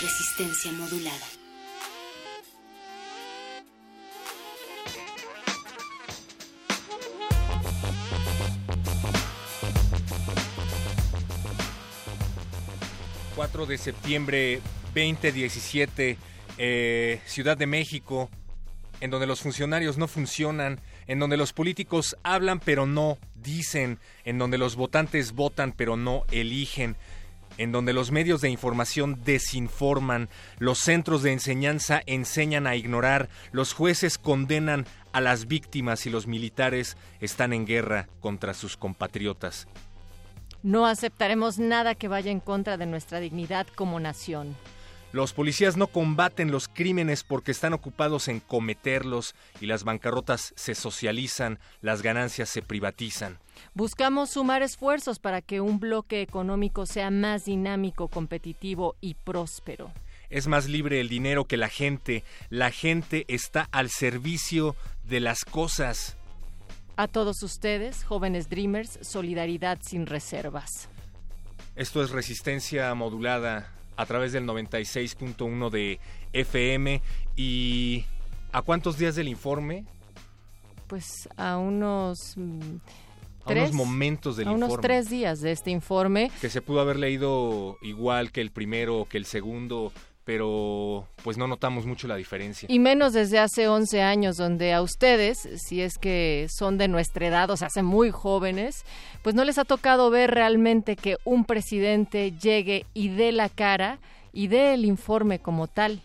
Resistencia modulada. ...4 de septiembre 2017... Eh, Ciudad de México... ...en donde los funcionarios no funcionan... ...en donde los políticos hablan pero no dicen... ...en donde los votantes votan pero no eligen en donde los medios de información desinforman, los centros de enseñanza enseñan a ignorar, los jueces condenan a las víctimas y los militares están en guerra contra sus compatriotas. No aceptaremos nada que vaya en contra de nuestra dignidad como nación. Los policías no combaten los crímenes porque están ocupados en cometerlos y las bancarrotas se socializan, las ganancias se privatizan. Buscamos sumar esfuerzos para que un bloque económico sea más dinámico, competitivo y próspero. Es más libre el dinero que la gente. La gente está al servicio de las cosas. A todos ustedes, jóvenes Dreamers, solidaridad sin reservas. Esto es resistencia modulada a través del 96.1 de FM. ¿Y a cuántos días del informe? Pues a unos... mm, A unos momentos del a unos informe. tres días de este informe. Que se pudo haber leído igual que el primero o que el segundo, pero pues no notamos mucho la diferencia. Y menos desde hace 11 años, donde a ustedes, si es que son de nuestra edad, o sea, hace muy jóvenes, pues no les ha tocado ver realmente que un presidente llegue y dé la cara y dé el informe como tal.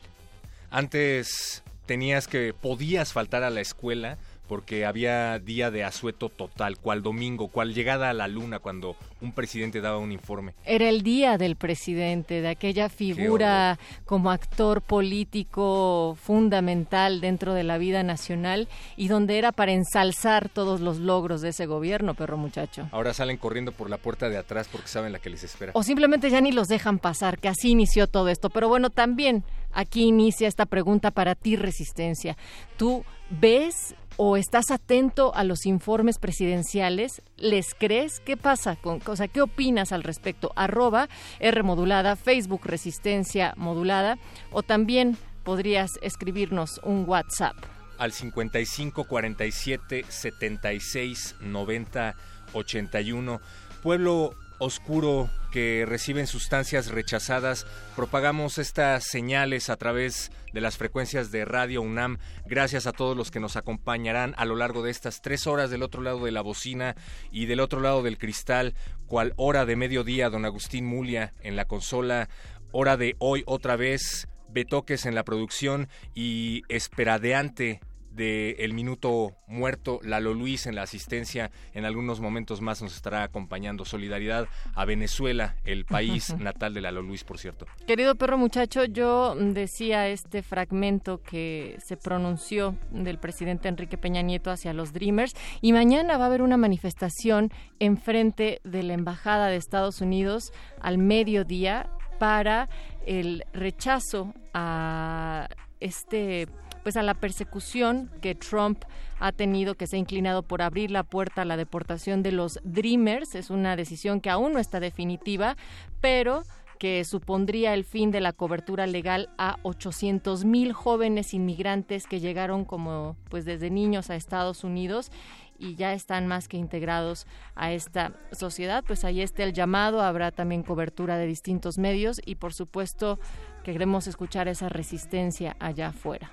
Antes tenías que podías faltar a la escuela porque había día de asueto total, cual domingo, cual llegada a la luna cuando un presidente daba un informe. Era el día del presidente, de aquella figura como actor político fundamental dentro de la vida nacional y donde era para ensalzar todos los logros de ese gobierno, perro muchacho. Ahora salen corriendo por la puerta de atrás porque saben la que les espera. O simplemente ya ni los dejan pasar, que así inició todo esto. Pero bueno, también aquí inicia esta pregunta para ti, Resistencia. ¿Tú ves o estás atento a los informes presidenciales? ¿Les crees? ¿Qué pasa? Con, o sea, ¿qué opinas al respecto? Arroba R modulada, Facebook Resistencia modulada o también podrías escribirnos un WhatsApp. Al 55 47 76 90 81. Pueblo oscuro que reciben sustancias rechazadas, propagamos estas señales a través de las frecuencias de Radio UNAM. Gracias a todos los que nos acompañarán a lo largo de estas tres horas. Del otro lado de la bocina y del otro lado del cristal, cual hora de mediodía, don Agustín Mulia en la consola, hora de hoy otra vez, Betoques en la producción y esperadeante de El Minuto Muerto, Lalo Luis en la asistencia, en algunos momentos más nos estará acompañando. Solidaridad a Venezuela, el país natal de Lalo Luis, por cierto. Querido perro muchacho, yo decía este fragmento que se pronunció del presidente Enrique Peña Nieto hacia los Dreamers y mañana va a haber una manifestación enfrente de la Embajada de Estados Unidos al mediodía para el rechazo a este pues a la persecución que Trump ha tenido, que se ha inclinado por abrir la puerta a la deportación de los Dreamers. Es una decisión que aún no está definitiva, pero que supondría el fin de la cobertura legal a 800 mil jóvenes inmigrantes que llegaron como pues desde niños a Estados Unidos y ya están más que integrados a esta sociedad, pues ahí está el llamado, habrá también cobertura de distintos medios y por supuesto queremos escuchar esa resistencia allá afuera.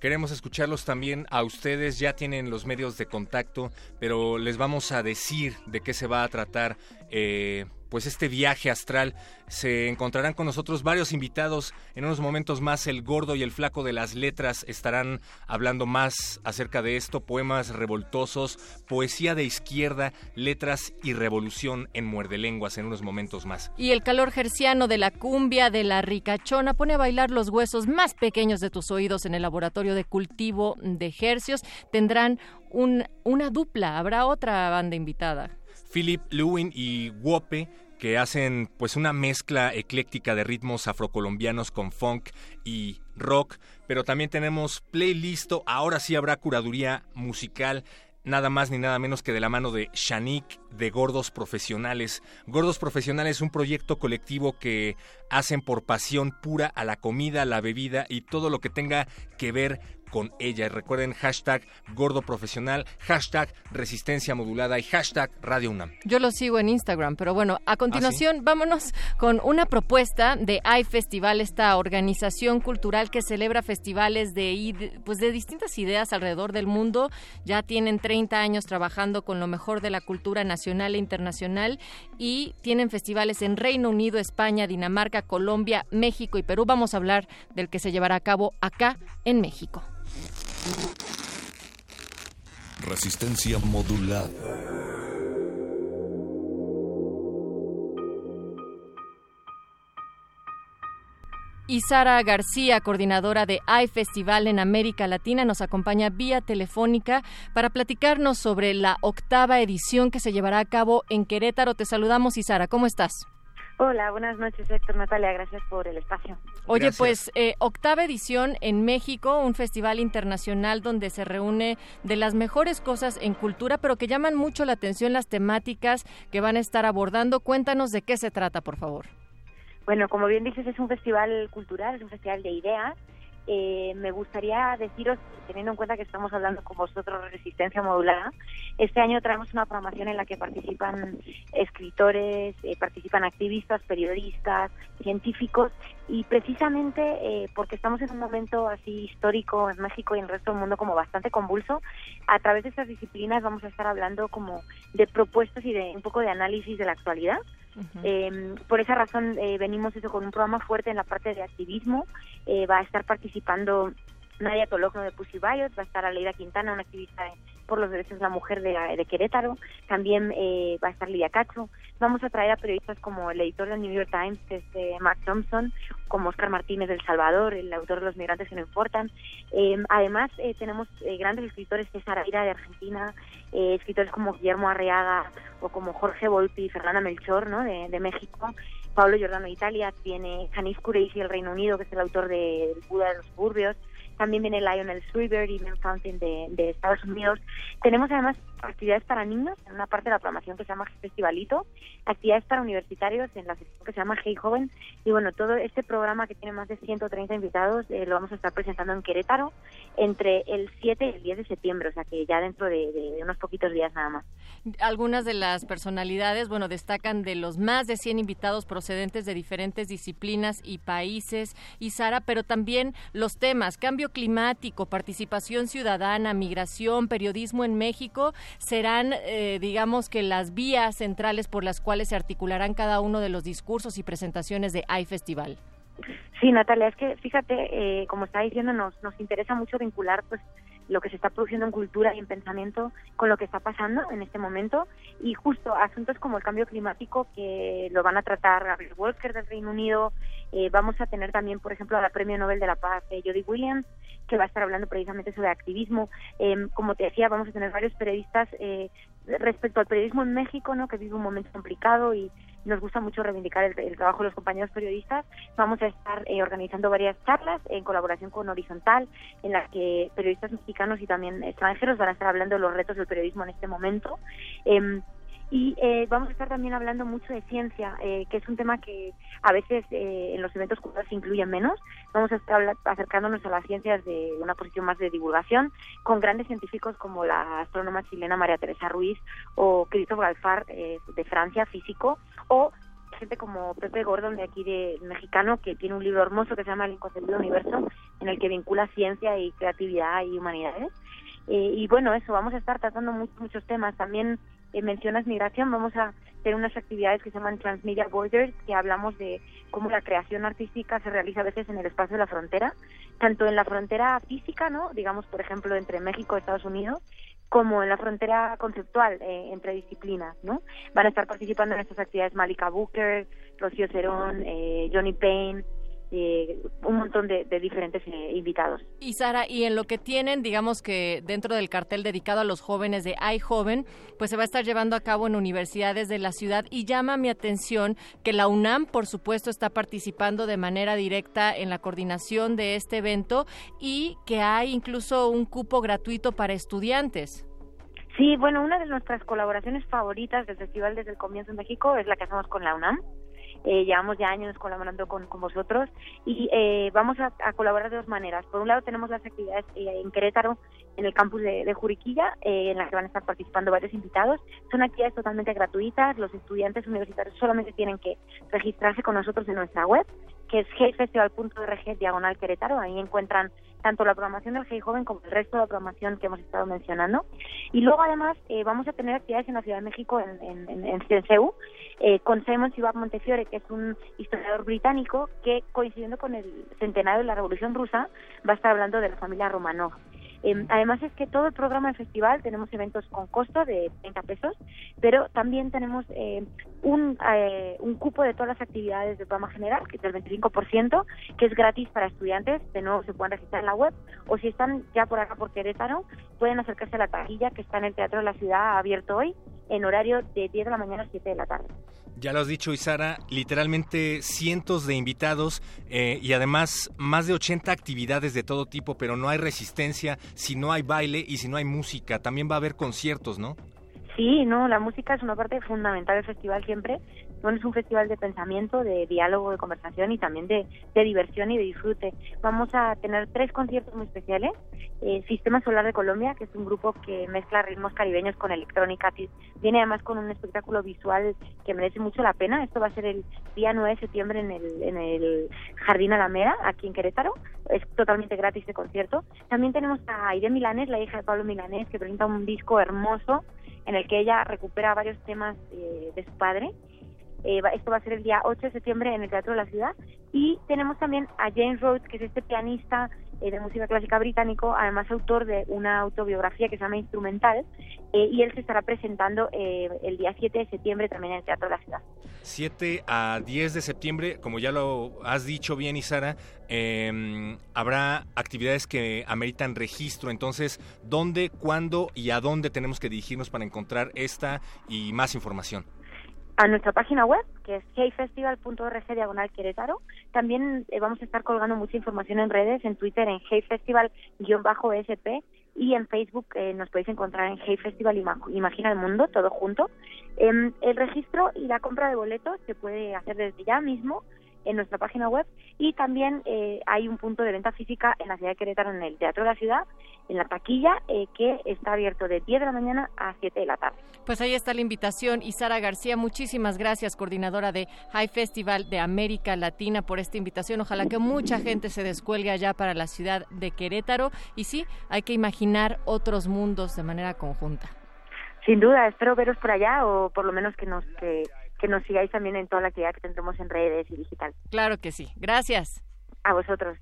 Queremos escucharlos también a ustedes, ya tienen los medios de contacto, pero les vamos a decir de qué se va a tratar eh, pues este viaje astral. Se encontrarán con nosotros varios invitados. En unos momentos más el gordo y el flaco de las letras estarán hablando más acerca de esto. Poemas revoltosos, poesía de izquierda, letras y revolución en muerde lenguas en unos momentos más. Y el calor gerciano de la cumbia de la ricachona pone a bailar los huesos más pequeños de tus oídos en el laboratorio de cultivo de hercios. Tendrán un, una dupla, habrá otra banda invitada. Philip Lewin y Wope que hacen pues una mezcla ecléctica de ritmos afrocolombianos con funk y rock, pero también tenemos playlist, ahora sí habrá curaduría musical nada más ni nada menos que de la mano de Shanik de Gordos Profesionales. Gordos Profesionales es un proyecto colectivo que hacen por pasión pura a la comida, la bebida y todo lo que tenga que ver con ella. Recuerden hashtag gordo profesional, hashtag resistencia modulada y hashtag radio UNAM. Yo lo sigo en Instagram, pero bueno, a continuación vámonos con una propuesta de iFestival, esta organización cultural que celebra festivales de, pues de distintas ideas alrededor del mundo. Ya tienen 30 años trabajando con lo mejor de la cultura nacional e internacional y tienen festivales en Reino Unido, España, Dinamarca, Colombia, México y Perú. Vamos a hablar del que se llevará a cabo acá en México. Resistencia modulada. Y Sara García, coordinadora de iFestival en América Latina, nos acompaña vía telefónica para platicarnos sobre la octava edición que se llevará a cabo en Querétaro. Te saludamos, Isara. ¿Cómo estás? Hola, buenas noches, Héctor Natalia. Gracias por el espacio. Oye, pues eh, octava edición en México, un festival internacional donde se reúne de las mejores cosas en cultura, pero que llaman mucho la atención las temáticas que van a estar abordando. Cuéntanos de qué se trata, por favor. Bueno, como bien dices, es un festival cultural, es un festival de ideas eh, me gustaría deciros, teniendo en cuenta que estamos hablando con vosotros de resistencia modulada, este año traemos una programación en la que participan escritores, eh, participan activistas, periodistas, científicos y precisamente eh, porque estamos en un momento así histórico en México y en el resto del mundo como bastante convulso, a través de estas disciplinas vamos a estar hablando como de propuestas y de un poco de análisis de la actualidad eh, por esa razón eh, venimos eso con un programa fuerte en la parte de activismo. Eh, va a estar participando Nadia Tologno de Pussy Riot, va a estar Aleida Quintana, una activista por los derechos de la mujer de, Querétaro, también eh, va a estar Lidia Cacho. Vamos a traer a periodistas como el editor del New York Times, que es Mark Thompson, como Oscar Martínez del Salvador, el autor de Los migrantes que no importan. además, tenemos grandes escritores, César Aira de Argentina, escritores como Guillermo Arreaga o como Jorge Volpi Fernanda Melchor, ¿no? de, México. Pablo Giordano de Italia, tiene Janis Kureisi del Reino Unido, que es el autor de El Buda de los Suburbios, también viene Lionel Schreiber y Fountain de, de, Estados Unidos. Tenemos además actividades para niños en una parte de la programación que se llama Festivalito, actividades para universitarios en la sección que se llama Hey Joven. Y bueno, todo este programa que tiene más de 130 invitados eh, lo vamos a estar presentando en Querétaro entre el 7 y el 10 de septiembre, o sea que ya dentro de, de unos poquitos días nada más. Algunas de las personalidades, bueno, destacan de los más de 100 invitados procedentes de diferentes disciplinas y países, y Sara, pero también los temas, cambio climático, participación ciudadana, migración, periodismo en México, serán, eh, digamos que las vías centrales por las cuales se articularán cada uno de los discursos y presentaciones de iFestival. Sí, Natalia, es que fíjate, eh, como está diciendo, nos, nos interesa mucho vincular pues lo que se está produciendo en cultura y en pensamiento con lo que está pasando en este momento y justo asuntos como el cambio climático que lo van a tratar Gabriel Walker del Reino Unido, eh, vamos a tener también, por ejemplo, a la Premio Nobel de la Paz, eh, Jodie Williams, que va a estar hablando precisamente sobre activismo. Em, como te decía, vamos a tener varios periodistas eh, respecto al periodismo en México, ¿no? que vive un momento complicado y nos gusta mucho reivindicar el, trabajo de los compañeros periodistas. Vamos a estar eh, organizando varias charlas en colaboración con Horizontal, en las que periodistas mexicanos y también extranjeros van a estar hablando de los retos del periodismo en este momento. Eh, Y eh, vamos a estar también hablando mucho de ciencia, eh, que es un tema que a veces eh, en los eventos culturales se incluye menos. Vamos a estar acercándonos a las ciencias de una posición más de divulgación, con grandes científicos como la astrónoma chilena María Teresa Ruiz o Christophe Galfar de Francia, físico, o gente como Pepe Gordon de aquí de mexicano que tiene un libro hermoso que se llama El inconcebible universo en el que vincula ciencia y creatividad y humanidades eh, y bueno eso vamos a estar tratando muchos muchos temas también eh, mencionas migración vamos a tener unas actividades que se llaman Transmedia Borders que hablamos de cómo la creación artística se realiza a veces en el espacio de la frontera tanto en la frontera física no digamos por ejemplo entre México y Estados Unidos como en la frontera conceptual eh, entre disciplinas, ¿no? Van a estar participando en estas actividades Malika Booker, Rocío Cerón, eh, Johnny Payne, eh, un montón de, diferentes eh, invitados. Y Sara, y en lo que tienen, digamos que dentro del cartel dedicado a los jóvenes de iJoven, pues se va a estar llevando a cabo en universidades de la ciudad y llama mi atención que la UNAM, por supuesto, está participando de manera directa en la coordinación de este evento y que hay incluso un cupo gratuito para estudiantes. Sí, bueno, una de nuestras colaboraciones favoritas del festival desde el comienzo en México es la que hacemos con la UNAM eh, llevamos ya años colaborando con, con vosotros y eh, vamos a, colaborar de dos maneras. Por un lado tenemos las actividades eh, en Querétaro, en el campus de, Juriquilla, en las que van a estar participando varios invitados. Son actividades totalmente gratuitas, los estudiantes universitarios solamente tienen que registrarse con nosotros en nuestra web, que es heyfestival.org diagonal Querétaro, ahí encuentran tanto la programación del Hey Joven como el resto de la programación que hemos estado mencionando. Y luego, además, eh, vamos a tener actividades en la Ciudad de México, en, en, en, eh, con Simon Sivak Montefiore, que es un historiador británico que, coincidiendo con el centenario de la Revolución Rusa, va a estar hablando de la familia Romanov. Eh, además es que todo el programa del festival tenemos eventos con costo de 30 pesos, pero también tenemos eh, un, eh, un cupo de todas las actividades del programa general, que es del 25%, que es gratis para estudiantes, de nuevo se pueden registrar en la web, o si están ya por acá por Querétaro, pueden acercarse a la taquilla que está en el Teatro de la Ciudad abierto hoy, en horario de 10 de la mañana a 7 de la tarde. Ya lo has dicho, Isara, literalmente cientos de invitados eh, y además más de 80 actividades de todo tipo, pero no hay resistencia si no hay baile y si no hay música. También va a haber conciertos, ¿no? Sí, no, la música es una parte fundamental del festival siempre. Bueno, es un festival de pensamiento, de diálogo, de conversación y también de, diversión y de disfrute. Vamos a tener tres conciertos muy especiales. Eh, Sistema Solar de Colombia, que es un grupo que mezcla ritmos caribeños con electrónica. Viene además con un espectáculo visual que merece mucho la pena. Esto va a ser el día 9 de septiembre en el, en el Jardín Alameda, aquí en Querétaro. Es totalmente gratis de concierto. También tenemos a Aide Milanes, la hija de Pablo Milanés, que presenta un disco hermoso en el que ella recupera varios temas eh, de su padre. Eh, esto va a ser el día 8 de septiembre en el Teatro de la Ciudad. Y tenemos también a James Rhodes, que es este pianista eh, de música clásica británico, además autor de una autobiografía que se llama Instrumental, y él se estará presentando el día 7 de septiembre también en el Teatro de la Ciudad. 7 a 10 de septiembre, como ya lo has dicho bien, Isara, eh, habrá actividades que ameritan registro. Entonces, ¿dónde, cuándo y a dónde tenemos que dirigirnos para encontrar esta y más información? A nuestra página web, que es heyfestival.org diagonal Querétaro. También eh, vamos a estar colgando mucha información en redes, en Twitter en heyfestival-sp y en Facebook eh, nos podéis encontrar en Hey Festival Imagina el Mundo, todo junto. Em, el registro y la compra de boletos se puede hacer desde ya mismo en nuestra página web y también eh, hay un punto de venta física en la ciudad de Querétaro, en el Teatro de la Ciudad, en la taquilla, eh, que está abierto de 10 de la mañana a 7 de la tarde. Pues ahí está la invitación. Y Sara García, muchísimas gracias, coordinadora de High Festival de América Latina, por esta invitación. Ojalá que mucha gente se descuelgue allá para la ciudad de Querétaro. Y sí, hay que imaginar otros mundos de manera conjunta. Sin duda, espero veros por allá o por lo menos que nos que que nos sigáis también en toda la actividad que tendremos en redes y digital. Claro que sí. Gracias. A vosotros.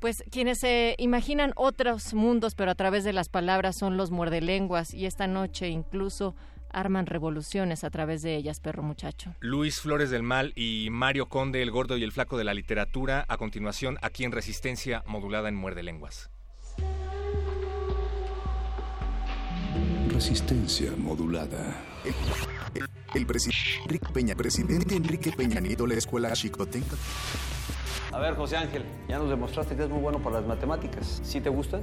Pues quienes se imaginan otros mundos, pero a través de las palabras, son los muerdelenguas y esta noche incluso arman revoluciones a través de ellas, perro muchacho. Luis Flores del Mal y Mario Conde, el gordo y el flaco de la literatura, a continuación aquí en Resistencia modulada en Muerde Lenguas. Resistencia modulada. El, presidente Enrique Peña, presidente Enrique Peña Nieto, la escuela Chicotenca. A ver, José Ángel, ya nos demostraste que es muy bueno para las matemáticas. ¿Sí te gustan?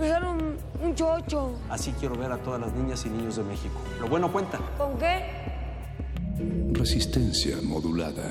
usar un, un chocho. Así quiero ver a todas las niñas y niños de México. Lo bueno cuenta. ¿Con qué? Resistencia modulada.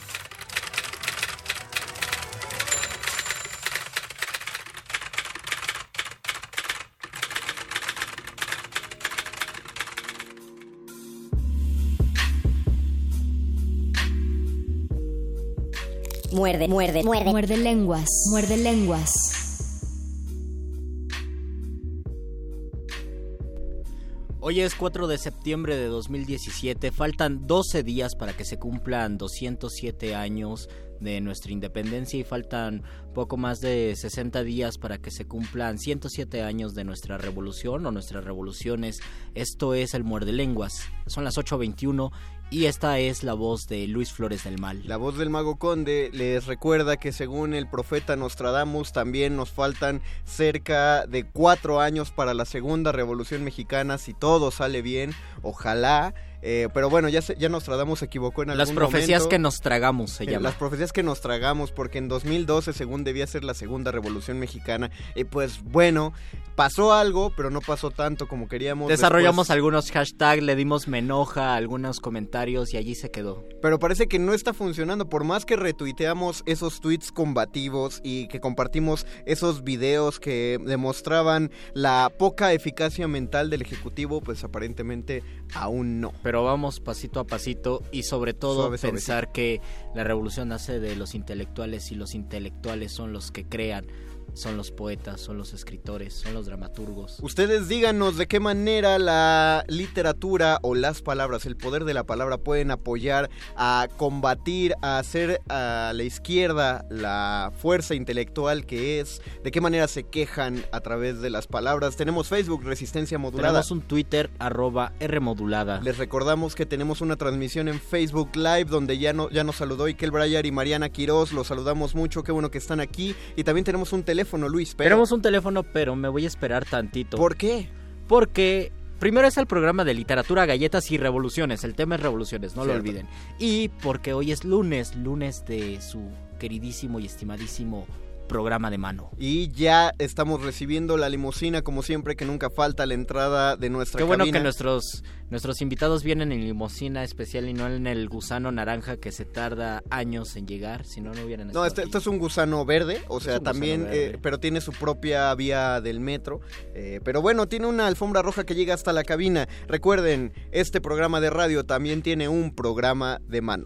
Muerde, muerde, muerde. Muerde lenguas. Muerde lenguas. Hoy es 4 de septiembre de 2017. Faltan 12 días para que se cumplan 207 años de nuestra independencia y faltan poco más de 60 días para que se cumplan 107 años de nuestra revolución o nuestras revoluciones. Esto es el Muerde Lenguas. Son las 8.21 y esta es la voz de Luis Flores del Mal. La voz del mago conde les recuerda que según el profeta Nostradamus también nos faltan cerca de cuatro años para la segunda revolución mexicana si todo sale bien, ojalá. Eh, pero bueno, ya, se, ya Nostradamus se equivocó en algún Las profecías momento. que nos tragamos se Eh, llama. Las profecías que nos tragamos, porque en 2012, según debía ser la segunda revolución mexicana, y pues bueno, pasó algo, pero no pasó tanto como queríamos. Desarrollamos Después- algunos hashtags, le dimos me enoja, algunos comentarios y allí se quedó. Pero parece que no está funcionando. Por más que retuiteamos esos tweets combativos y que compartimos esos videos que demostraban la poca eficacia mental del Ejecutivo, pues aparentemente aún no. Pero vamos pasito a pasito y sobre todo Suave, suave, pensar que la revolución nace de los intelectuales y los intelectuales son los que crean, son los poetas, son los escritores, son los dramaturgos. Ustedes díganos de qué manera la literatura o las palabras, el poder de la palabra pueden apoyar a combatir, a hacer a la izquierda la fuerza intelectual que es, de qué manera se quejan a través de las palabras. Tenemos Facebook, Resistencia Modulada. Tenemos un Twitter, arroba Rmodulada. Les recordamos que tenemos una transmisión en Facebook Live donde ya, no, ya nos saludó Ikel Brayar y Mariana Quiroz. Los saludamos mucho, qué bueno que están aquí. Y también tenemos un teléfono teléfono, Luis. Pero... Tenemos un teléfono, pero me voy a esperar tantito. ¿Por qué? Porque primero es el programa de literatura, galletas y revoluciones. El tema es revoluciones, no lo olviden. Y porque hoy es lunes, lunes de su queridísimo y estimadísimo programa de mano. Y ya estamos recibiendo la limusina, como siempre, que nunca falta la entrada de nuestra Qué bueno que nuestros, nuestros invitados vienen en limusina especial y no en el gusano naranja que se tarda años en llegar, si no, no hubieran No, estado este, este es un gusano verde, o sea, también, eh, pero tiene su propia vía del metro. eh, pero bueno, tiene una alfombra roja que llega hasta la cabina. Recuerden, este programa de radio también tiene un programa de mano.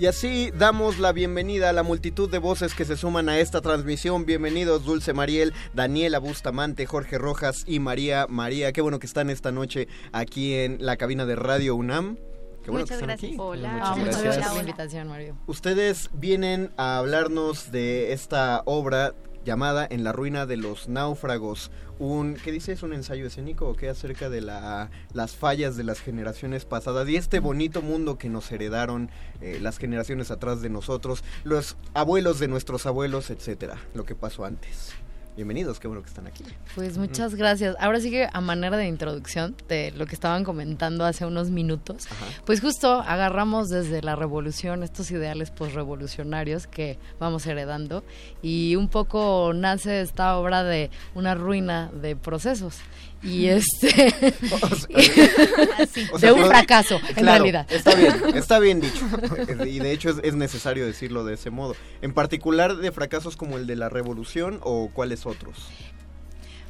Y así damos la bienvenida a la multitud de voces que se suman a esta transmisión. Bienvenidos Dulce Mariel, Daniela Bustamante, Jorge Rojas y María María. Qué bueno que están esta noche aquí en la cabina de Radio UNAM. Qué bueno Muchas que están gracias. aquí. Hola. Muchas Ah, gracias por la invitación, Mario. Ustedes vienen a hablarnos de esta obra llamada En la ruina de los náufragos. Un, ¿Qué dice? ¿Es un ensayo escénico o qué acerca de la, las fallas de las generaciones pasadas y este bonito mundo que nos heredaron eh, las generaciones atrás de nosotros, los abuelos de nuestros abuelos, etcétera, lo que pasó antes? Bienvenidos, qué bueno que están aquí. Pues muchas gracias. Ahora sí que a manera de introducción de lo que estaban comentando hace unos minutos, pues justo agarramos desde la revolución estos ideales posrevolucionarios que vamos heredando y un poco nace esta obra de una ruina de procesos y este Así, O sea, de un fracaso en Claro, realidad. Está bien, está bien dicho. Y de hecho es, es necesario decirlo de ese modo. En particular de fracasos como el de la revolución o cuáles otros.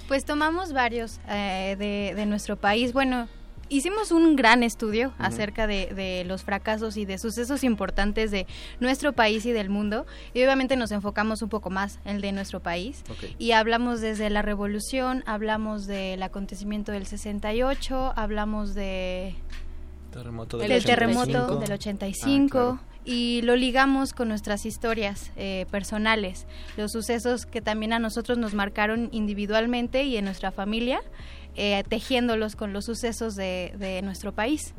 Pues tomamos varios eh, de, de nuestro país. Bueno, hicimos un gran estudio acerca de, de los fracasos y de sucesos importantes de nuestro país y del mundo. Y obviamente nos enfocamos un poco más en el de nuestro país. Y hablamos desde la revolución, hablamos del acontecimiento del 68, hablamos de Terremoto del, terremoto 85. del 85 Ah, claro. Y lo ligamos con nuestras historias eh, personales, los sucesos que también a nosotros nos marcaron individualmente y en nuestra familia, eh, tejiéndolos con los sucesos de, de nuestro país.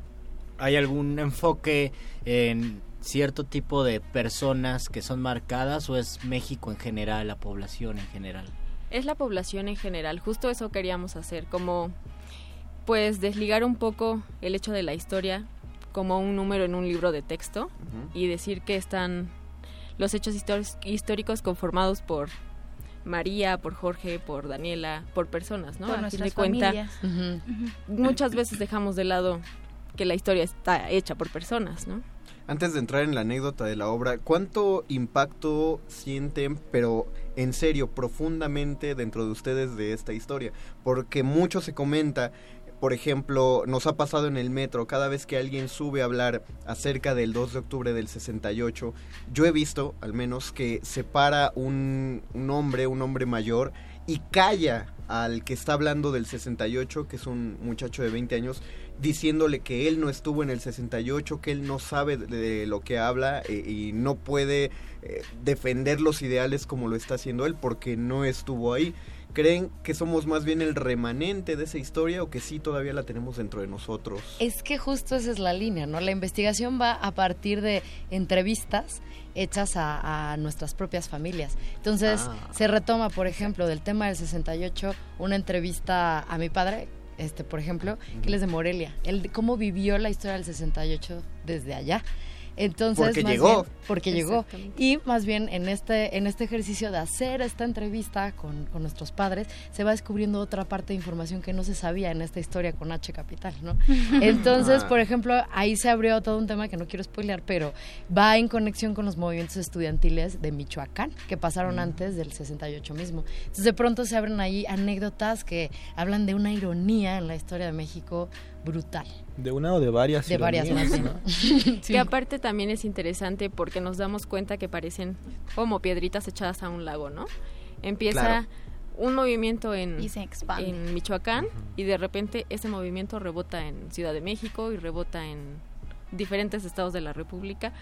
¿Hay algún enfoque en cierto tipo de personas que son marcadas o es México en general, la población en general? Es la población en general, justo eso queríamos hacer, como pues desligar un poco el hecho de la historia como un número en un libro de texto y decir que están los hechos histór- históricos conformados por María, por Jorge, por Daniela, por personas, ¿no? Por A fin de cuenta, familias. muchas veces dejamos de lado que la historia está hecha por personas, ¿no? Antes de entrar en la anécdota de la obra, ¿cuánto impacto sienten, pero en serio, profundamente dentro de ustedes de esta historia? Porque mucho se comenta, por ejemplo, nos ha pasado en el metro, cada vez que alguien sube a hablar acerca del 2 de octubre del 68, yo he visto, al menos, que se para un, un hombre, un hombre mayor, y calla al que está hablando del 68, que es un muchacho de 20 años, diciéndole que él no estuvo en el 68, que él no sabe de, lo que habla eh, y no puede eh, defender los ideales como lo está haciendo él porque no estuvo ahí. ¿Creen que somos más bien el remanente de esa historia o que sí todavía la tenemos dentro de nosotros? Es que justo esa es la línea, ¿no? La investigación va a partir de entrevistas hechas a, a nuestras propias familias. Entonces, Ah. se retoma, por ejemplo, del tema del 68, una entrevista a mi padre, este, por ejemplo, que él es de Morelia. Él, cómo vivió la historia del 68 desde allá. Entonces, Porque más llegó. bien, porque llegó. Y más bien en este, en este ejercicio de hacer esta entrevista con, con nuestros padres, se va descubriendo otra parte de información que no se sabía en esta historia con H Capital, ¿no? Entonces, Ah. por ejemplo, ahí se abrió todo un tema que no quiero spoilear, pero va en conexión con los movimientos estudiantiles de Michoacán, que pasaron antes del 68 mismo. Entonces, de pronto se abren ahí anécdotas que hablan de una ironía en la historia de México brutal. ¿De una o de varias? De varias más, ¿no? Que aparte también es interesante porque nos damos cuenta que parecen como piedritas echadas a un lago, ¿no? Empieza Claro. un movimiento en, Y se expande. en Michoacán y de repente ese movimiento rebota en Ciudad de México y rebota en diferentes estados de la República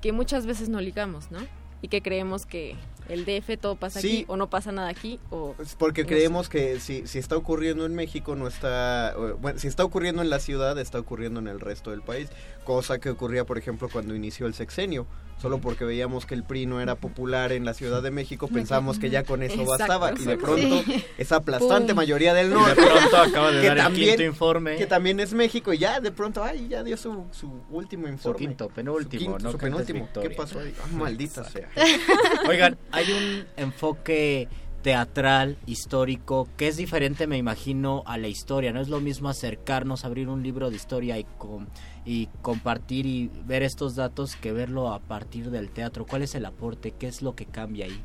que muchas veces no ligamos, ¿no? Y que creemos que el DF todo pasa Sí. aquí o no pasa nada aquí o porque creemos que si, si está ocurriendo en México no está bueno si está ocurriendo en la ciudad está ocurriendo en el resto del país cosa que ocurría por ejemplo cuando inició el sexenio solo porque veíamos que el PRI no era popular en la Ciudad de México pensamos que ya con eso Exacto, bastaba y de pronto Sí. esa aplastante Pum. mayoría del Y de norte pronto acaba de que dar el también- quinto informe. que también es México y ya de pronto ay ya dio su, su último informe quinto, penúltimo, Su quinto, no su penúltimo ¿qué pasó ahí? Ah, maldita sea Oigan, hay un enfoque teatral, histórico, que es diferente, me imagino, a la historia. No es lo mismo acercarnos, abrir un libro de historia y, com- y compartir y ver estos datos que verlo a partir del teatro. ¿Cuál es el aporte? ¿Qué es lo que cambia ahí?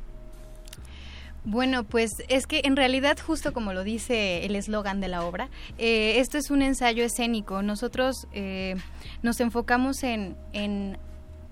Bueno, pues es que en realidad, justo como lo dice el eslogan de la obra, eh, esto es un ensayo escénico. Nosotros eh, nos enfocamos en, en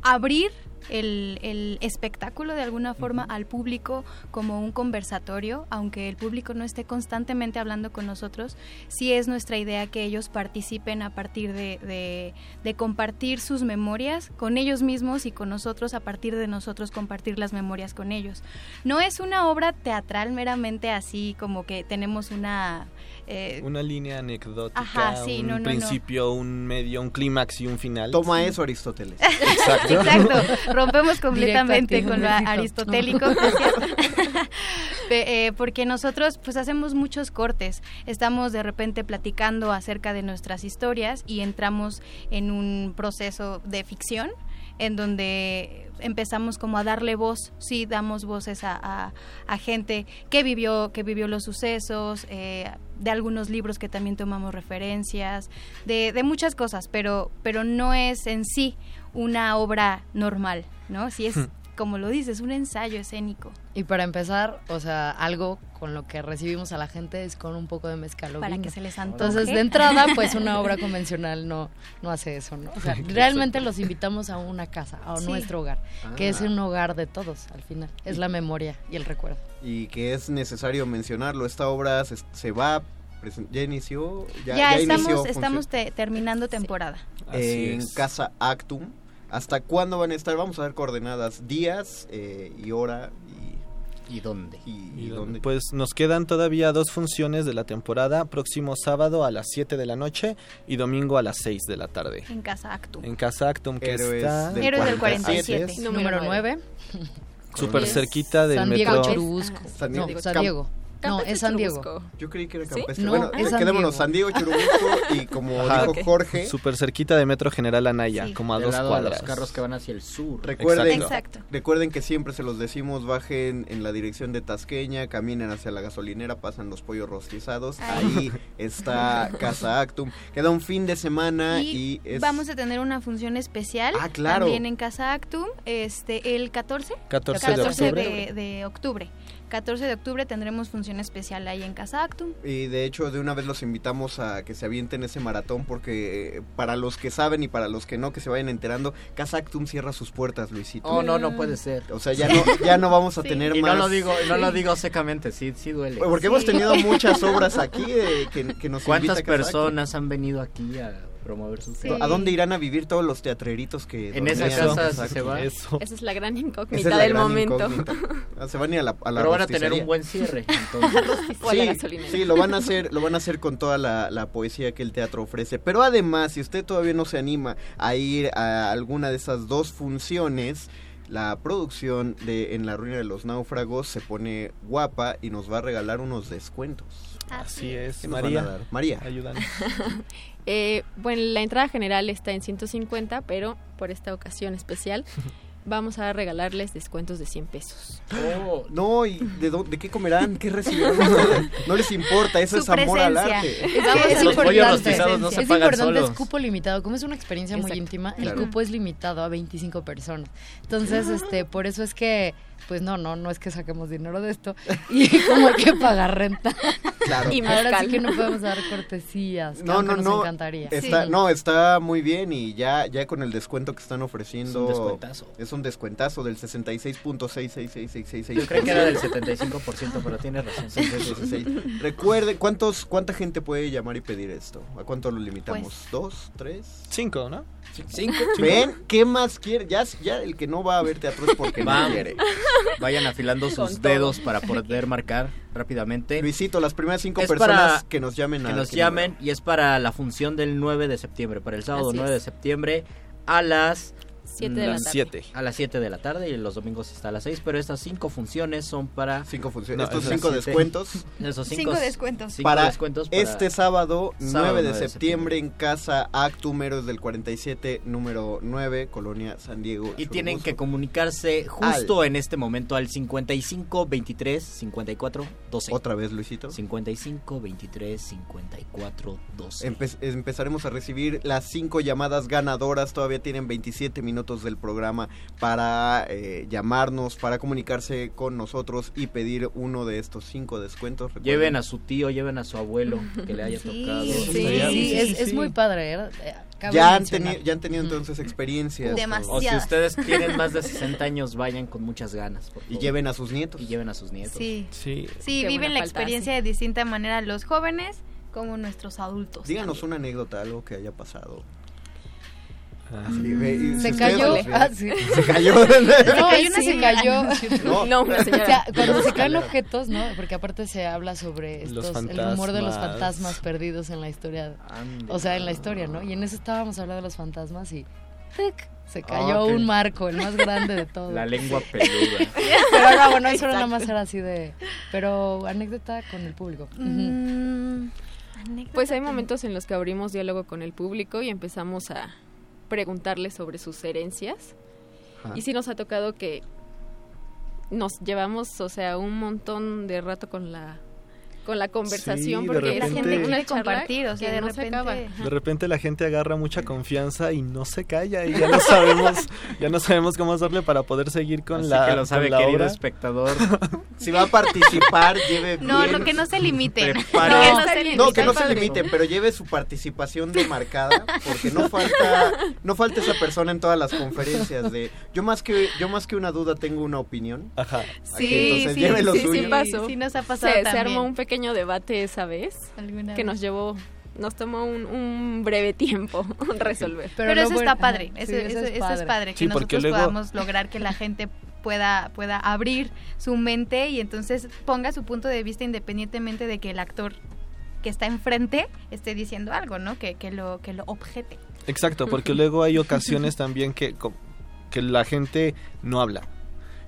abrir el, el espectáculo de alguna forma al público como un conversatorio, aunque el público no esté constantemente hablando con nosotros, sí es nuestra idea que ellos participen a partir de, de- de compartir sus memorias con ellos mismos y con nosotros, a partir de nosotros compartir las memorias con ellos. No es una obra teatral meramente así como que tenemos una... eh, Una línea anecdótica, Ajá, sí, un no, no, no. principio, un medio, un clímax y un final. toma eso Aristóteles. Exacto. Exacto, rompemos completamente con lo aristotélico, eh, porque nosotros pues hacemos muchos cortes, estamos de repente platicando acerca de nuestras historias y entramos en un proceso de ficción en donde empezamos como a darle voz, sí, damos voces a, a- gente que vivió, que vivió los sucesos, eh, de algunos libros que también tomamos referencias, de, de muchas cosas, pero, pero no es en sí una obra normal, ¿no? Sí es, como lo dices, un ensayo escénico. Y para empezar, o sea, algo con lo que recibimos a la gente es con un poco de mezcal Para que se les antoje. Entonces, de entrada, pues una obra convencional no, no hace eso, ¿no? O sea, realmente los invitamos a una casa, a Sí. nuestro hogar, que es Ah. un hogar de todos al final. Es la memoria y el recuerdo. y que es necesario mencionarlo. Esta obra se, se va, ya inició, ya, Ya, ya estamos, inició estamos te- terminando temporada. en Casa Actum. ¿Hasta cuándo van a estar? Vamos a ver coordenadas, días eh, y hora y, ¿Y dónde? y, y dónde. Pues nos quedan todavía dos funciones de la temporada, próximo sábado a las 7 de la noche y domingo a las 6 de la tarde. En Casa Actum. En Casa Actum, que Héroes está... del Héroes del 47. 47. Así es. Número 9. Súper cerquita del San Diego metro. Churubusco. San No, Diego. San Cam- Diego. No, es San Diego. Yo creí que era ¿Sí? campestre. No, bueno, es San quedémonos Diego. San Diego, Churubusco y como Ajá. dijo Jorge, Súper cerquita de Metro General Anaya, Sí. como a dos lado de cuadras. los carros que van hacia el sur. recuerden, Exacto. recuerden que siempre se los decimos, bajen en la dirección de Tasqueña, caminen hacia la gasolinera, pasan los pollos rostizados, ahí está Casa Actum. Queda un fin de semana y, Y es... vamos a tener una función especial Ah, claro. también en Casa Actum, este, el 14, 14 de 14 octubre. de, de octubre. 14 de octubre tendremos función especial ahí en Casa Actum. Y de hecho, de una vez los invitamos a que se avienten ese maratón porque eh, para los que saben y para los que no, que se vayan enterando, Casa Actum cierra sus puertas, Luisito. Oh, no, no puede ser. O sea, ya no, ya no vamos a Sí. tener Y más... no lo digo, no lo digo secamente, sí, sí duele. Porque hemos tenido muchas obras aquí eh, que, que nos ¿Cuántas invita Casa Actum. personas han venido aquí a promover sus Sí. ¿A dónde irán a vivir todos los teatreritos que En esa casa se va. Eso. Esa es la gran incógnita es la del gran momento. incógnita. Ah, Se van a ir a la, a la Pero van a tener un buen cierre, entonces. O a la Sí, sí, lo van a hacer, lo van a hacer con toda la, la poesía que el teatro ofrece. Pero además, si usted todavía no se anima a ir a alguna de esas dos funciones, la producción de En la ruina de los náufragos se pone guapa y nos va a regalar unos descuentos. Así es. ¿Qué nos van a María, dar? María. ayúdanos. Eh, bueno, la entrada general está en 150, pero por esta ocasión especial vamos a regalarles descuentos de 100 pesos. Oh, No, ¿y de, de qué comerán? ¿Qué recibirán? No les importa, eso Su es amor al presencia. arte. Es que es Los importante, rostizados no se es pagan importante, solos. es cupo limitado. Como es una experiencia muy íntima, Claro. el cupo es limitado a 25 personas. Entonces, este, por eso es que pues no, no, no es que saquemos dinero de esto y como hay que pagar renta. Claro. Y ahora sí que no podemos dar cortesías. que No, no, nos no. encantaría. Está, No, está muy bien y ya, ya con el descuento que están ofreciendo. Es un descuentazo. Es un descuentazo del 66.66666. Yo creo que era del 75%, pero tienes razón. Recuerde, ¿cuántos, ¿cuánta gente puede llamar y pedir esto? ¿A cuánto lo limitamos? Pues- ¿Dos? ¿Tres? Cinco, ¿no? Cinco. ¿Ven? ¿Qué más quiere? Ya, ya el que no va a ver teatro es porque no quiere. Vayan afilando sus dedos para poder marcar rápidamente. Luisito, las primeras cinco Es personas para- que nos llamen que nos que llamen y es para la función del 9 de septiembre, para el sábado Así 9 de septiembre a las Siete de la las tarde. siete. A las 7 de la tarde y los domingos está a las 6, pero estas cinco funciones son para cinco funciones. No, Estos cinco descuentos. Esos Cinco descuentos. cinco para, descuentos para este sábado, sábado 9 de septiembre, en casa Actumeros del 47, número 9, Colonia San Diego. Y tienen Churubusco. que comunicarse justo en este momento al 55 23 54 12. Otra vez, Luisito. 55 23 54 12. Empe- empezaremos a recibir las cinco llamadas ganadoras. Todavía tienen 27 minutos del programa para eh, llamarnos, para comunicarse con nosotros y pedir uno de estos cinco descuentos. Recuerden- Lleven a su tío, lleven a su abuelo que le haya tocado. Sí, es, es muy padre. ¿eh? Ya han, mencionar. teni- ya han tenido entonces experiencias. O si ustedes tienen más de 60 años, vayan con muchas ganas. Y lleven a sus nietos. Y lleven a sus nietos. Sí. Sí. Sí, viven la falta experiencia de distinta manera los jóvenes como nuestros adultos. Díganos una anécdota, algo que haya pasado. Ah. Sí, ve- y Se si cayó. ustedes- Ah, sí. Se cayó. No, cayó una sí, se cayó. No. No, una señora. O sea, cuando se caen objetos, ¿no? Porque aparte se habla sobre estos, el rumor de los fantasmas. perdidos en la historia. Ande. O sea, en la historia, ¿no? Y en eso estábamos hablando de los fantasmas y ¡tic! se cayó ok. un marco, el más grande de todos. La lengua peluda. Pero no, bueno, eso Exacto. nada más era así de... Pero anécdota con el público. Mm, Pues hay momentos en los que abrimos diálogo con el público y empezamos a preguntarles sobre sus herencias. Ajá. Y sí nos ha tocado que nos llevamos, o sea, un montón de rato con la con la conversación Sí, de porque La repente- gente una quiere charla compartir, o sea, que de no se repente... acaba. De repente la gente agarra mucha confianza y no se calla y ya no sabemos, ya no sabemos cómo hacerle para poder seguir con Así la, que lo sabe, la querido obra. espectador. Si va a participar, lleve No, bien no, que no se limiten. Prepare- No, No, se. No, que no se limiten, pero lleve su participación demarcada, porque no falta, no falta esa persona en todas las conferencias de yo más que, yo más que una duda tengo una opinión. Ajá. Sí, Entonces, sí, lleve lo sí, suyo. sí, pasó. sí nos ha Se, pasado se también. armó un pequeño debate esa vez Alguna que vez. nos llevó, nos tomó un, un breve tiempo resolver. Pero, eso bueno- está padre, ajá, eso, sí, eso- eso es padre. padre, que Sí, nosotros luego- podamos lograr que la gente pueda, pueda abrir su mente y entonces ponga su punto de vista independientemente de que el actor que está enfrente esté diciendo algo, ¿no? Que, que, lo, que lo objete. Exacto, porque luego hay ocasiones también que, que la gente no habla.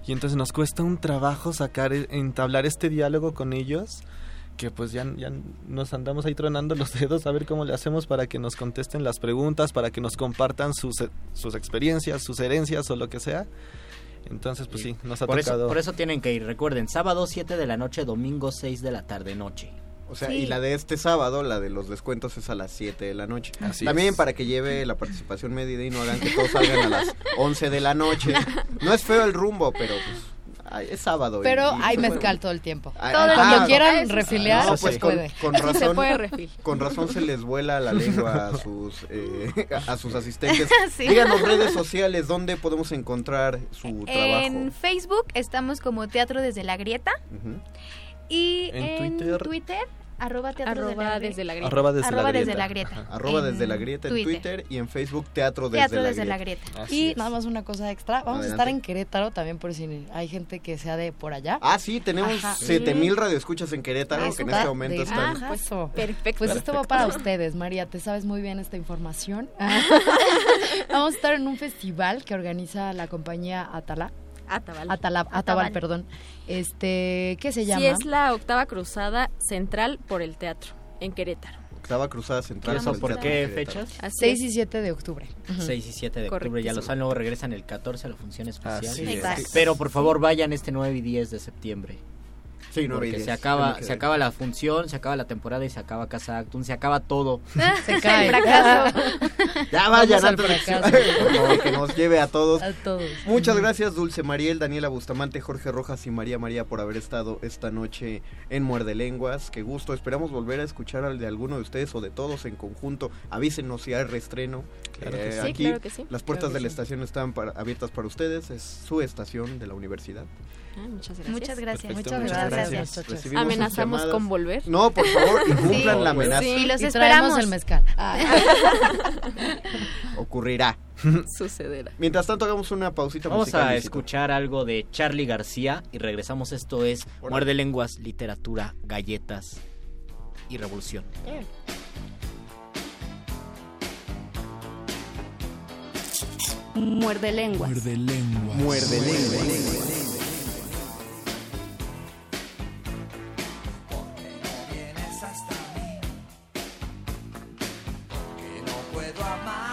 Y entonces nos cuesta un trabajo sacar, e- entablar este diálogo con ellos, que pues ya, ya nos andamos ahí tronando los dedos a ver cómo le hacemos para que nos contesten las preguntas, para que nos compartan sus, e- sus experiencias, sus herencias o lo que sea. Entonces, pues sí, nos ha Por eso, tocado. por eso tienen que ir. Recuerden, sábado 7 de la noche, domingo 6 de la tarde noche. O sea, Sí. y la de este sábado, la de los descuentos es a las 7 de la noche. Así También es. para que lleve la participación medida y no hagan que todos salgan a las 11 de la noche. No es feo el rumbo, pero pues ay, es sábado. Pero y hay se mezcal puede. todo el tiempo. Ah, Cuando ah, quieran refiliar, No, se pues con, puede. con se razón, puede refil. con razón se les vuela la lengua a sus eh, a sus asistentes. Sí. Díganos redes sociales dónde podemos encontrar su trabajo. En Facebook estamos como Teatro desde la Grieta y En en, Twitter. Twitter, arroba Teatro Arroba desde desde la Grieta. Arroba desde Arroba la desde grieta. la Grieta. Ajá. Arroba En desde la grieta en Twitter. y en Facebook Teatro desde, Teatro la, desde la grieta. Grieta. Así Y es. nada más una cosa extra, vamos Adelante. a estar en Querétaro también por si hay gente que sea de por allá. Ah, sí, tenemos Ajá. 7000 radioescuchas en Querétaro que en este momento de están. gajazo. Perfecto. Pues esto va para ustedes, María, te sabes muy bien esta información. Vamos a estar en un festival que organiza la compañía Atala. Atabal. Atalab, Atabal, Atabal. perdón. Este, ¿qué se llama? Sí, es la octava cruzada central por el teatro en Querétaro. Octava Cruzada Central. ¿Eso por qué fechas? Así 6 es. y 7 de octubre. Ujú. 6 y 7 de octubre. Ya los saben, luego regresan el 14 a la función especial. Así es. Exacto. Pero por favor vayan este 9 y 10 de septiembre. Sí, porque se acaba, se acaba la función, se acaba la temporada y se acaba Casa Actum, se acaba todo. Se cae. fracaso. Ya vayan al antes de que, fracaso. por favor, que nos lleve a todos. A todos. Muchas gracias Dulce Mariel, Daniela Bustamante, Jorge Rojas y María María por haber estado esta noche en Muerde Lenguas. Qué gusto, esperamos volver a escuchar al de alguno de ustedes o de todos en conjunto. Avísenos si hay reestreno. Claro que sí. Sí, aquí claro que sí. las puertas Claro que de la sí. estación están para- abiertas para ustedes, es su estación de la universidad. Ah, muchas gracias. Muchas gracias. Perfecto, Muchas muchas gracias. gracias. Sus ¿Amenazamos con volver? No, por favor, y cumplan Sí. la amenaza. Sí, y los Y esperamos. el mezcal. Ocurrirá. Sucederá. Mientras tanto, hagamos una pausita Vamos musical. a escuchar algo de Charlie García y regresamos. Esto es Muerde Lenguas, Literatura, Galletas y Revolución. Muerde lenguas. Muerde lenguas. Muerde lenguas. vienes puedo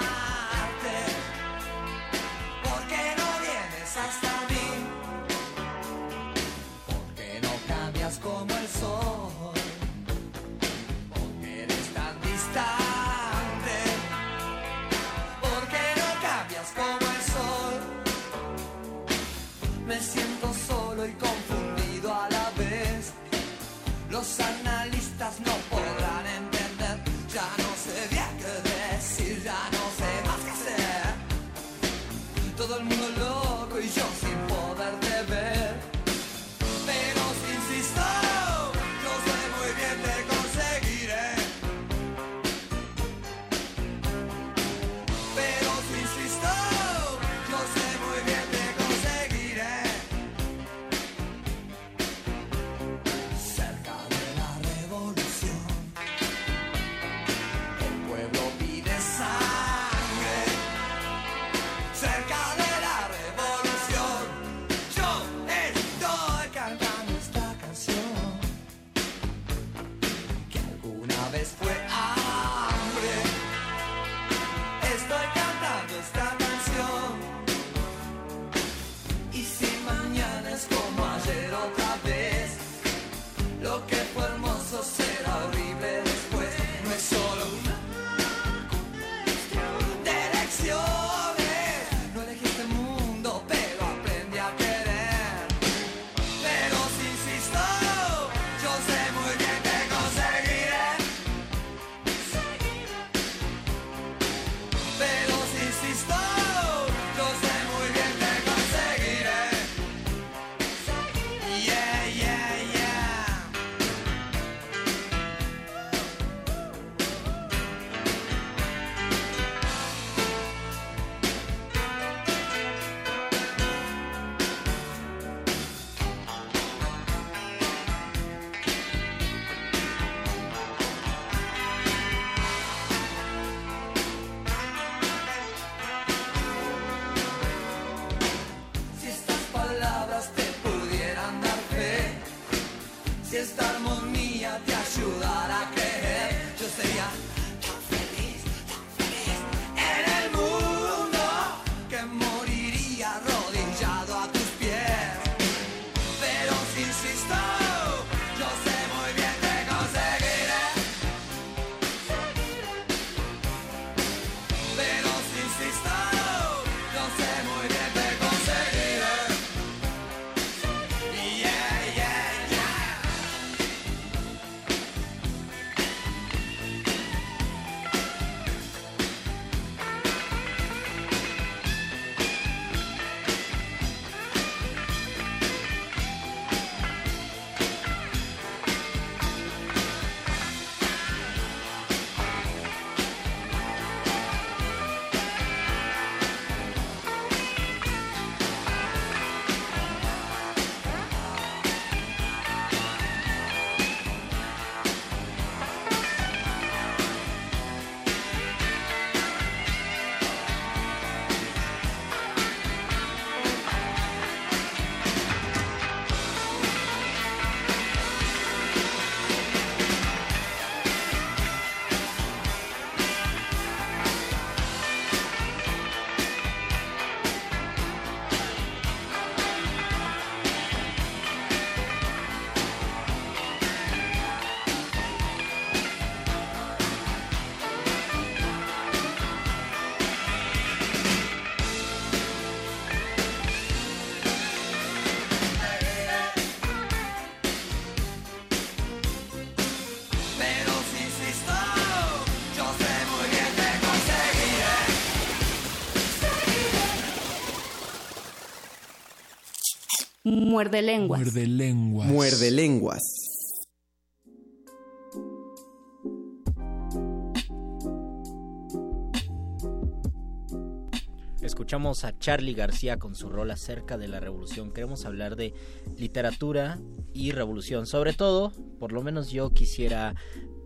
Muerde lenguas. Muerde lenguas. Muerde lenguas. Escuchamos a Charlie García con su rol acerca de la revolución. Queremos hablar de literatura y revolución. Sobre todo, por lo menos yo quisiera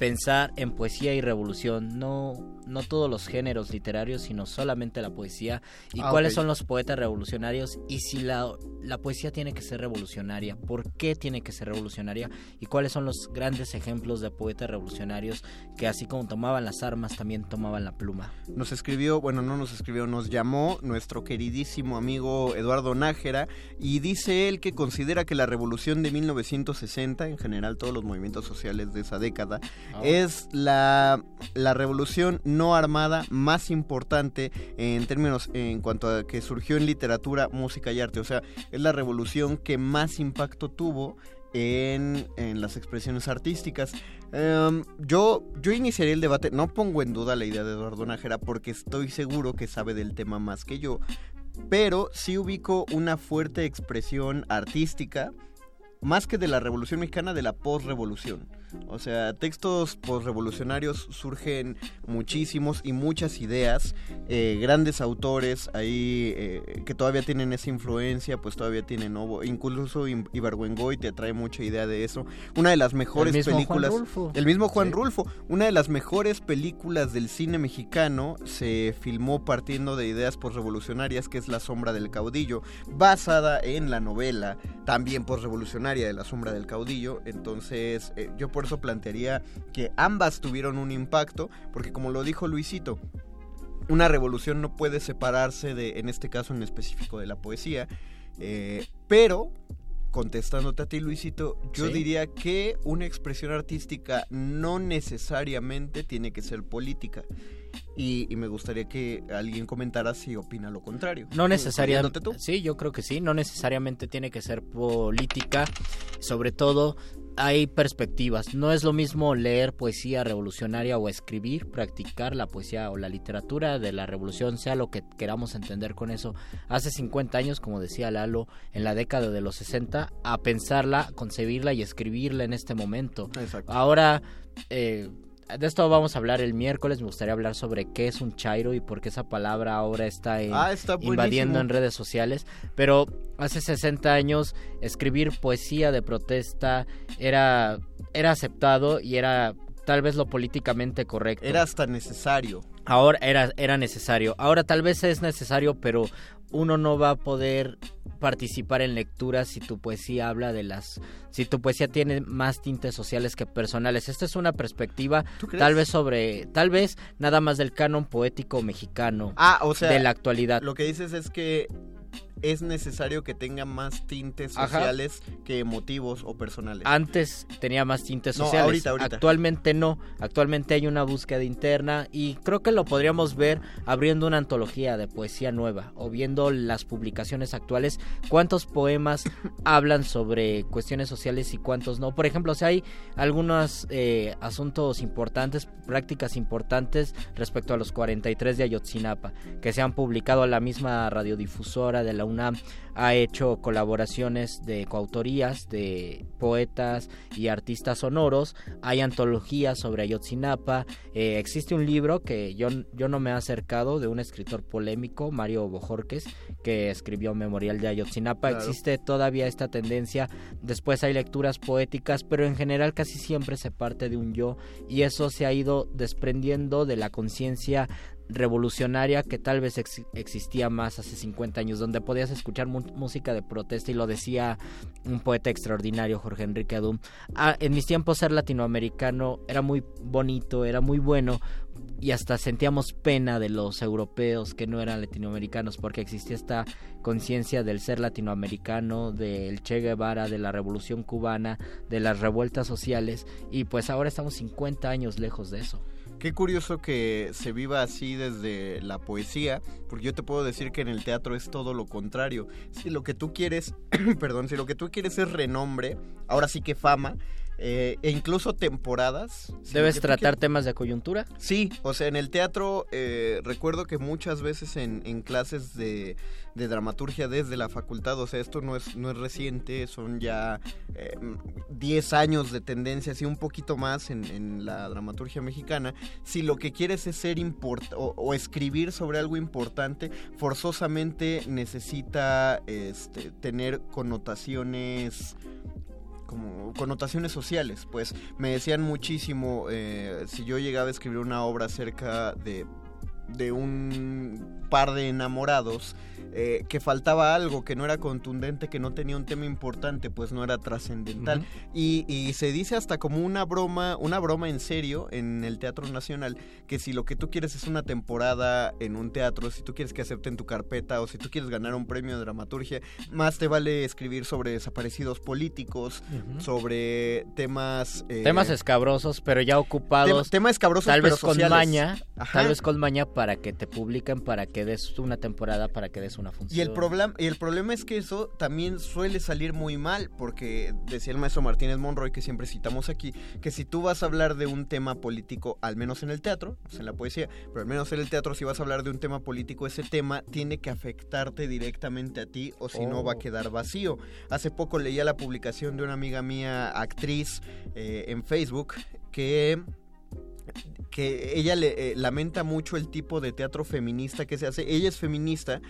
pensar en poesía y revolución, no, no todos los géneros literarios, sino solamente la poesía, y Ah, cuáles son los poetas revolucionarios, y si la, la poesía tiene que ser revolucionaria, por qué tiene que ser revolucionaria, y cuáles son los grandes ejemplos de poetas revolucionarios que así como tomaban las armas, también tomaban la pluma. Nos escribió, bueno, no nos escribió, nos llamó nuestro queridísimo amigo Eduardo Nájera y dice él que considera que la revolución de 1960, en general todos los movimientos sociales de esa década, Ah. es la, la revolución no armada más importante en términos en cuanto a que surgió en literatura, música y arte. O sea, es la revolución que más impacto tuvo en, las expresiones artísticas. Em, yo, yo iniciaría el debate, no pongo en duda la idea de Eduardo Nájera porque estoy seguro que sabe del tema más que yo, pero sí ubico una fuerte expresión artística, más que de la Revolución Mexicana, de la posrevolución. O sea, textos posrevolucionarios surgen muchísimos y muchas ideas, eh, grandes autores ahí eh, que todavía tienen esa influencia, pues todavía tienen, ¿no? incluso Ibargüengoy te trae mucha idea de eso. Una de las mejores mismo Juan películas... Rulfo. El mismo Juan Sí. Rulfo, una de las mejores películas del cine mexicano se filmó partiendo de ideas posrevolucionarias, que es La sombra del caudillo, basada en la novela también posrevolucionaria de La sombra del caudillo. Entonces, eh, yo por eso plantearía que ambas tuvieron un impacto, porque como lo dijo Luisito, una revolución no puede separarse de, en este caso en específico, de la poesía, eh, pero contestándote a ti, Luisito, yo Sí. diría que una expresión artística no necesariamente tiene que ser política. Y, y me gustaría que alguien comentara si opina lo contrario. No necesariamente. Sí, yo creo que sí. No necesariamente tiene que ser política. Sobre todo, hay perspectivas. No es lo mismo leer poesía revolucionaria o escribir, practicar la poesía o la literatura de la revolución, sea lo que queramos entender con eso. Hace 50 años, como decía Lalo, en la década de los 60, a pensarla, concebirla y escribirla en este momento. Exacto. Ahora, eh, de esto vamos a hablar el miércoles. Me gustaría hablar sobre qué es un chairo y por qué esa palabra ahora está, en- Ah, está invadiendo en redes sociales. Pero hace 60 años escribir poesía de protesta era, era aceptado y era tal vez lo políticamente correcto. Era hasta necesario. Ahora era, era necesario. Ahora tal vez es necesario, pero uno no va a poder participar en lecturas si tu poesía habla de las si tu poesía tiene más tintes sociales que personales. Esta es una perspectiva tal vez sobre tal vez nada más del canon poético mexicano Ah, o sea, de la actualidad. Lo que dices es que es necesario que tenga más tintes Ajá. sociales que emotivos o personales. Antes tenía más tintes No, sociales. ahorita, ahorita. Actualmente no. Actualmente hay una búsqueda interna y creo que lo podríamos ver abriendo una antología de poesía nueva o viendo las publicaciones actuales. ¿Cuántos poemas hablan sobre cuestiones sociales y cuántos no? Por ejemplo, si hay algunos eh, asuntos importantes, prácticas importantes respecto a los 43 de Ayotzinapa que se han publicado la misma radiodifusora de la UNAM ha hecho colaboraciones de coautorías de poetas y artistas sonoros. Hay antologías sobre Ayotzinapa. Eh, existe un libro que yo, yo no me he acercado de un escritor polémico, Mario Bojorques, que escribió Memorial de Ayotzinapa. Claro. Existe todavía esta tendencia. Después hay lecturas poéticas, pero en general casi siempre se parte de un yo y eso se ha ido desprendiendo de la conciencia revolucionaria que tal vez ex- existía más hace 50 años, donde podías escuchar música de protesta y lo decía un poeta extraordinario, Jorge Enrique Adum. Ah, en mis tiempos ser latinoamericano era muy bonito, era muy bueno y hasta sentíamos pena de los europeos que no eran latinoamericanos porque existía esta conciencia del ser latinoamericano, del Che Guevara, de la revolución cubana, de las revueltas sociales y pues ahora estamos 50 años lejos de eso. Qué curioso que se viva así desde la poesía, porque yo te puedo decir que en el teatro es todo lo contrario. Si lo que tú quieres, perdón, si lo que tú quieres es renombre, ahora sí que fama, eh, e incluso temporadas. ¿Debes tratar temas de coyuntura? Sí, o sea, en el teatro eh, recuerdo que muchas veces en, en clases de, de dramaturgia desde la facultad, o sea, esto no es, no es reciente, son ya eh, 10 años de tendencias y un poquito más en, en la dramaturgia mexicana. Si lo que quieres es ser import o, o escribir sobre algo importante, forzosamente necesita este, tener connotaciones como connotaciones sociales, pues me decían muchísimo eh, si yo llegaba a escribir una obra acerca de, de un par de enamorados, eh, que faltaba algo, que no era contundente, que no tenía un tema importante, pues no era trascendental. Y, y se dice hasta como una broma, una broma en serio en el Teatro Nacional, que si lo que tú quieres es una temporada en un teatro, si tú quieres que acepten tu carpeta o si tú quieres ganar un premio de dramaturgia, más te vale escribir sobre desaparecidos políticos, sobre temas... eh, Temas escabrosos, pero ya ocupados. Tema- tema escabrosos, Tal pero vez con maña. Ajá. Tal vez con maña para que te publiquen, para que des una temporada, para que des una función. Y el, problema, y el problema es que eso también suele salir muy mal, porque decía el maestro Martínez Monroy, que siempre citamos aquí, que si tú vas a hablar de un tema político, al menos en el teatro, sé en la poesía, pero al menos en el teatro, si vas a hablar de un tema político, ese tema tiene que afectarte directamente a ti, o si no va a Oh. quedar vacío. Hace poco leía la publicación de una amiga mía, actriz, eh, en Facebook, que que ella le eh, lamenta mucho el tipo de teatro feminista que se hace. Ella es feminista,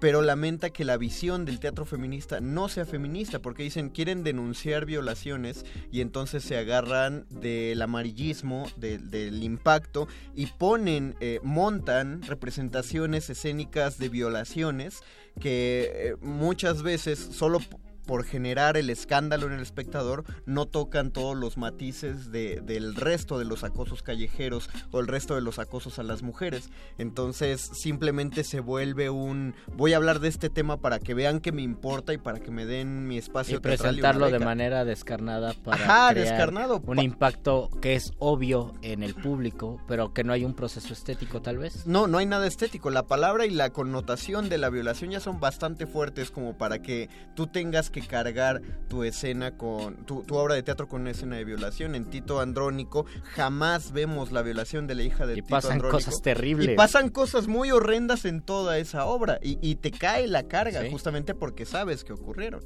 pero lamenta que la visión del teatro feminista no sea feminista, porque dicen quieren denunciar violaciones y entonces se agarran del amarillismo, de- del impacto y ponen, eh, montan representaciones escénicas de violaciones que eh, muchas veces solo por generar el escándalo en el espectador, no tocan todos los matices de- del resto de los acosos callejeros o el resto de los acosos a las mujeres. Entonces simplemente se vuelve un voy a hablar de este tema para que vean que me importa y para que me den mi espacio y presentarlo de beca". manera descarnada para Ajá, crear descarnado. un impacto que es obvio en el público, pero que no hay un proceso estético tal vez. No, no hay nada estético. La palabra y la connotación de la violación ya son bastante fuertes como para que tú tengas que cargar tu escena con tu, tu obra de teatro con una escena de violación. En Tito Andrónico jamás vemos la violación de la hija de Y Tito pasan Andrónico. cosas terribles. Y pasan cosas muy horrendas en toda esa obra y, y te cae la carga Sí. justamente porque sabes que ocurrieron.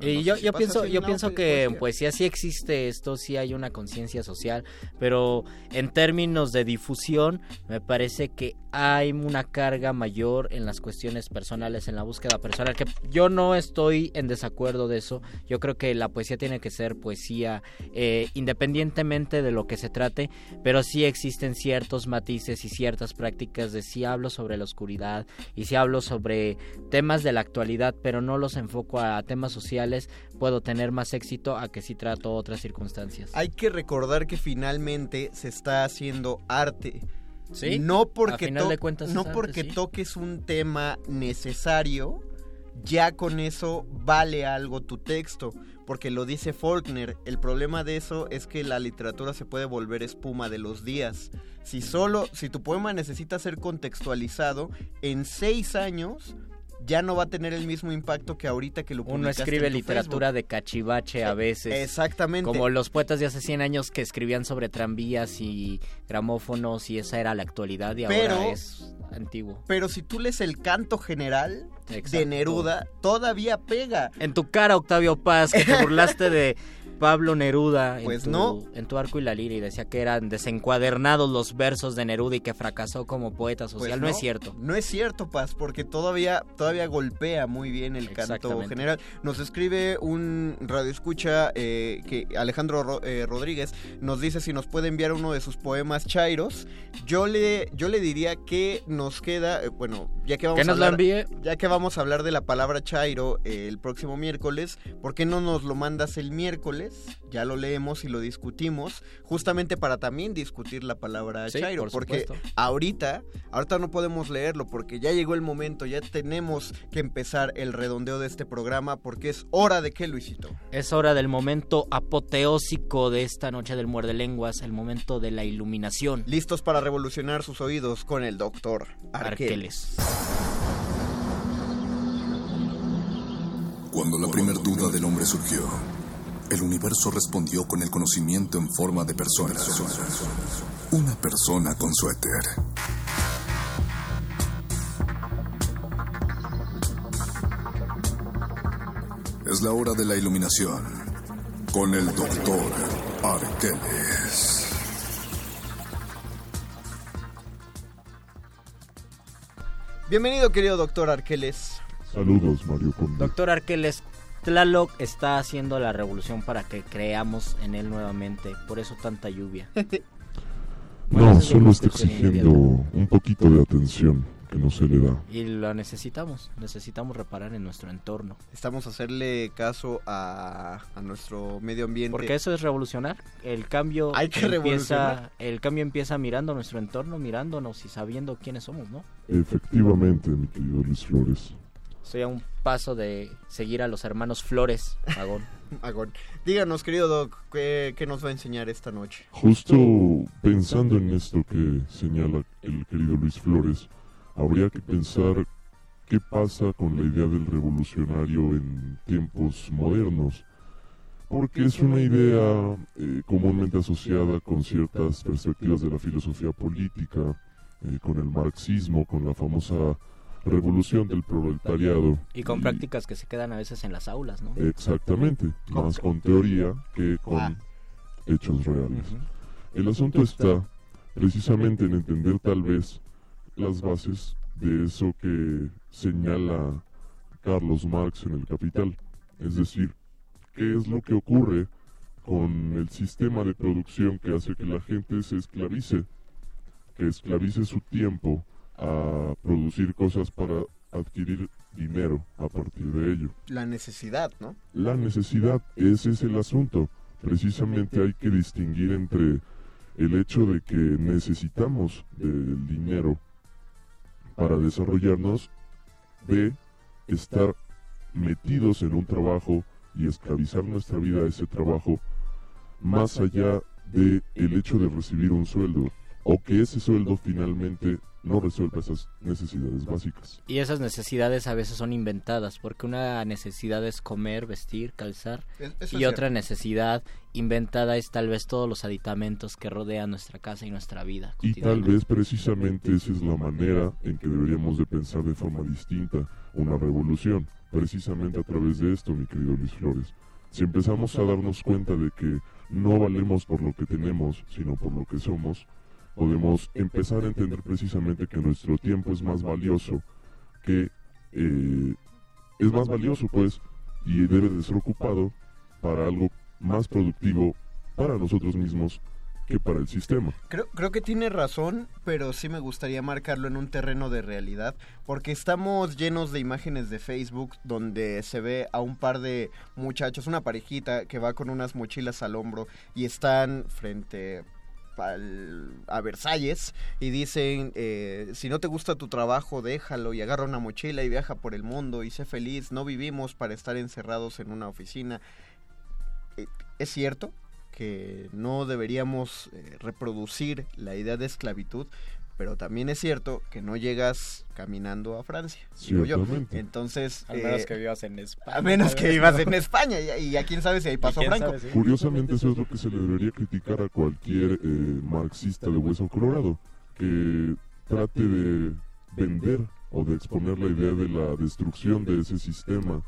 Y No yo, si yo pienso, yo pienso poesía. que en poesía sí existe esto, sí hay una conciencia social, pero en términos de difusión me parece que hay una carga mayor en las cuestiones personales, en la búsqueda personal, que yo no estoy en desacuerdo de eso. Yo creo que la poesía tiene que ser poesía eh, independientemente de lo que se trate, pero sí existen ciertos matices y ciertas prácticas de si hablo sobre la oscuridad y si hablo sobre temas de la actualidad, pero no los enfoco a temas sociales, puedo tener más éxito a que si trato otras circunstancias. Hay que recordar que finalmente se está haciendo arte. Sí, No a porque, final to- de cuentas es no arte, porque sí. toques un tema necesario, ya con eso vale algo tu texto. Porque lo dice Faulkner, el problema de eso es que la literatura se puede volver espuma de los días. Si solo, si tu poema necesita ser contextualizado, en seis años ya no va a tener el mismo impacto que ahorita que lo Uno escribe en tu literatura Facebook. de cachivache a veces. Exactamente. Como los poetas de hace 100 años que escribían sobre tranvías y gramófonos y esa era la actualidad y Pero- ahora es antiguo. Pero si tú lees el canto general Exacto. de Neruda, todavía pega. En tu cara, Octavio Paz, que te burlaste de Pablo Neruda Pues en, tu, no. en tu arco y la lira y decía que eran desencuadernados los versos de Neruda y que fracasó como poeta Pues social. no. es cierto. No es cierto, Paz, porque todavía, todavía golpea muy bien el canto general. Nos escribe un radioescucha eh, que Alejandro Ro- eh, Rodríguez nos dice si nos puede enviar uno de sus poemas chairos. Yo le, yo le diría que nos queda, eh, bueno, ya que vamos Que a nos lo hablar, ya que vamos a hablar de la palabra chairo eh, el próximo miércoles, ¿por qué no nos lo mandas el miércoles? Ya lo leemos y lo discutimos, justamente para también discutir la palabra Sí, chairo, por porque supuesto. ahorita, ahorita no podemos leerlo porque ya llegó el momento, ya tenemos que empezar el redondeo de este programa porque es hora de que Luisito. Es hora del momento apoteósico de esta noche del muerde lenguas, el momento de la iluminación. Listos para revolucionar sus oídos con el doctor Arqueles. Cuando la primera duda del hombre surgió, el universo respondió con el conocimiento en forma de persona. Una persona con suéter. Es la hora de la iluminación con el doctor Arqueles. Bienvenido, querido doctor Arqueles. Saludos, Mario Conde. Doctor Arqueles, Tlaloc está haciendo la revolución para que creamos en él nuevamente. Por eso tanta lluvia. No, solo está exigiendo un poquito de atención que no se le da. Y lo necesitamos. Necesitamos reparar en nuestro entorno. Estamos a hacerle caso a, a nuestro medio ambiente. Porque eso es revolucionar. El cambio Hay que empieza, revolucionar. el cambio empieza mirando nuestro entorno, mirándonos y sabiendo quiénes somos, ¿no? Efectivamente, mi querido Luis Flores. Estoy a un paso de seguir a los hermanos Flores, Magón. Agón. Díganos, querido Doc, ¿qué, qué nos va a enseñar esta noche? Justo pensando en esto que señala el querido Luis Flores, habría que pensar qué pasa con la idea del revolucionario en tiempos modernos. Porque es una idea eh, comúnmente asociada con ciertas perspectivas de la filosofía política, eh, con el marxismo, con la famosa revolución del proletariado. Y con prácticas que se quedan a veces en las aulas, ¿no? Exactamente, más con teoría que con hechos reales. El asunto está precisamente en entender tal vez las bases de eso que señala Carlos Marx en el Capital, es decir, qué es lo que ocurre con el sistema de producción que hace que la gente se esclavice, que esclavice su tiempo a producir cosas para adquirir dinero a partir de ello. La necesidad, ¿no? La necesidad, ese es el asunto. Precisamente hay que distinguir entre el hecho de que necesitamos del dinero para desarrollarnos de estar metidos en un trabajo y esclavizar nuestra vida a ese trabajo más allá de el hecho de recibir un sueldo o que ese sueldo finalmente no resuelva esas necesidades básicas. Y esas necesidades a veces son inventadas, porque una necesidad es comer, vestir, calzar, Es- y otra necesidad inventada es tal vez todos los aditamentos que rodean nuestra casa y nuestra vida. Y tal vez precisamente esa es la manera en que deberíamos de pensar de forma distinta una revolución, precisamente a través de esto, mi querido Luis Flores. Si empezamos a darnos cuenta de que no valemos por lo que tenemos, sino por lo que somos, podemos empezar a entender precisamente que nuestro tiempo es más valioso, que eh, es más valioso pues, y debe de ser ocupado para algo más productivo para nosotros mismos que para el sistema. Creo, creo que tiene razón, pero sí me gustaría marcarlo en un terreno de realidad, porque estamos llenos de imágenes de Facebook donde se ve a un par de muchachos, una parejita que va con unas mochilas al hombro y están frente a Versalles y dicen, eh, si no te gusta tu trabajo, déjalo y agarra una mochila y viaja por el mundo y sé feliz, no vivimos para estar encerrados en una oficina. Eh, es cierto que no deberíamos eh, reproducir la idea de esclavitud, pero también es cierto que no llegas caminando a Francia. digo yo. Entonces, Al menos eh, que vivas en España. A menos que vivas en España y, y a quién sabe si ahí pasó Franco. sabe Curiosamente eso es lo que se le debería criticar a cualquier eh, marxista de hueso colorado, que trate de vender o de exponer la idea de la destrucción de ese sistema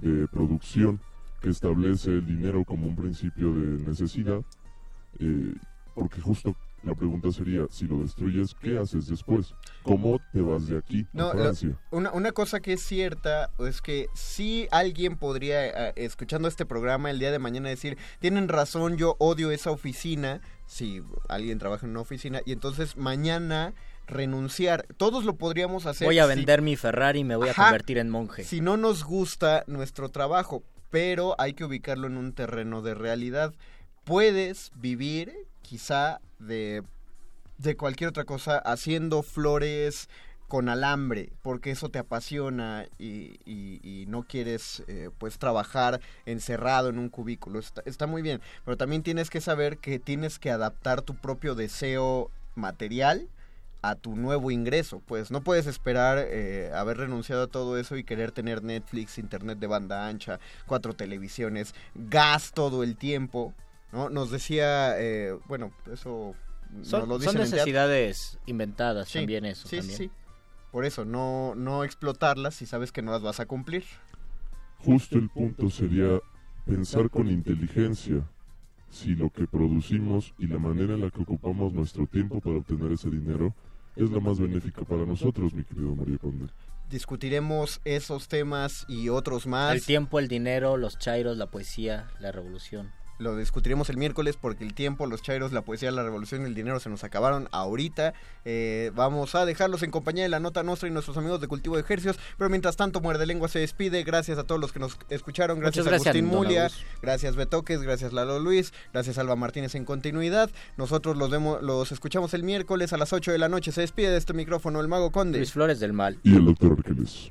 de producción que establece el dinero como un principio de necesidad, eh, porque justo la pregunta sería, si lo destruyes, ¿qué haces después? ¿Cómo te vas de aquí No, a lo- Francia? una, una cosa que es cierta es que si alguien podría, eh, escuchando este programa el día de mañana, decir, tienen razón, yo odio esa oficina, si alguien trabaja en una oficina, y entonces mañana renunciar. Todos lo podríamos hacer. Voy a si- vender mi Ferrari y me voy a convertir en monje. si no nos gusta nuestro trabajo, pero hay que ubicarlo en un terreno de realidad. Puedes vivir quizá de, de cualquier otra cosa haciendo flores con alambre, porque eso te apasiona y, y- y no quieres eh, pues trabajar encerrado en un cubículo. Está, está muy bien, pero también tienes que saber que tienes que adaptar tu propio deseo material a tu nuevo ingreso. Pues no puedes esperar eh, haber renunciado a todo eso y querer tener Netflix, internet de banda ancha, cuatro televisiones, gas todo el tiempo. ¿No? Nos decía, eh, bueno, eso nos Son, lo son dicen en teatro. necesidades inventadas Sí, también eso. sí, sí, también. sí. Por eso, no, no explotarlas si sabes que no las vas a cumplir. Justo el punto sería pensar con inteligencia si lo que producimos y la manera en la que ocupamos nuestro tiempo para obtener ese dinero es la más benéfica para nosotros, mi querido María Conde. Discutiremos esos temas y otros más. El tiempo, el dinero, los chairos, la poesía, la revolución. Lo discutiremos el miércoles porque el tiempo, los chairos, la poesía, la revolución y el dinero se nos acabaron ahorita. Eh, vamos a dejarlos en compañía de la nota nuestra y nuestros amigos de Cultivo de Ejercios. Pero mientras tanto, Muerde Lengua se despide. Gracias a todos los que nos escucharon. Gracias, a Agustín Mulia. Gracias Betoques. Gracias Lalo Luis. Gracias Alba Martínez en continuidad. Nosotros los, vemos, los escuchamos el miércoles a las 8 de la noche. Se despide de este micrófono el Mago Conde. Luis Flores del Mal. Y el doctor Arqueles.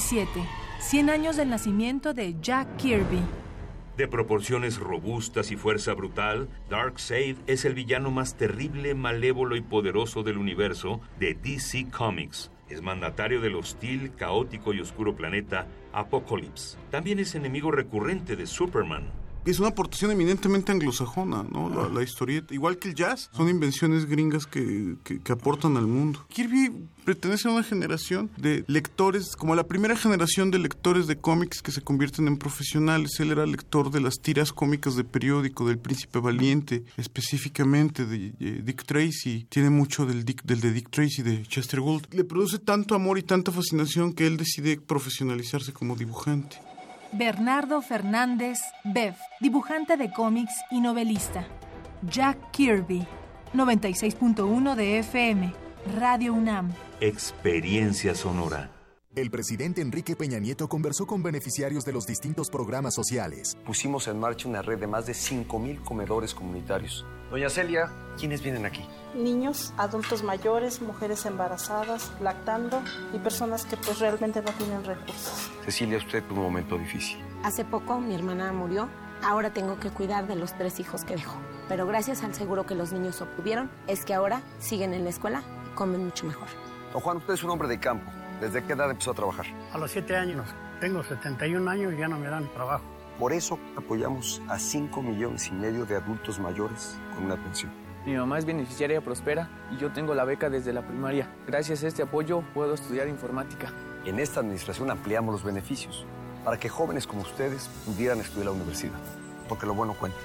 ...2017... 100 años del nacimiento de Jack Kirby. De proporciones robustas y fuerza brutal, Darkseid es el villano más terrible, malévolo y poderoso del universo de DC Comics. Es mandatario del hostil, caótico y oscuro planeta Apocalypse. También es enemigo recurrente de Superman. Es una aportación eminentemente anglosajona, ¿no? La, la historieta, igual que el jazz, son invenciones gringas que, que- aportan al mundo. Kirby pertenece a una generación de lectores, como la primera generación de lectores de cómics que se convierten en profesionales. Él era lector de las tiras cómicas de periódico, del Príncipe Valiente, específicamente de eh, Dick Tracy. Tiene mucho del, Dick, del de Dick Tracy, de Chester Gould. Le produce tanto amor y tanta fascinación que él decide profesionalizarse como dibujante. Bernardo Fernández Bev, dibujante de cómics y novelista. Jack Kirby, 96.1 de FM, Radio UNAM. Experiencia sonora. El presidente Enrique Peña Nieto conversó con beneficiarios de los distintos programas sociales. Pusimos en marcha una red de más de 5.000 comedores comunitarios. Doña Celia, ¿quiénes vienen aquí? niños, adultos mayores, mujeres embarazadas, lactando y personas que pues realmente no tienen recursos. Cecilia, usted tuvo un momento difícil. Hace poco mi hermana murió. Ahora tengo que cuidar de los tres hijos que dejó. Pero gracias al seguro que los niños obtuvieron, es que ahora siguen en la escuela y comen mucho mejor. Don Juan, usted es un hombre de campo. ¿Desde qué edad empezó a trabajar? A los siete años. Tengo 71 años y ya no me dan trabajo. Por eso apoyamos a 5 millones y medio de adultos mayores con una pensión. Mi mamá es beneficiaria Prospera y yo tengo la beca desde la primaria. Gracias a este apoyo puedo estudiar informática. En esta administración ampliamos los beneficios para que jóvenes como ustedes pudieran estudiar la universidad. Porque lo bueno cuenta.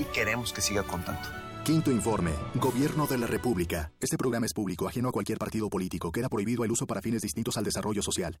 Y queremos que siga contando. Quinto informe. Gobierno de la República. Este programa es público, ajeno a cualquier partido político. Queda prohibido el uso para fines distintos al desarrollo social.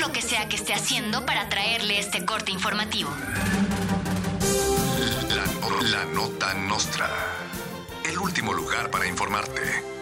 Lo que sea que esté haciendo para traerle este corte informativo. La, la nota nostra. El último lugar para informarte.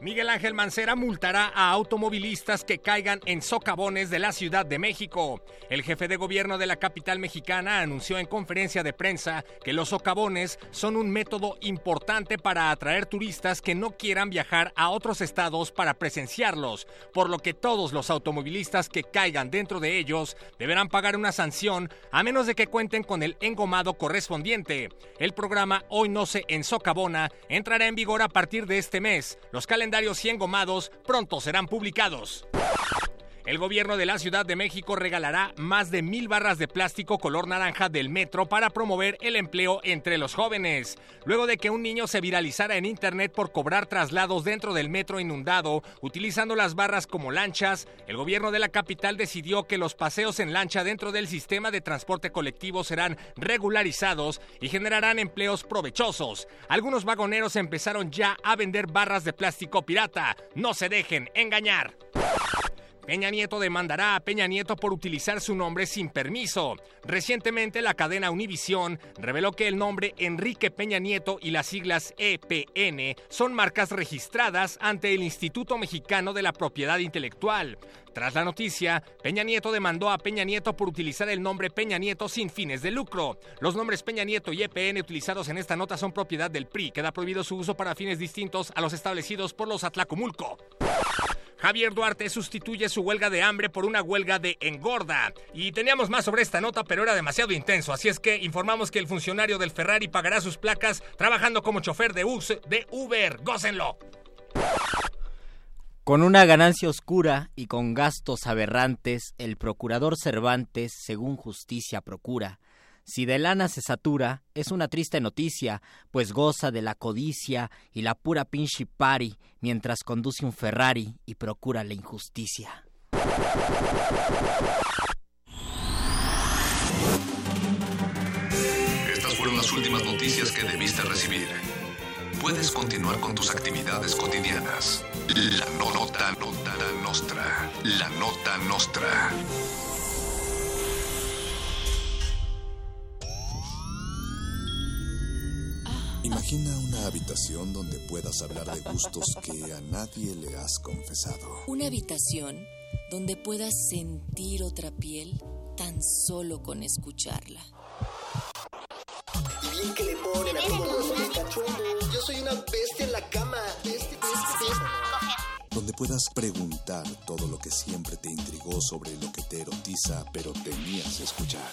Miguel Ángel Mancera multará a automovilistas que caigan en socavones de la Ciudad de México. El jefe de gobierno de la capital mexicana anunció en conferencia de prensa que los socavones son un método importante para atraer turistas que no quieran viajar a otros estados para presenciarlos, por lo que todos los automovilistas que caigan dentro de ellos deberán pagar una sanción a menos de que cuenten con el engomado correspondiente. El programa Hoy no se ensocavona entrará en vigor a partir de este mes. Los calendarios y engomados pronto serán publicados. El gobierno de la Ciudad de México regalará más de mil barras de plástico color naranja del metro para promover el empleo entre los jóvenes. Luego de que un niño se viralizara en internet por cobrar traslados dentro del metro inundado, utilizando las barras como lanchas, el gobierno de la capital decidió que los paseos en lancha dentro del sistema de transporte colectivo serán regularizados y generarán empleos provechosos. Algunos vagoneros empezaron ya a vender barras de plástico pirata. No se dejen engañar. Peña Nieto demandará a Peña Nieto por utilizar su nombre sin permiso. Recientemente la cadena Univisión reveló que el nombre Enrique Peña Nieto y las siglas EPN son marcas registradas ante el Instituto Mexicano de la Propiedad Intelectual. Tras la noticia, Peña Nieto demandó a Peña Nieto por utilizar el nombre Peña Nieto sin fines de lucro. Los nombres Peña Nieto y EPN utilizados en esta nota son propiedad del PRI. Queda prohibido su uso para fines distintos a los establecidos por los Atlacomulco. Javier Duarte sustituye su huelga de hambre por una huelga de engorda. Y teníamos más sobre esta nota, pero era demasiado intenso, así es que informamos que el funcionario del Ferrari pagará sus placas trabajando como chofer de, de Uber. ¡Gócenlo! Con una ganancia oscura y con gastos aberrantes, el procurador Cervantes, según justicia procura, si de lana se satura, es una triste noticia, pues goza de la codicia y la pura pinche pari mientras conduce un Ferrari y procura la injusticia. Estas fueron las últimas noticias que debiste recibir. Puedes continuar con tus actividades cotidianas. La nota, nota nostra. La nota nostra. Imagina una habitación donde puedas hablar de gustos que a nadie le has confesado. Una habitación donde puedas sentir otra piel tan solo con escucharla. Y bien que le ponen a todos los. Yo soy una bestia en la cama. Bestia, bestia, bestia. Donde puedas preguntar todo lo que siempre te intrigó sobre lo que te erotiza, pero temías escuchar.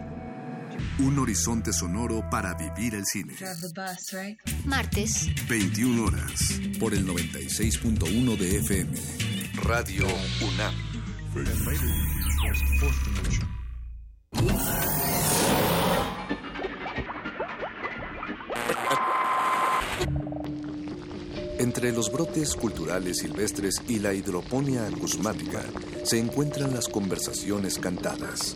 Un horizonte sonoro para vivir el cine. Martes. 21 horas. Por el 96.1 de FM. Radio UNAM. Entre los brotes culturales silvestres y la hidroponía acusmática se encuentran las conversaciones cantadas.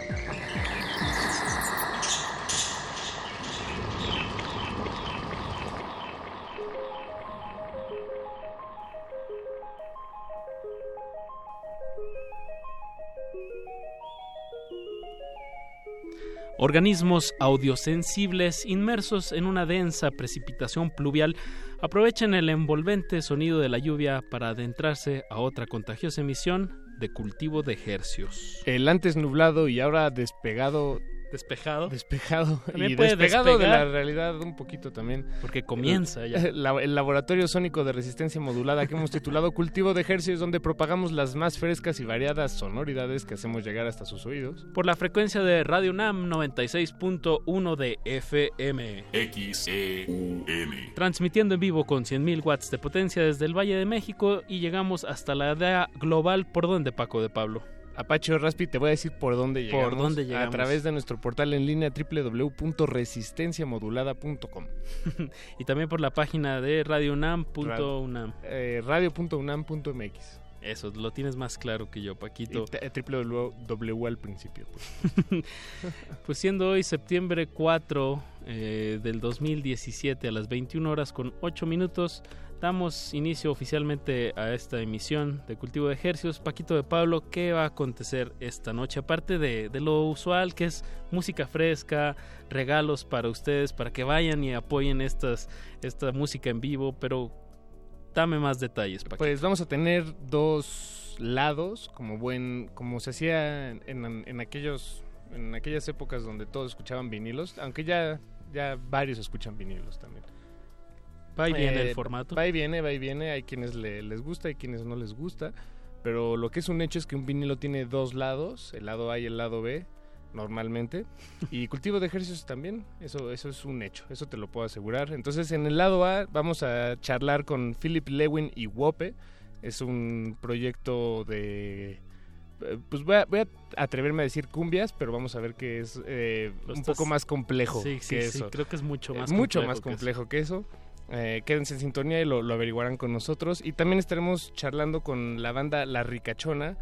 Organismos audiosensibles inmersos en una densa precipitación pluvial aprovechan el envolvente sonido de la lluvia para adentrarse a otra contagiosa emisión de cultivo de hercios. El antes nublado y ahora despegado Despejado. Despejado. También y puede despegado de la realidad un poquito también. Porque comienza ya. El, la- el laboratorio sónico de resistencia modulada que hemos titulado Cultivo de Ejercicios, donde propagamos las más frescas y variadas sonoridades que hacemos llegar hasta sus oídos. Por la frecuencia de Radio NAM 96.1 de FM. XEUN. Transmitiendo en vivo con 100.000 watts de potencia desde el Valle de México y llegamos hasta la DEA global. ¿Por dónde, Paco de Pablo? Apache o Raspi, te voy a decir por dónde llegamos. ¿Por dónde A llegamos? través de nuestro portal en línea www.resistenciamodulada.com. y también por la página de radiounam.unam. Eh, radio.unam.mx. Eso, lo tienes más claro que yo, Paquito. Y t- www al principio. pues. Pues siendo hoy septiembre 4 eh, del 2017 a las 21 horas con 8 minutos, damos inicio oficialmente a esta emisión de Cultivo de Ejercicios. Paquito de Pablo, ¿qué va a acontecer esta noche? Aparte de, de lo usual, que es música fresca, regalos para ustedes, para que vayan y apoyen estas, esta música en vivo, pero dame más detalles, Paquito. Pues vamos a tener dos lados, como buen, como se hacía en, en- en aquellos, en aquellas épocas donde todos escuchaban vinilos, aunque ya, ya varios escuchan vinilos también. Va y viene Eh, el formato. Va y viene, va y viene. Hay quienes le- les gusta, hay quienes no les gusta. Pero lo que es un hecho es que un vinilo tiene dos lados, el lado A y el lado B, normalmente. Y cultivo de ejercicios también, eso, eso es un hecho, eso te lo puedo asegurar. Entonces en el lado A vamos a charlar con Philip Lewin y Wope. Es un proyecto de... eh, Pues voy a, voy a atreverme a decir cumbias, pero vamos a ver que es eh, un poco más complejo Sí, sí, que sí, eso. creo que es mucho Eh, más mucho complejo más que eso. complejo que eso. Eh, quédense en sintonía y lo, lo averiguarán con nosotros. Y también estaremos charlando con la banda La Ricachona.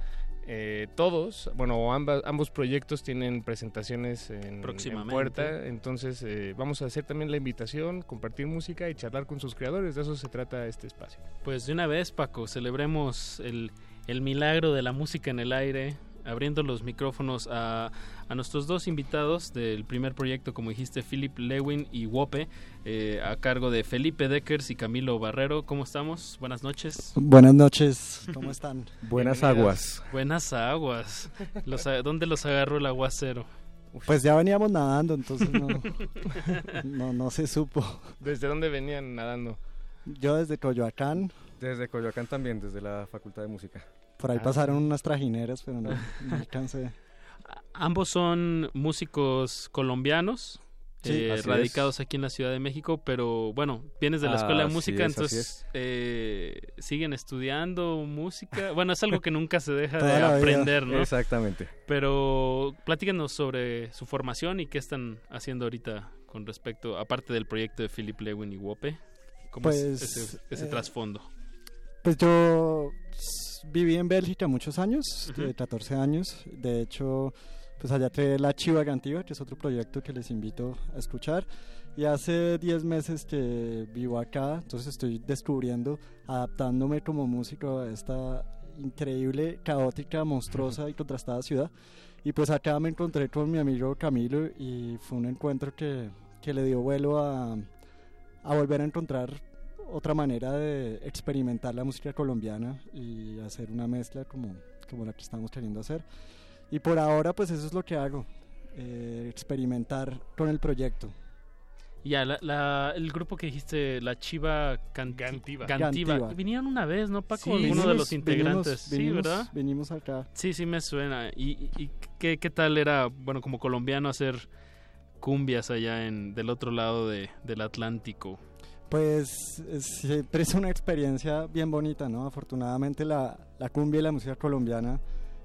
Eh, todos, bueno, ambas, ambos proyectos tienen presentaciones en, puerta. Entonces eh, vamos a hacer también la invitación, compartir música y charlar con sus creadores. De eso se trata este espacio. Pues de una vez, Paco, celebremos el, el milagro de la música en el aire, abriendo los micrófonos a, a nuestros dos invitados del primer proyecto, como dijiste, Philip Lewin y Wope, eh, a cargo de Felipe Deckers y Camilo Barrero. ¿Cómo estamos? Buenas noches. Buenas noches, ¿cómo están? Buenas aguas. Buenas aguas. Los a- ¿Dónde los agarró el aguacero? Pues ya veníamos nadando, entonces no, no, no se supo. ¿Desde dónde venían nadando? Yo desde Coyoacán, Desde Coyoacán también, desde la Facultad de Música. Por ahí Ah, pasaron unas trajineras, pero no, no alcancé. Ambos son músicos colombianos. Sí, eh, radicados aquí en la Ciudad de México, pero bueno, vienes de la escuela de música, es, entonces eh, siguen estudiando música. Bueno, es algo que nunca se deja de aprender, ¿no? Exactamente. Pero platícanos sobre su formación y qué están haciendo ahorita con respecto, aparte del proyecto de Philip Lewin y Wope. ¿Cómo es Pues, ese, ese eh, trasfondo? Pues yo viví en Bélgica muchos años, Ujú. de 14 años. De hecho, pues allá trae La Chiva Gantiva, que es otro proyecto que les invito a escuchar. Y hace 10 meses que vivo acá, entonces estoy descubriendo, adaptándome como músico a esta increíble, caótica, monstruosa y contrastada ciudad. Y pues acá me encontré con mi amigo Camilo y fue un encuentro que, que le dio vuelo a, a volver a encontrar otra manera de experimentar la música colombiana y hacer una mezcla como, como la que estamos queriendo hacer. Y por ahora pues eso es lo que hago, eh, experimentar con el proyecto. Ya, la, la- el grupo que dijiste, la Chiva Can- Gantiva. Vinieron una vez, ¿no, Paco? Sí, Uno de venimos- los integrantes. venimos- sí, ¿verdad? Venimos acá. Sí, sí me suena. ¿Y, y- y qué, qué tal era, bueno, como colombiano hacer cumbias allá en del otro lado de, del Atlántico? Pues es- siempre es una experiencia bien bonita, ¿no? Afortunadamente la, la cumbia y la música colombiana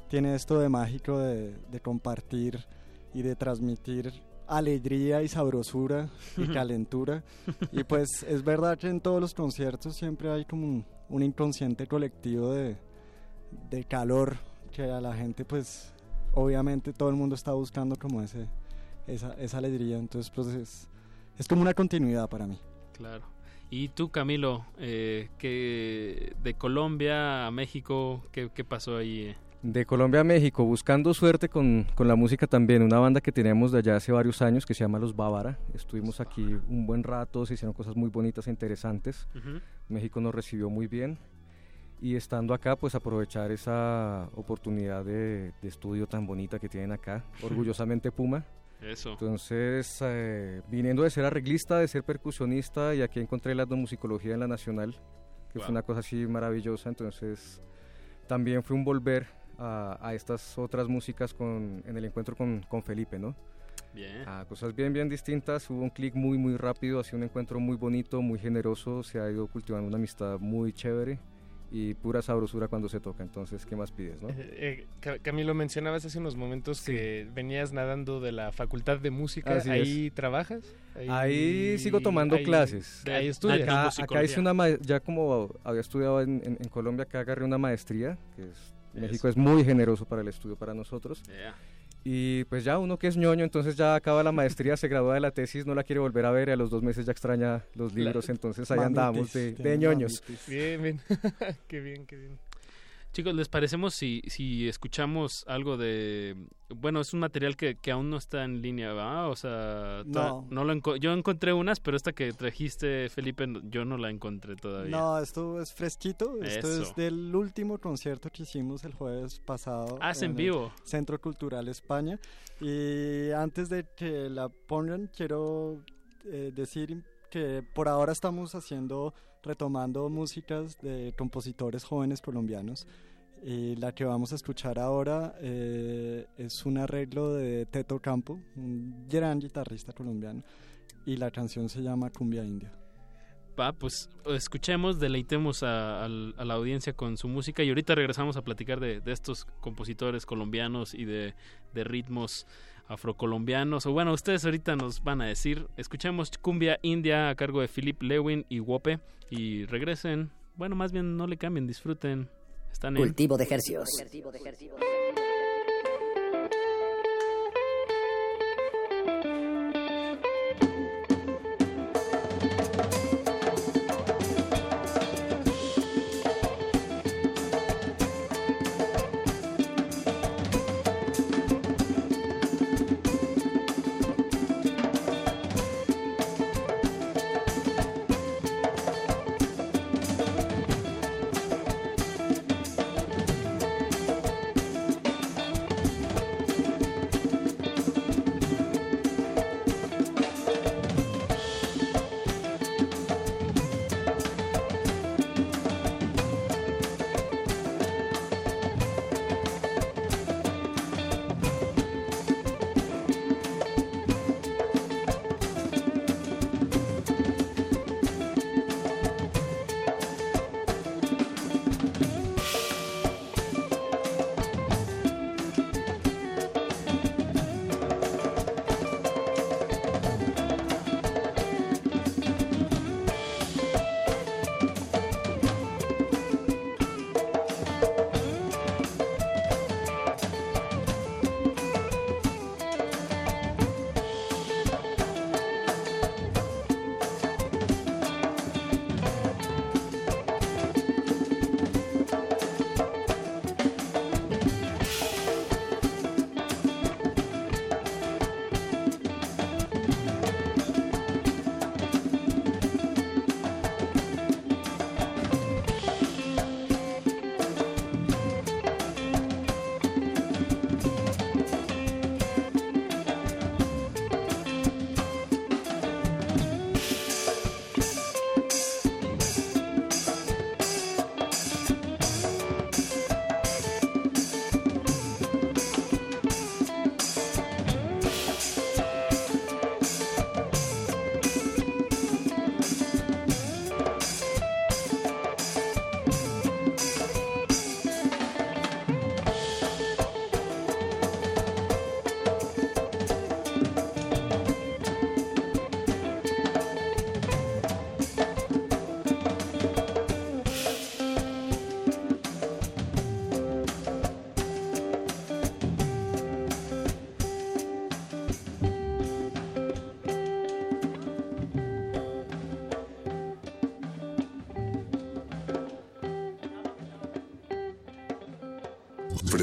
tiene esto de mágico de, de compartir y de transmitir alegría y sabrosura y calentura. y pues es verdad que en todos los conciertos siempre hay como un, un inconsciente colectivo de, de calor que a la gente pues obviamente todo el mundo está buscando como ese, esa, esa alegría. Entonces pues es, es como una continuidad para mí. Claro. Y tú, Camilo, eh, que de Colombia a México, ¿qué, qué pasó ahí? eh? De Colombia a México, buscando suerte con, con la música también, una banda que tenemos de allá hace varios años que se llama Los Bávara. Estuvimos aquí un buen rato, se hicieron cosas muy bonitas e interesantes. Ujú. México nos recibió muy bien y estando acá, pues aprovechar esa oportunidad de, de estudio tan bonita que tienen acá, orgullosamente Puma. Eso. Entonces, eh, viniendo de ser arreglista, de ser percusionista, y aquí encontré la etnomusicología en la Nacional, que Wow. fue una cosa así maravillosa. Entonces, también fue un volver a, a estas otras músicas con, en el encuentro con, con Felipe, ¿no? Bien. A cosas bien, bien distintas. Hubo un clic muy, muy rápido, ha sido un encuentro muy bonito, muy generoso. Se ha ido cultivando una amistad muy chévere y pura sabrosura cuando se toca. Entonces, ¿qué más pides, no? Eh, eh, Ca- Camilo, mencionabas hace unos momentos que venías nadando de la Facultad de Música. Así ¿Ahí trabajas? Ahí sigo tomando ahí- clases. Ahí estudias. Acá, acá hice una ma- ya como había estudiado en, en- en Colombia, acá agarré una maestría, que es, México es muy generoso para el estudio para nosotros. Y pues ya uno que es ñoño, entonces ya acaba la maestría, se gradúa de la tesis, no la quiere volver a ver y a los dos meses ya extraña los libros, entonces ahí andamos de, de ñoños. Bien, bien. qué bien, qué bien. Chicos, ¿les parecemos si, si escuchamos algo de... Bueno, es un material que, que aún no está en línea, ¿va? O sea, No. no lo enco- yo encontré unas, pero esta que trajiste, Felipe, yo no la encontré todavía. No, esto es fresquito. Esto Eso. es del último concierto que hicimos el jueves pasado. Ah, en el vivo. Centro Cultural España. Y antes de que la pongan, quiero eh, decir que por ahora estamos haciendo, retomando músicas de compositores jóvenes colombianos. Y la que vamos a escuchar ahora eh, es un arreglo de Teto Campo, un gran guitarrista colombiano. Y la canción se llama Cumbia India. Va, pues escuchemos, deleitemos a, al- a la audiencia con su música y ahorita regresamos a platicar de, de estos compositores colombianos y de, de ritmos afrocolombianos. O bueno, ustedes ahorita nos van a decir. Escuchemos Cumbia India a cargo de Philip Lewin y Wope y regresen. Bueno, más bien no le cambien, disfruten. Están en Cultivo de ejercicios. Cumbia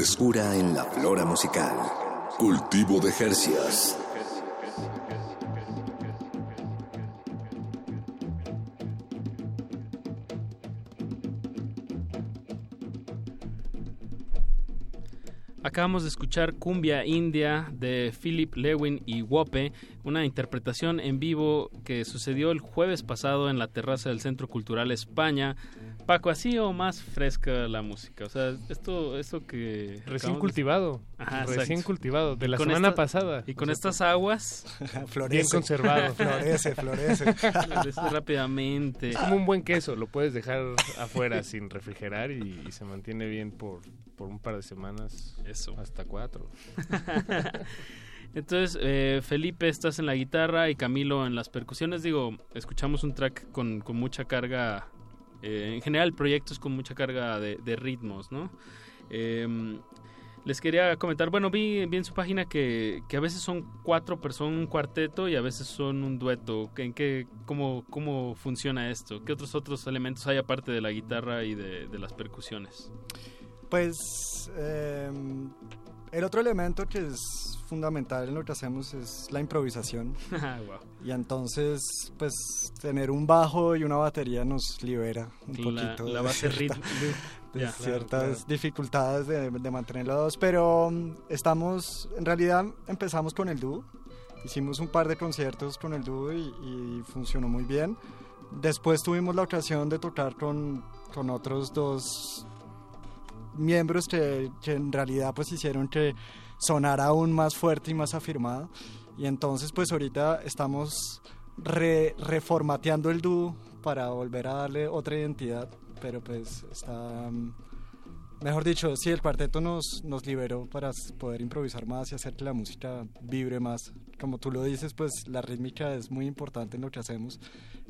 En la flora musical. Cultivo de Jercias. Acabamos de escuchar Cumbia India de Philip Lewin y Wope, una interpretación en vivo que sucedió el jueves pasado en la terraza del Centro Cultural España. Paco, ¿así o más fresca la música? O sea, esto, esto que... Recién cultivado. Ajá, recién exacto. cultivado, de la con semana esta- pasada. Y con estas aguas... Florece. Bien conservado. Florece, florece. Florece rápidamente. Es como un buen queso, lo puedes dejar afuera sin refrigerar y, y se mantiene bien por, por un par de semanas. Eso. Hasta cuatro. Entonces, eh, Felipe, estás en la guitarra y Camilo en las percusiones. Digo, escuchamos un track con, con mucha carga. Eh, en general, proyectos con mucha carga de, ritmos, ¿no? Em, les quería comentar, bueno, vi, vi en su página que, que a veces son cuatro personas, un cuarteto y a veces son un dueto. ¿En qué, cómo, ¿Cómo funciona esto? ¿Qué otros otros elementos hay aparte de la guitarra y de, las percusiones? Pues eh, el otro elemento que es fundamental en lo que hacemos es la improvisación. Wow. Y entonces, pues tener un bajo y una batería nos libera un La- poquito la de base cierta- rit- de Ya. ciertas Claro, claro. dificultades de, de mantenerlo dos. Pero mm, estamos, en realidad empezamos con el dúo. Hicimos un par de conciertos con el dúo y, y funcionó muy bien. Después tuvimos la ocasión de tocar con, con otros dos miembros que, que en realidad pues hicieron que sonara aún más fuerte y más afirmado. Y entonces pues ahorita estamos re- reformateando el dúo para volver a darle otra identidad, pero pues está... mm, Mejor dicho, sí, el cuarteto nos, nos liberó para poder improvisar más y hacer que la música vibre más. Como tú lo dices, pues la rítmica es muy importante en lo que hacemos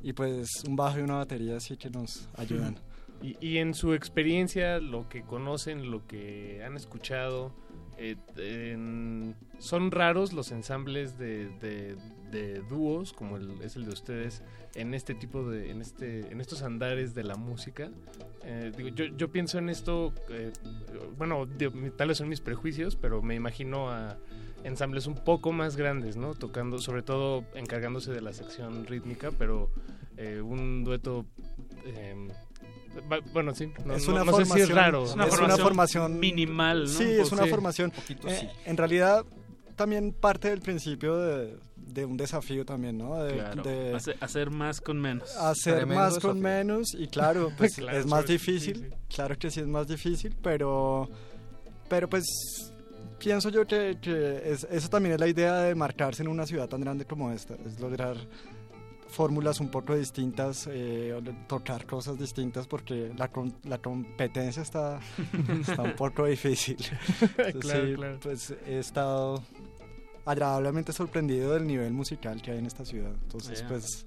y pues un bajo y una batería sí que nos ayudan. Y, y en su experiencia, lo que conocen, lo que han escuchado, eh, son raros los ensambles de, de- dúos, como es el de ustedes, en este tipo de, en este, en estos andares de la música. Eh, digo, yo, yo pienso en esto, eh, bueno, digo, tal vez son mis prejuicios, pero me imagino a ensambles un poco más grandes, ¿no? Tocando, sobre todo encargándose de la sección rítmica, pero eh, un dueto... bueno, sí, no, es una no sé formación, si es raro. es ¿no? una formación minimal, ¿no? Sí, Un es una Sí. formación. poquito Eh, sí. En realidad, también parte del principio de, de un desafío también, ¿no? De, Claro. de Hace- hacer más con menos. hacer Tremendo más con desafío. menos y claro, pues Claro, es más difícil. sí, sí. Claro que sí es más difícil, pero, pero pues pienso yo que, que es- eso también es la idea de marcarse en una ciudad tan grande como esta, es lograr fórmulas un poco distintas, eh, tocar cosas distintas porque la, la competencia está, está un poco difícil. Entonces, Claro, sí, claro. Pues he estado agradablemente sorprendido del nivel musical que hay en esta ciudad. Entonces, Ya. pues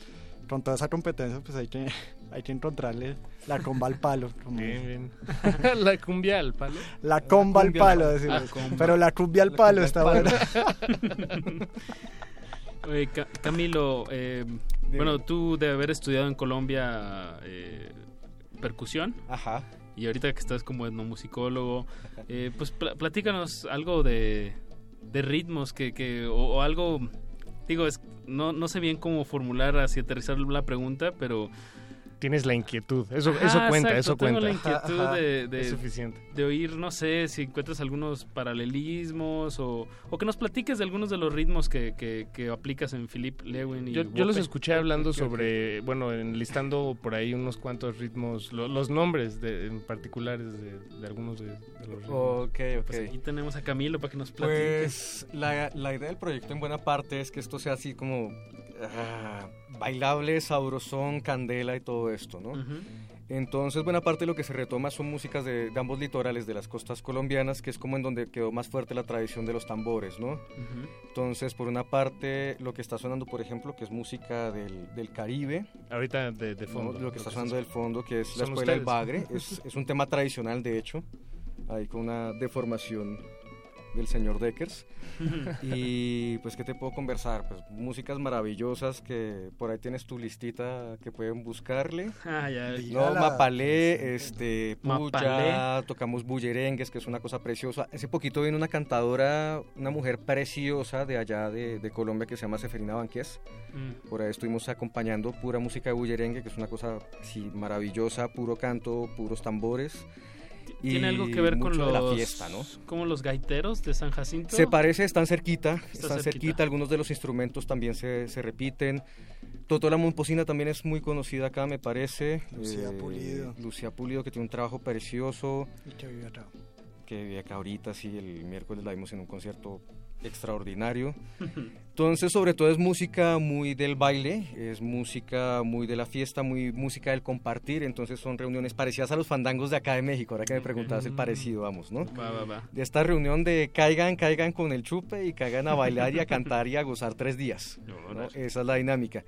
con toda esa competencia, pues hay que, hay que encontrarle la comba al palo. como- Bien, bien. la cumbia al palo. La comba cumbia palo, al-. Ah, comba. pero la cumbia al palo está buena. Ca- Camilo, eh, bueno, tú de haber estudiado en Colombia eh, percusión. Ajá. Y ahorita que estás como etnomusicólogo, eh, pues pl- platícanos algo de, de ritmos que, que o, o algo, digo, es, no, no sé bien cómo formular así aterrizar la pregunta, pero Tienes la inquietud. Eso, Ajá, eso cuenta, exacto, eso tengo cuenta. la inquietud Ajá, de, de- Es suficiente. de oír, no sé, si encuentras algunos paralelismos o, o que nos platiques de algunos de los ritmos que, que, que aplicas en Philip Lewin y Yo, yo los escuché hablando sobre, bueno, enlistando por ahí unos cuantos ritmos, lo- los nombres de, en particulares de, de algunos de, de los ritmos. Ok, ok. Pues aquí tenemos a Camilo para que nos platique. Pues la, la idea del proyecto en buena parte es que esto sea así como ah, bailable, sabrosón, candela y todo esto, ¿no? Entonces buena parte de lo que se retoma son músicas de, de ambos litorales de las costas colombianas, que es como en donde quedó más fuerte la tradición de los tambores, ¿no? Entonces por una parte lo que está sonando, por ejemplo, que es música del, del Caribe, Ahorita de, de ¿no? fondo. lo que está sonando del fondo, que es la escuela del ustedes. bagre, es, es un tema tradicional de hecho, ahí con una deformación del señor Deckers. y pues, ¿qué te puedo conversar? Pues músicas maravillosas que por ahí tienes tu listita que pueden buscarle. Ah, ya. No. Mapalé, este, Mapalé. Puya, tocamos bullerengues, que es una cosa preciosa. Hace poquito vino una cantadora, una mujer preciosa de allá de, de Colombia que se llama Seferina Banqués. Mm. Por ahí estuvimos acompañando pura música de bullerengue, que es una cosa así maravillosa, puro canto, puros tambores. Tiene algo que ver con los, la fiesta, ¿no? como los gaiteros de San Jacinto. Se parece, están cerquita, Está están cerquita. cerquita. algunos de los instrumentos también se, se repiten. Toto la Momposina también es muy conocida acá, me parece. Lucía Pulido. Lucía Pulido, que tiene un trabajo precioso. Y que vive acá. Que vive acá ahorita, sí, el miércoles la vimos en un concierto extraordinario. Entonces, sobre todo es música muy del baile, es música muy de la fiesta, muy música del compartir. Entonces son reuniones parecidas a los fandangos de acá de México. Ahora que me preguntabas el parecido, vamos, ¿no? Va, va, va. De esta reunión de caigan, caigan con el chupe y caigan a bailar y a cantar y a gozar tres días. ¿no? Esa es la dinámica.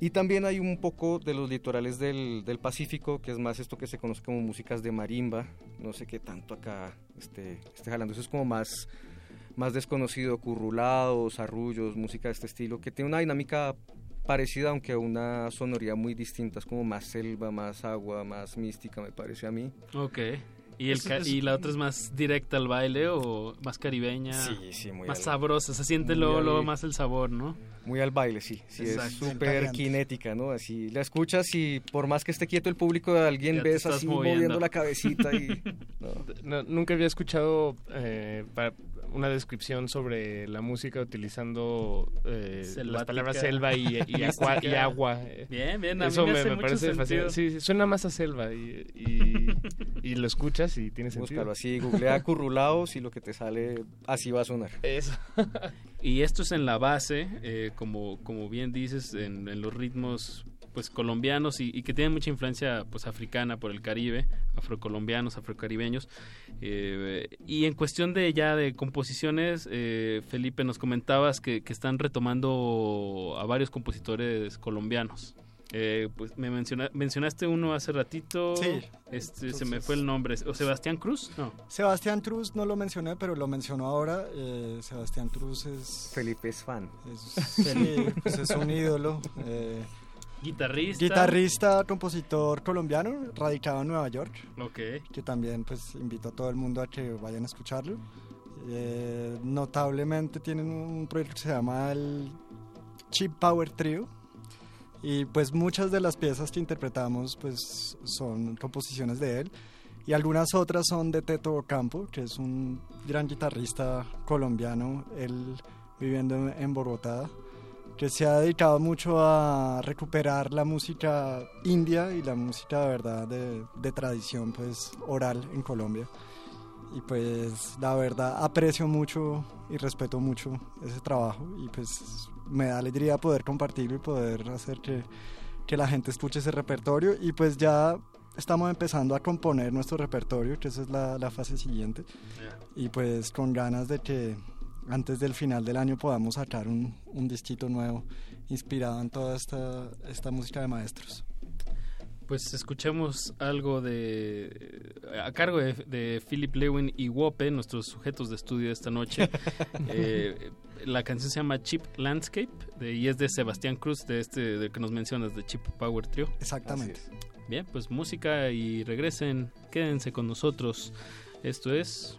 Y también hay un poco de los litorales del, del Pacífico, que es más esto que se conoce como músicas de marimba. No sé qué tanto acá esté, esté jalando. Eso es como más, más desconocido, currulados, arrullos, música de este estilo, que tiene una dinámica parecida, aunque una sonoridad muy distinta. Es como más selva, más agua, más mística, me parece a mí. Ok. ¿Y, el Es- ca- es- ¿Y la otra es más directa al baile o más caribeña? Sí, sí, muy Más al- sabrosa, se siente luego, al- luego más el sabor, ¿no? Muy al baile, sí. Sí, Exacto. es súper kinética, ¿no? Así la escuchas y por más que esté quieto el público alguien, Ya ves así moviendo. moviendo la cabecita y... No, nunca había escuchado eh, una descripción sobre la música utilizando eh, las palabras selva y, y agua. y agua. Bien, bien, a Eso me me, hace me mucho parece fascinante. Sí, sí, suena más a selva y, y, y lo escuchas y tiene sentido. Búscalo así, googlea currulaos y lo que te sale así va a sonar. Eso. Y esto es en la base, eh, como, como bien dices, en, en los ritmos pues colombianos y, y que tienen mucha influencia pues africana por el Caribe, afrocolombianos, afrocaribeños. Eh, y en cuestión de ya de composiciones, eh, Felipe, nos comentabas que, que están retomando a varios compositores colombianos. Eh, pues me menciona- mencionaste uno hace ratito. Sí. Este, se me fue el nombre. ¿O Sebastián Cruz? No. Sebastián Truz no lo mencioné, pero lo menciono ahora. Eh, Sebastián Truz es... Felipe es fan. Es, sí, pues es un ídolo. eh, Guitarrista. Guitarrista, compositor colombiano, radicado en Nueva York. Ok. Que también pues invito a todo el mundo a que vayan a escucharlo. Eh, notablemente tienen un proyecto que se llama el Chip Power Trio. Y pues muchas de las piezas que interpretamos pues son composiciones de él. Y algunas otras son de Teto Campo, que es un gran guitarrista colombiano, él viviendo en- en Bogotá que se ha dedicado mucho a recuperar la música india y la música de verdad de, de tradición pues oral en Colombia. Y pues la verdad aprecio mucho y respeto mucho ese trabajo y pues me da alegría poder compartirlo y poder hacer que, que la gente escuche ese repertorio. Y pues ya estamos empezando a componer nuestro repertorio que esa es la, la fase siguiente. Y pues con ganas de que antes del final del año podamos sacar un, un disquito nuevo inspirado en toda esta, esta música de maestros. Pues escuchemos algo de a cargo de, de Philip Lewin y Wope, nuestros sujetos de estudio de esta noche. Eh, la canción se llama Chip Landscape de- y es de Sebastián Cruz, de este que nos mencionas, de Chip Power Trio. Exactamente. Bien, pues música y regresen, quédense con nosotros. Esto es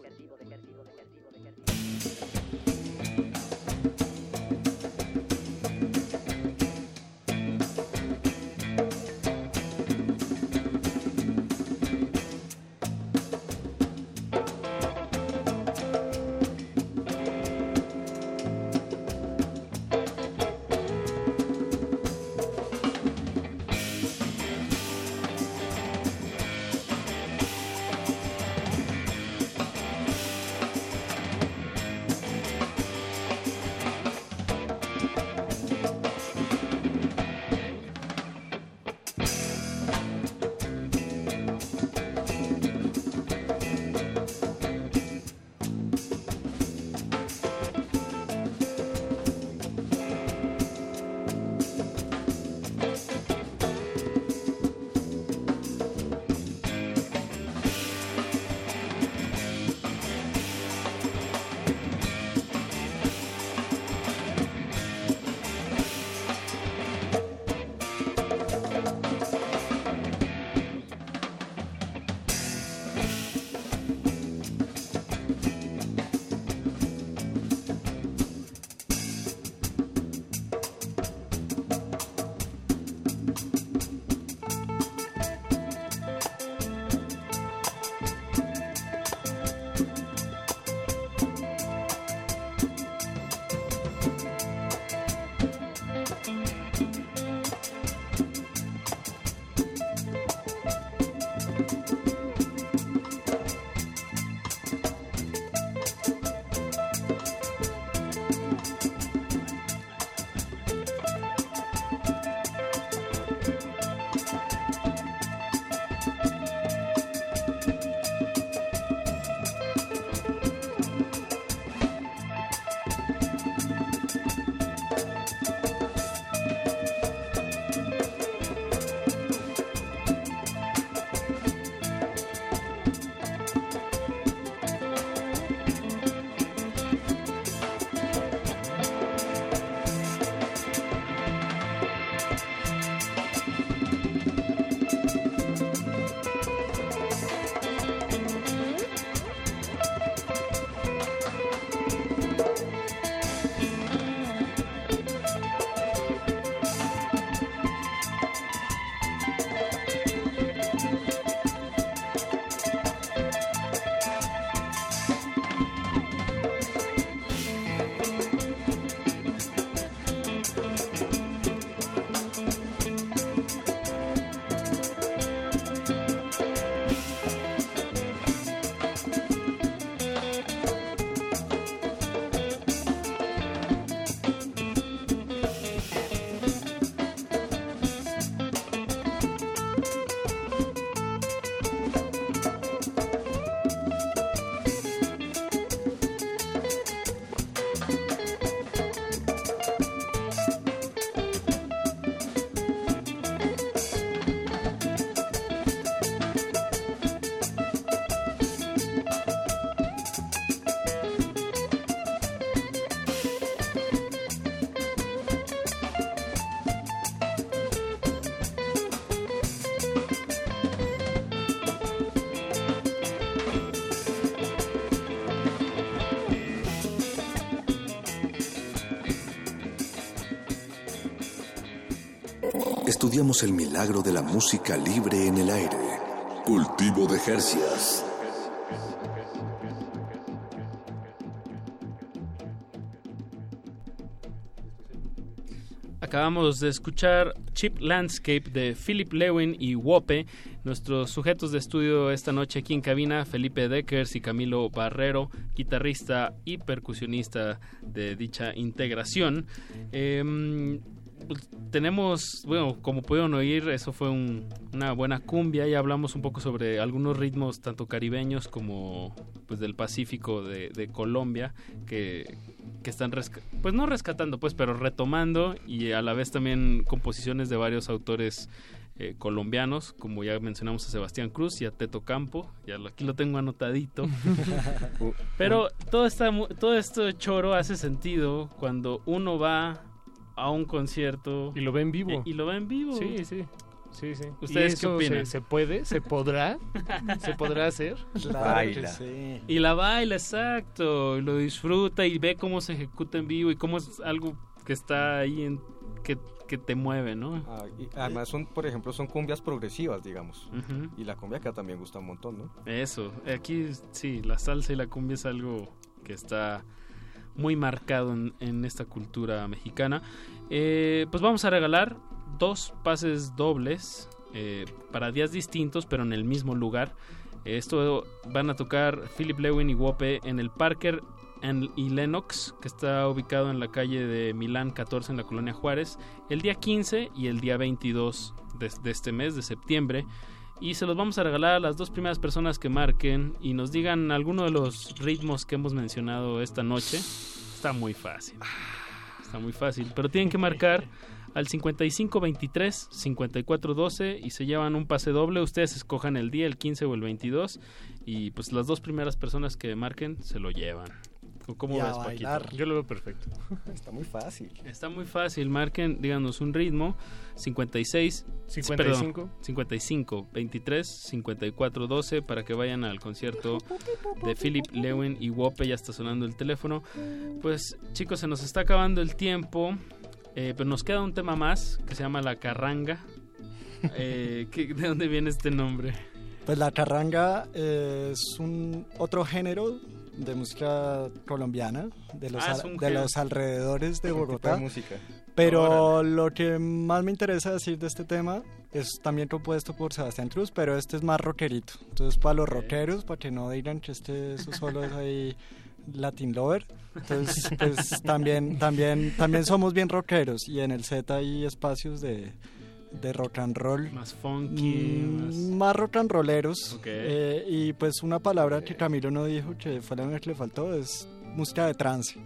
Estudiamos el milagro de la música libre en el aire. Cultivo de Jercias. Acabamos de escuchar Cheap Landscape de Philip Lewin y Wope. Nuestros sujetos de estudio esta noche aquí en cabina, Felipe Deckers y Camilo Barrero, guitarrista y percusionista de dicha integración. Em, pues, tenemos, bueno, como pudieron oír, eso fue una buena cumbia y hablamos un poco sobre algunos ritmos tanto caribeños como pues del Pacífico de, de Colombia que, que están, pues no rescatando, pues, pero retomando y a la vez también composiciones de varios autores eh, colombianos, como ya mencionamos a Sebastián Cruz y a Teto Campo, ya aquí lo tengo anotadito. pero todo, esta, todo esto choro hace sentido cuando uno va a un concierto. Y lo ve en vivo. Y, lo ve en vivo. Sí, sí. Sí, sí. ¿Ustedes qué opinan? Se, puede? ¿Se podrá? ¿Se podrá hacer? baila. Sí. Y la baila, exacto. Y lo disfruta y ve cómo se ejecuta en vivo y cómo es algo que está ahí en, que, que te mueve, ¿no? Ah, además son, por ejemplo, son cumbias progresivas, digamos. Y la cumbia acá también gusta un montón, ¿no? Eso. Aquí sí, la salsa y la cumbia es algo que está muy marcado en, esta cultura mexicana. Eh, pues vamos a regalar dos pases dobles eh, para días distintos, pero en el mismo lugar. Esto van a tocar Philip Lewin y Wope en el Parker y Lennox, que está ubicado en la calle de Milán 14 en la colonia Juárez, el día 15 y el día 22 de, de este mes de septiembre. Y se los vamos a regalar a las dos primeras personas que marquen y nos digan alguno de los ritmos que hemos mencionado esta noche. Está muy fácil. Está muy fácil. Pero tienen que marcar al 5523 5412 y se llevan un pase doble. Ustedes escojan el día, el 15 o el 22. Y pues las dos primeras personas que marquen se lo llevan. ¿Cómo ves, Paquito? Yo lo veo perfecto. Está muy fácil. Está muy fácil. Marquen, díganos un ritmo. 56, 55, 55, 23, 54, 12 para que vayan al concierto de Philip Lewin y Wope. Ya está sonando el teléfono. Pues, chicos, se nos está acabando el tiempo. Eh, pero nos queda un tema más que se llama la carranga. Eh, ¿De dónde viene este nombre? Pues la carranga es un otro género de música colombiana, de los, ah, de los alrededores de Bogotá. música. Pero lo que más me interesa decir de este tema es también compuesto por Sebastián Cruz, pero este es más rockerito. Entonces, para los rockeros, para que no digan que este solo es ahí Latin Lover. Entonces, pues también, también, también somos bien rockeros y en el set hay espacios de, de rock and roll. Más funky. Mm, más... rock and rolleros. Eh, y pues una palabra que Camilo no dijo, que fue la que le faltó, es música de trance.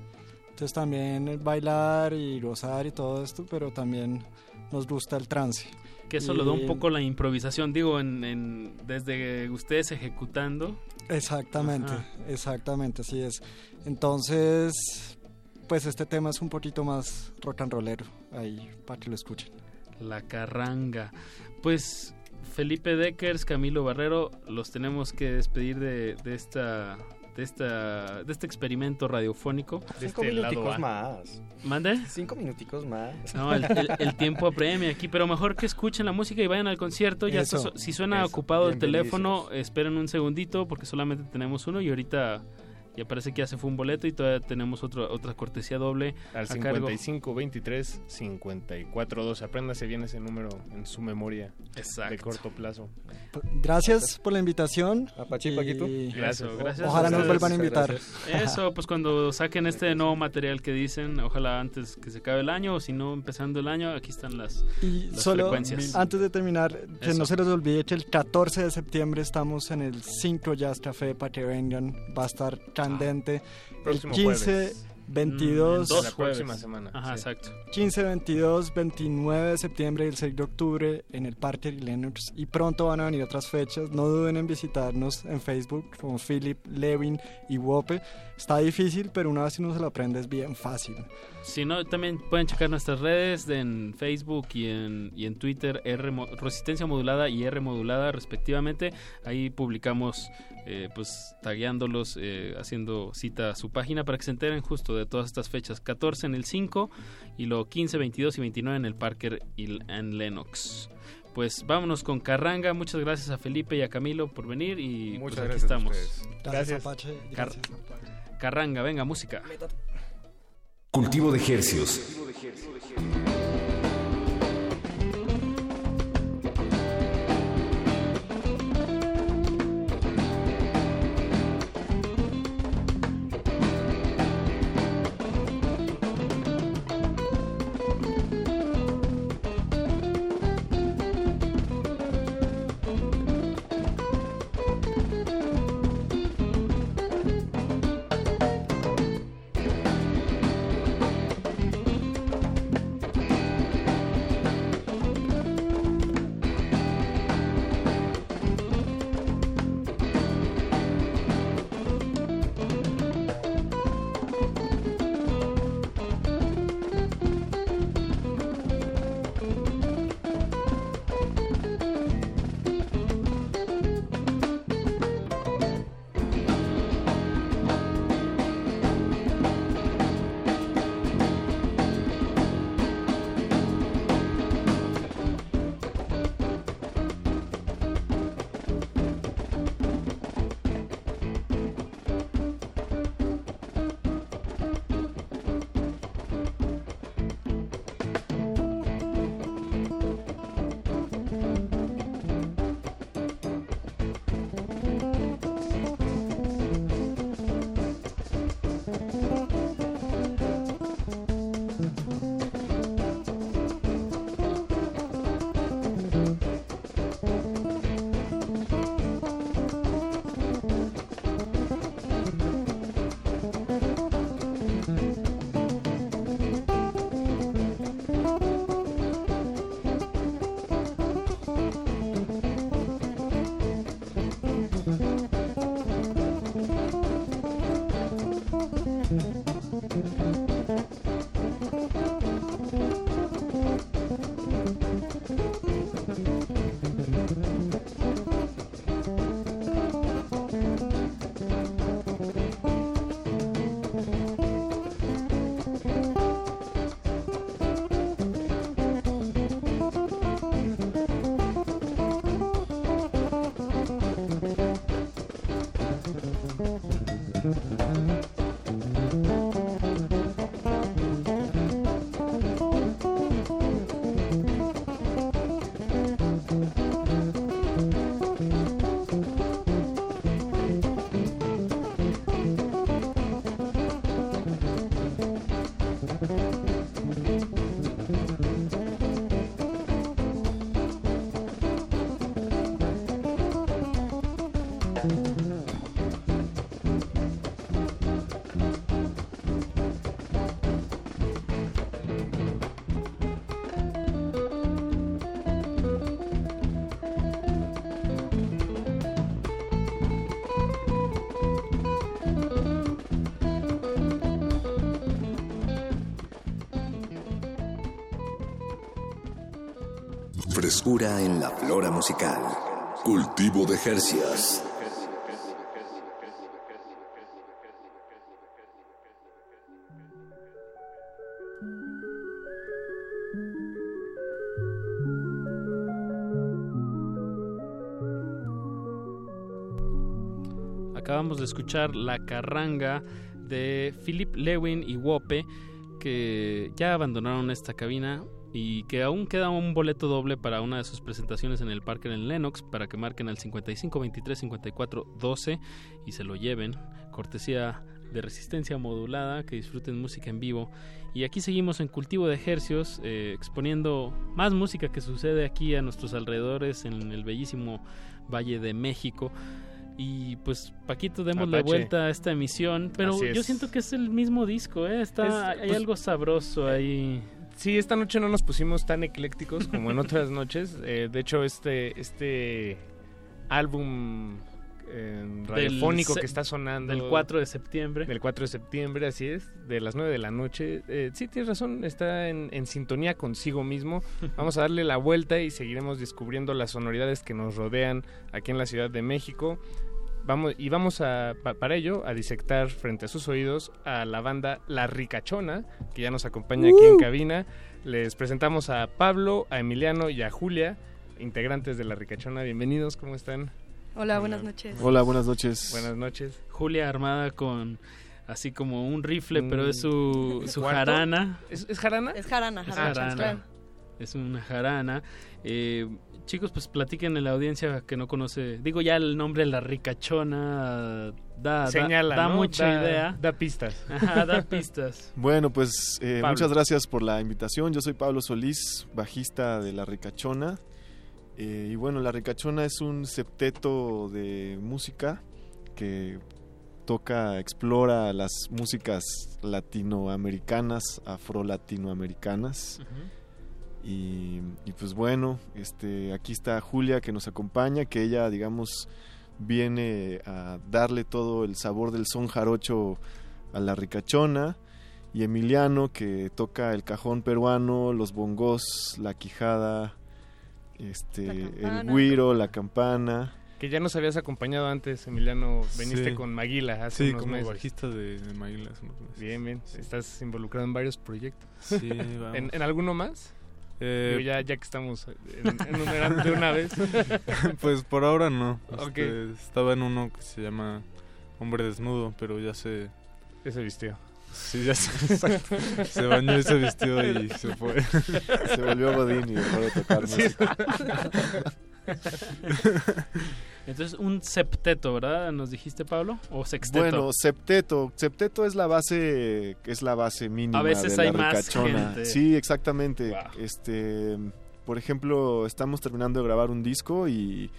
Entonces también bailar y gozar y todo esto, pero también nos gusta el trance. Que eso lo da un poco la improvisación, digo, en, desde ustedes ejecutando. Exactamente, exactamente, así es. Entonces, pues este tema es un poquito más rock and rollero, ahí para que lo escuchen. La carranga. Pues Felipe Deckers, Camilo Barrero, los tenemos que despedir de, de esta de esta de este experimento radiofónico. Cinco este minuticos más. ¿Mande? Cinco minuticos más. No, el, tiempo apremia aquí, pero mejor que escuchen la música y vayan al concierto. Ya si suena ocupado el teléfono, esperen un segundito porque solamente tenemos uno y ahorita ya parece que ya se fue un boleto y todavía tenemos otro, otra cortesía doble. Al 55 23 54 12. Apréndase bien ese número en su memoria Exacto. de corto plazo. Gracias por la invitación. Apache Paquito. Gracias, gracias. Ojalá nos vuelvan a invitar. Eso, pues cuando saquen este nuevo material que dicen, ojalá antes que se acabe el año o si no empezando el año, aquí están las, y solo Antes de terminar, que no se les olvide que el 14 de septiembre estamos en el 5 Jazz Café para que vengan. Va a estar candente. el 15, 22. Mm, la próxima semana. Ajá, exacto. 15, 22, 29 de septiembre y el 6 de octubre en el Parque Lennox. Y pronto van a venir otras fechas. No duden en visitarnos en Facebook como Philip, Levin y Wope. Está difícil, pero una vez uno se lo aprende es bien fácil. Si no, también pueden checar nuestras redes en Facebook y en, y en Twitter, R, Resistencia Modulada y R Modulada respectivamente. Ahí publicamos, eh, pues, tagueándolos, eh, haciendo cita a su página para que se enteren justo de todas estas fechas. 14 en el 5 y luego 15, 22 y 29 en el Parker y en Lennox. Pues vámonos con Carranga. Muchas gracias a Felipe y a Camilo por venir y Muchas pues aquí gracias estamos. Gracias, Apache. Car- Gracias, Apache. Carranga, venga, música. Cultivo de Hercios. Frescura en la flora musical. Cultivo de Hercias. Acabamos de escuchar La Carranga de Philip Lewin y Wope, que ya abandonaron esta cabina y que aún queda un boleto doble para una de sus presentaciones en el Parque en Lennox para que marquen al 55 23 54 12 y se lo lleven. Cortesía de resistencia modulada, que disfruten música en vivo. Y aquí seguimos en Cultivo de Ejercios, eh, exponiendo más música que sucede aquí a nuestros alrededores en el bellísimo Valle de México. Y pues, Paquito, demos la vuelta a esta emisión. Pero yo siento que es el mismo disco, ¿eh? Está, Es, hay pues, algo sabroso ahí. Sí, esta noche no nos pusimos tan eclécticos como en otras noches. Eh, de hecho, este, este álbum eh, radiofónico que está sonando. del 4 de septiembre. Del 4 de septiembre, así es, de las 9 de la noche. Eh, sí, tienes razón, está en, en sintonía consigo mismo. Vamos a darle la vuelta y seguiremos descubriendo las sonoridades que nos rodean aquí en la Ciudad de México. Vamos, y vamos a, pa- para ello a disectar frente a sus oídos a la banda La Ricachona, que ya nos acompaña aquí en cabina. Les presentamos a Pablo, a Emiliano y a Julia, integrantes de La Ricachona. Bienvenidos, ¿cómo están? Hola, buenas noches. Hola, buenas noches. Buenas noches. Julia armada con así como un rifle, pero es su, su jarana. ¿Es, es jarana? Es jarana, Es jarana. jarana. claro. Es una jarana. Eh, chicos, pues platiquen en la audiencia que no conoce. Digo, ya el nombre La Ricachona da, Señala, da, ¿no? mucha Da- idea. Da pistas. Ajá, da pistas. Bueno, pues eh, muchas gracias por la invitación. Yo soy Pablo Solís, bajista de La Ricachona. Eh, y bueno, La Ricachona es un septeto de música que toca, explora las músicas latinoamericanas, afro-latinoamericanas. Y, y pues bueno, este, aquí está Julia que nos acompaña, que ella, digamos, viene a darle todo el sabor del son jarocho a la ricachona. Y Emiliano que toca el cajón peruano, los bongos, la quijada, este, el campana. guiro, la campana. Que ya nos habías acompañado antes, Emiliano. Veniste Sí. con Maguila hace Sí, unos como meses. bajista de, de Maguila hace unos meses. Bien, bien. Estás involucrado en varios proyectos. Sí, vamos. ¿En, en alguno más? Eh, ya, ya que estamos en- enumerando de una vez. pues por ahora no. Este, estaba en uno que se llama Hombre Desnudo, pero ya se... Ya se vistió. Sí, ya se, exacto. se bañó y se vistió y se fue. Se volvió Godín y dejó de tocar Sí. música. Entonces, un septeto, ¿verdad? ¿Nos dijiste, Pablo? ¿O sexteto? Bueno, septeto. Septeto es la base, es la base mínima A veces de la hay más ricachona. gente. Sí, exactamente. Este, por ejemplo, estamos terminando de grabar un disco y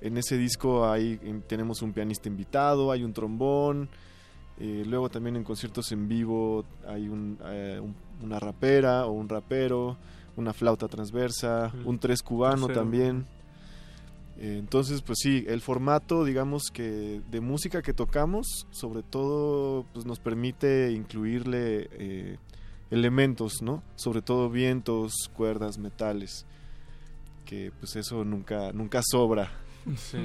en ese disco hay em, tenemos un pianista invitado, hay un trombón. eh, luego también en conciertos en vivo hay un, eh, un- una rapera o un rapero, una flauta transversa, Mm. un tres cubano Tercero. también. Eh, Entonces, pues sí, el formato, digamos que de música que tocamos, sobre todo, pues nos permite incluirle eh, elementos, ¿no? Sobre todo vientos, cuerdas, metales, que pues eso nunca, nunca sobra. Sí.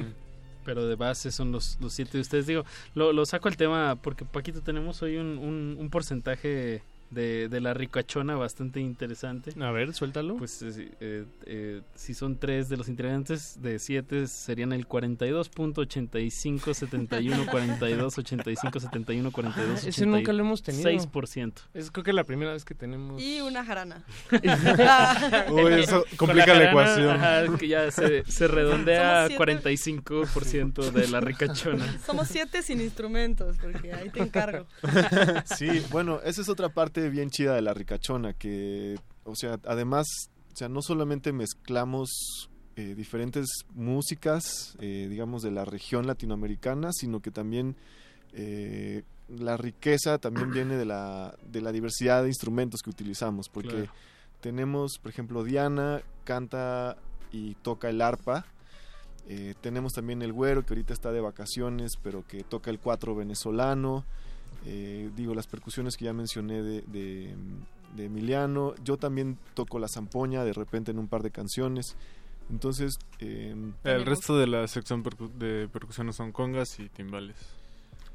Pero de base son los, los siete de ustedes. Digo, lo, lo saco el tema porque, Paquito, tenemos hoy un, un, un porcentaje de, de la ricachona bastante interesante. A ver, suéltalo. Pues eh, eh, eh, si son tres de los integrantes, de siete serían el 42.85, 71, 42, 85, 71, 42, Ese nunca lo hemos tenido. 6%. Es creo que la primera vez que tenemos. Y una jarana. Uy, eso complica la jarana, ecuación. ajá, que ya se, se redondea a Somos siete. 45% de la ricachona. Somos siete sin instrumentos, porque ahí te encargo. Sí, bueno, esa es otra parte bien chida de la ricachona, que, o sea, además, o sea, no solamente mezclamos eh, diferentes músicas, eh, digamos, de la región latinoamericana, sino que también eh, la riqueza también viene de la, de la diversidad de instrumentos que utilizamos, porque Claro. tenemos, por ejemplo, Diana canta y toca el arpa, tenemos también el güero que ahorita está de vacaciones, pero que toca el cuatro venezolano. Eh, digo, las percusiones que ya mencioné de, de, de Emiliano. Yo también toco la zampoña de repente en un par de canciones. Entonces, eh, El resto de la sección percu- de percusiones son congas y timbales.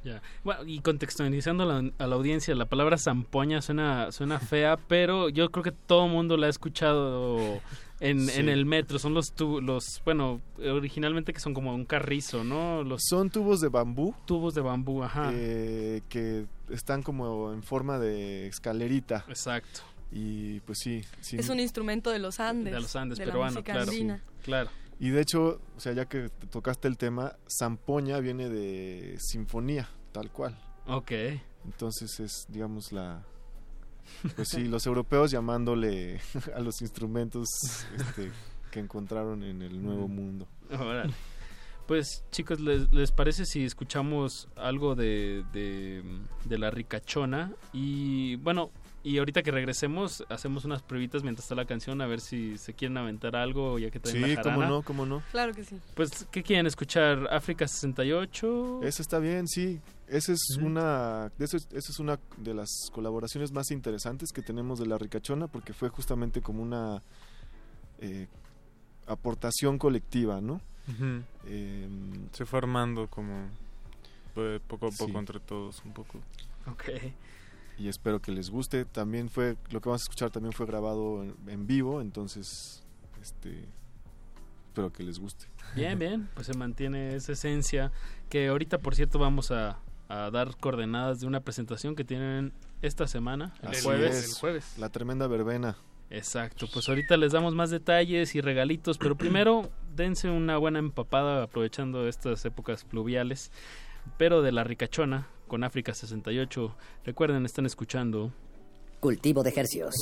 Ya. Bueno, y contextualizando a la, a la audiencia, la palabra zampoña suena, suena fea, pero yo creo que todo el mundo la ha escuchado en, Sí. en el metro. Son los, tu- los, bueno, originalmente que son como un carrizo, ¿no? Los son tubos de bambú. tubos de bambú, ajá. eh, que están como en forma de escalerita. Exacto. Y pues sí. sí. Es un instrumento de los Andes. de los Andes de la peruano, música claro. andina. Claro. Y de hecho, o sea, ya que te tocaste el tema, zampoña viene de sinfonía, tal cual. Ok. Entonces es, digamos, la... Pues sí, los europeos llamándole a los instrumentos este, que encontraron en el Nuevo Mundo. Órale. Pues chicos, ¿les, les parece si escuchamos algo de, de, de la ricachona? Y bueno, y ahorita que regresemos, hacemos unas pruebitas mientras está la canción, a ver si se quieren aventar algo, ya que traen Sí, la cómo no, cómo no. Claro que sí. Pues, ¿qué quieren escuchar? ¿África 68? Esa está bien, sí. Esa es una de eso es- esa es una de las colaboraciones más interesantes que tenemos de la Ricachona porque fue justamente como una eh, aportación colectiva, ¿no? Em, Se fue armando como pues, poco a poco Sí. entre todos, un poco. Ok. Y espero que les guste. También fue, lo que vamos a escuchar también fue grabado en, en vivo, entonces, este, espero que les guste. Bien, bien, pues se mantiene esa esencia que ahorita por cierto vamos a, a dar coordenadas de una presentación que tienen esta semana, el Así jueves. es, el jueves. La tremenda verbena. Exacto, pues ahorita les damos más detalles y regalitos, pero primero dense una buena empapada aprovechando estas épocas pluviales, pero de la ricachona con África 68. Recuerden, están escuchando Cultivo de ejercios.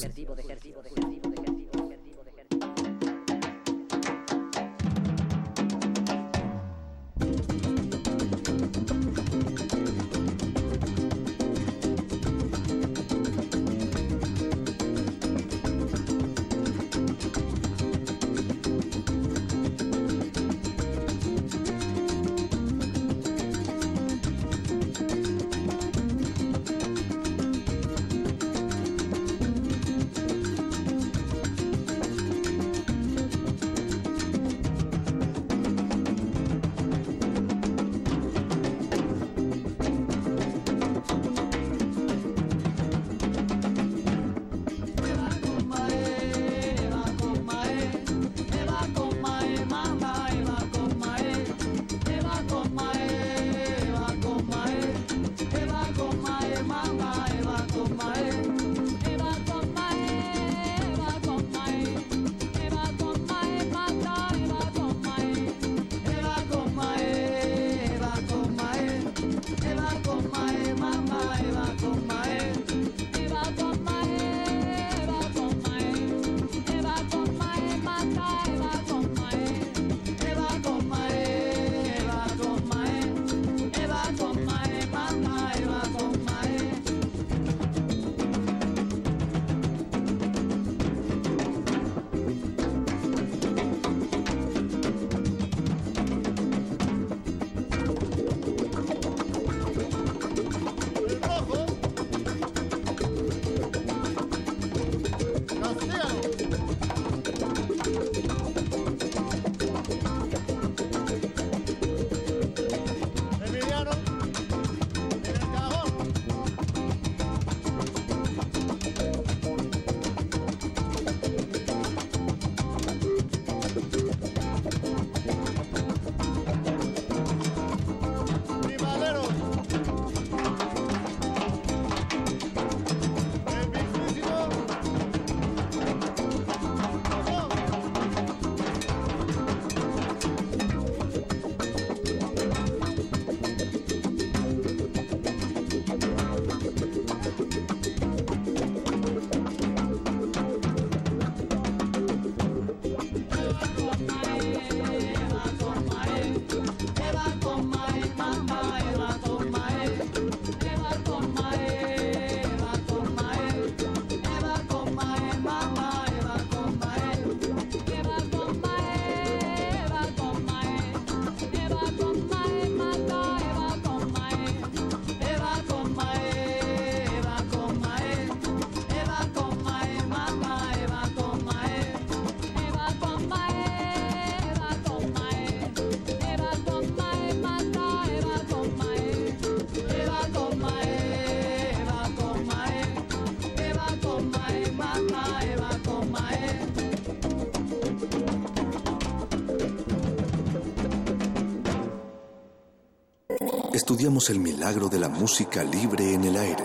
Estudiamos el milagro de la música libre en el aire.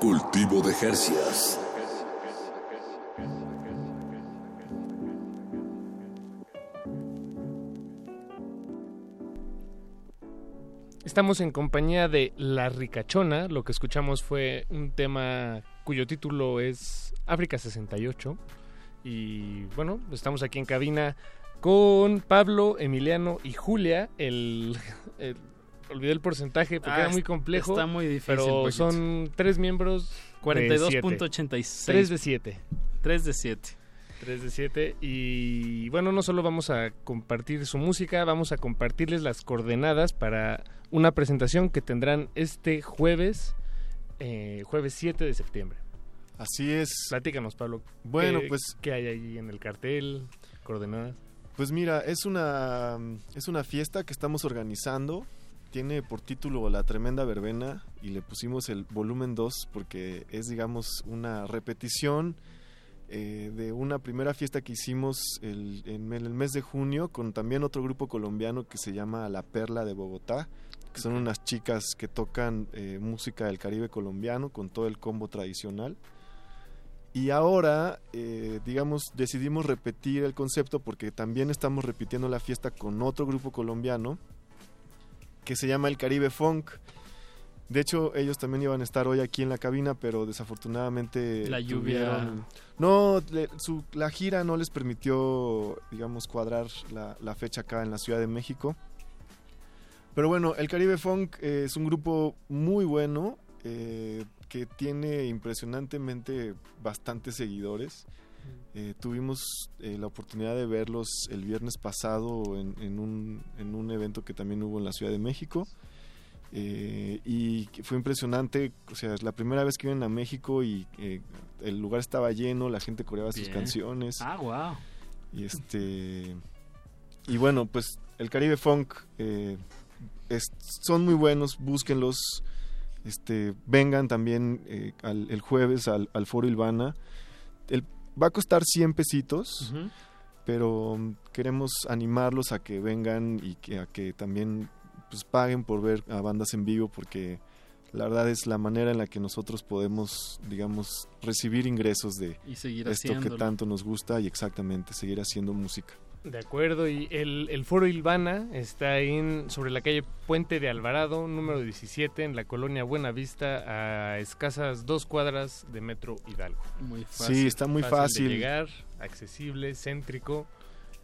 Cultivo de Jercias. Estamos en compañía de La Ricachona. Lo que escuchamos fue un tema cuyo título es África 68. Y bueno, estamos aquí en cabina con Pablo, Emiliano y Julia. El, el- olvidé el porcentaje porque Ah, era muy complejo. está muy difícil, Pero poquito. son tres miembros. de siete. 42.86. 3 de 7. 3 de 7. 3 de 7 y bueno, no solo vamos a compartir su música, vamos a compartirles las coordenadas para una presentación que tendrán este jueves, eh, jueves 7 de septiembre. Así es. Platícanos, Pablo. Bueno, ¿qué- pues- ¿Qué hay ahí en el cartel? Coordenadas. Pues mira, es una, es una fiesta que estamos organizando tiene por título La Tremenda Verbena y le pusimos el volumen 2 porque es, digamos, una repetición eh, de una primera fiesta que hicimos el- en el mes de junio con también otro grupo colombiano que se llama La Perla de Bogotá, que son unas chicas que tocan eh, música del Caribe colombiano con todo el combo tradicional. Y ahora, eh, digamos, decidimos repetir el concepto porque también estamos repitiendo la fiesta con otro grupo colombiano que se llama el Caribe Funk. De hecho, ellos también iban a estar hoy aquí en la cabina, pero desafortunadamente La lluvia. tuvieron- No, le- su- la gira no les permitió, digamos, cuadrar la, la fecha acá en la Ciudad de México. Pero bueno, el Caribe Funk eh, es un grupo muy bueno eh, que tiene impresionantemente bastantes seguidores. Eh, tuvimos eh, la oportunidad de verlos el viernes pasado en, en un, en un evento que también hubo en la Ciudad de México. Eh, y fue impresionante, o sea, es la primera vez que vienen a México y eh, el lugar estaba lleno, la gente coreaba sus canciones. Ah, wow. Y este. Y bueno, pues el Caribe Funk es- son muy buenos, búsquenlos. Este, vengan también al- el jueves al, al Foro Ilvana. El, va a costar 100 pesitos, pero queremos animarlos a que vengan y que, a que también pues, paguen por ver a bandas en vivo porque la verdad es la manera en la que nosotros podemos, digamos, recibir ingresos de Y esto que tanto nos gusta y exactamente seguir haciendo música. De acuerdo, y el, el Foro Ilvana está en, sobre la calle Puente de Alvarado, número 17, en la colonia Buenavista, a escasas dos cuadras de Metro Hidalgo. Muy Sí, está muy fácil. llegar, accesible, céntrico,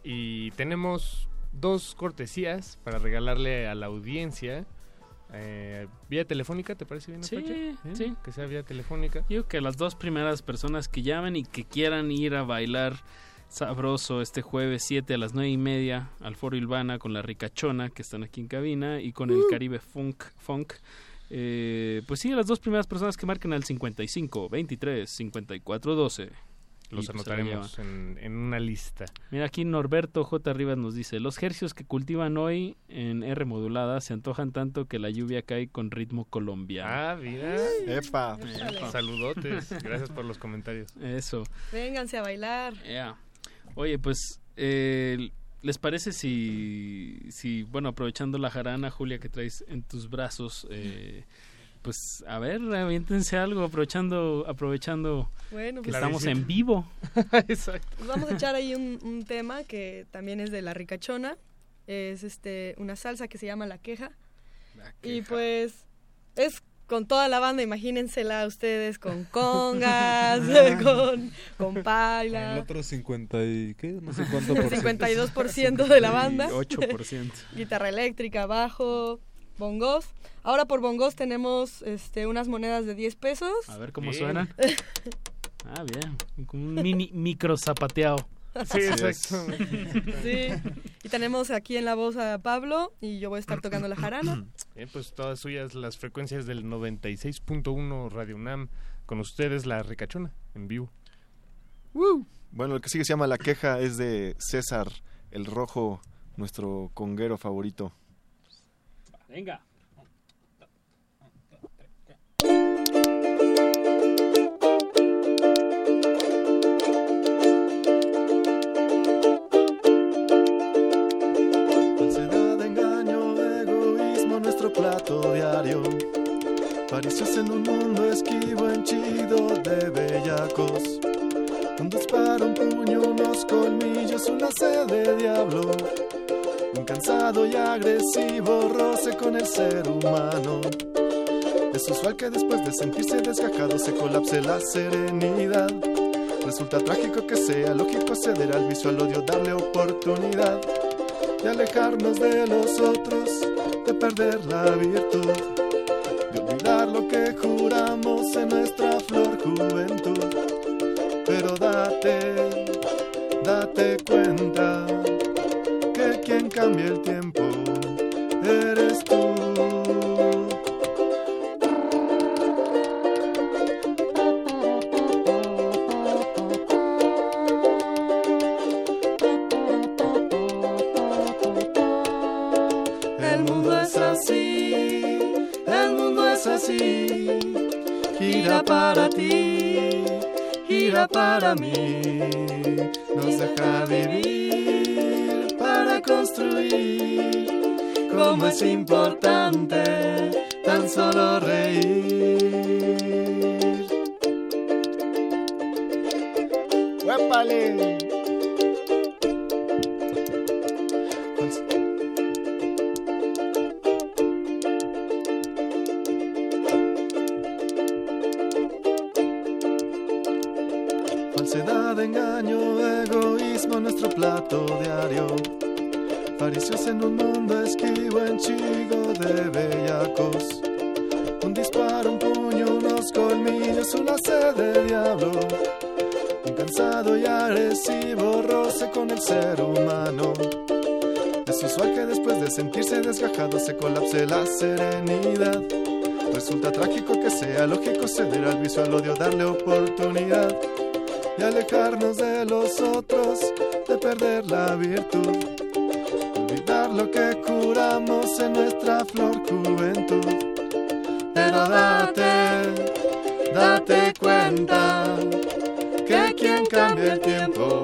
y tenemos dos cortesías para regalarle a la audiencia. Eh, vía telefónica, ¿te parece bien? Sí, Apache? sí. Que sea vía telefónica. Digo que las dos primeras personas que llamen y que quieran ir a bailar sabroso este jueves 7 a las 9 y media al Foro Ilvana con la Ricachona que están aquí en cabina y con el Uh. Caribe Funk. Funk. Eh, pues sí, las dos primeras personas que marquen al 55 23 54 12. Los Y, pues, anotaremos en, en una lista. Mira, aquí Norberto J. Rivas nos dice, los hercios que cultivan hoy en R modulada se antojan tanto que la lluvia cae con ritmo colombiano. Ah, mira. Epa. Epa. Saludotes. Gracias por los comentarios. Eso. Vénganse a bailar. Ya. Oye, pues, eh, ¿les parece si, si, bueno, aprovechando la jarana, Julia, que traes en tus brazos, eh, pues, a ver, aviéntense algo, aprovechando, aprovechando Bueno, que pues- estamos en vivo. Exacto. Pues vamos a echar ahí un, un tema que también es de la ricachona. Es este una salsa que se llama La Queja. Y pues es con toda la banda, imagínensela ustedes con congas, con, con El paila. otro 50 y ¿qué? No sé cuánto por El ciento. 52% de la banda. 8%. Guitarra eléctrica, bajo, bongos. Ahora por bongos tenemos este, unas monedas de 10 pesos. A ver cómo Bien. suenan. Ah, bien. Como un mini micro zapateado. Sí, exacto. Sí. Y tenemos aquí en la voz a Pablo y yo voy a estar tocando la jarana. Bien, pues todas suyas las frecuencias del 96.1 Radio UNAM. Con ustedes la ricachona en vivo. Bueno, el que sigue se llama La Queja es de César el Rojo, nuestro conguero favorito. Venga. Paricios en un mundo esquivo, henchido de bellacos. Un disparo, un puño, unos colmillos, una sed de diablo. Un cansado y agresivo roce con el ser humano. Es usual que después de sentirse desgajado se colapse la serenidad. Resulta trágico que sea lógico ceder al vicio, al odio, darle oportunidad de alejarnos de los otros, de perder la virtud, lo que juramos en nuestra flor juventud. Pero date, date cuenta que quien cambia el tiempo eres tú. Para mí, nos deja vivir para construir, como es importante tan solo reír. Sentirse desgajado se colapse la serenidad. Resulta trágico que sea lógico ceder al vicio, al odio, darle oportunidad y alejarnos de los otros, de perder la virtud. Olvidar lo que curamos en nuestra flor juventud. Pero date, date cuenta que quien cambia el tiempo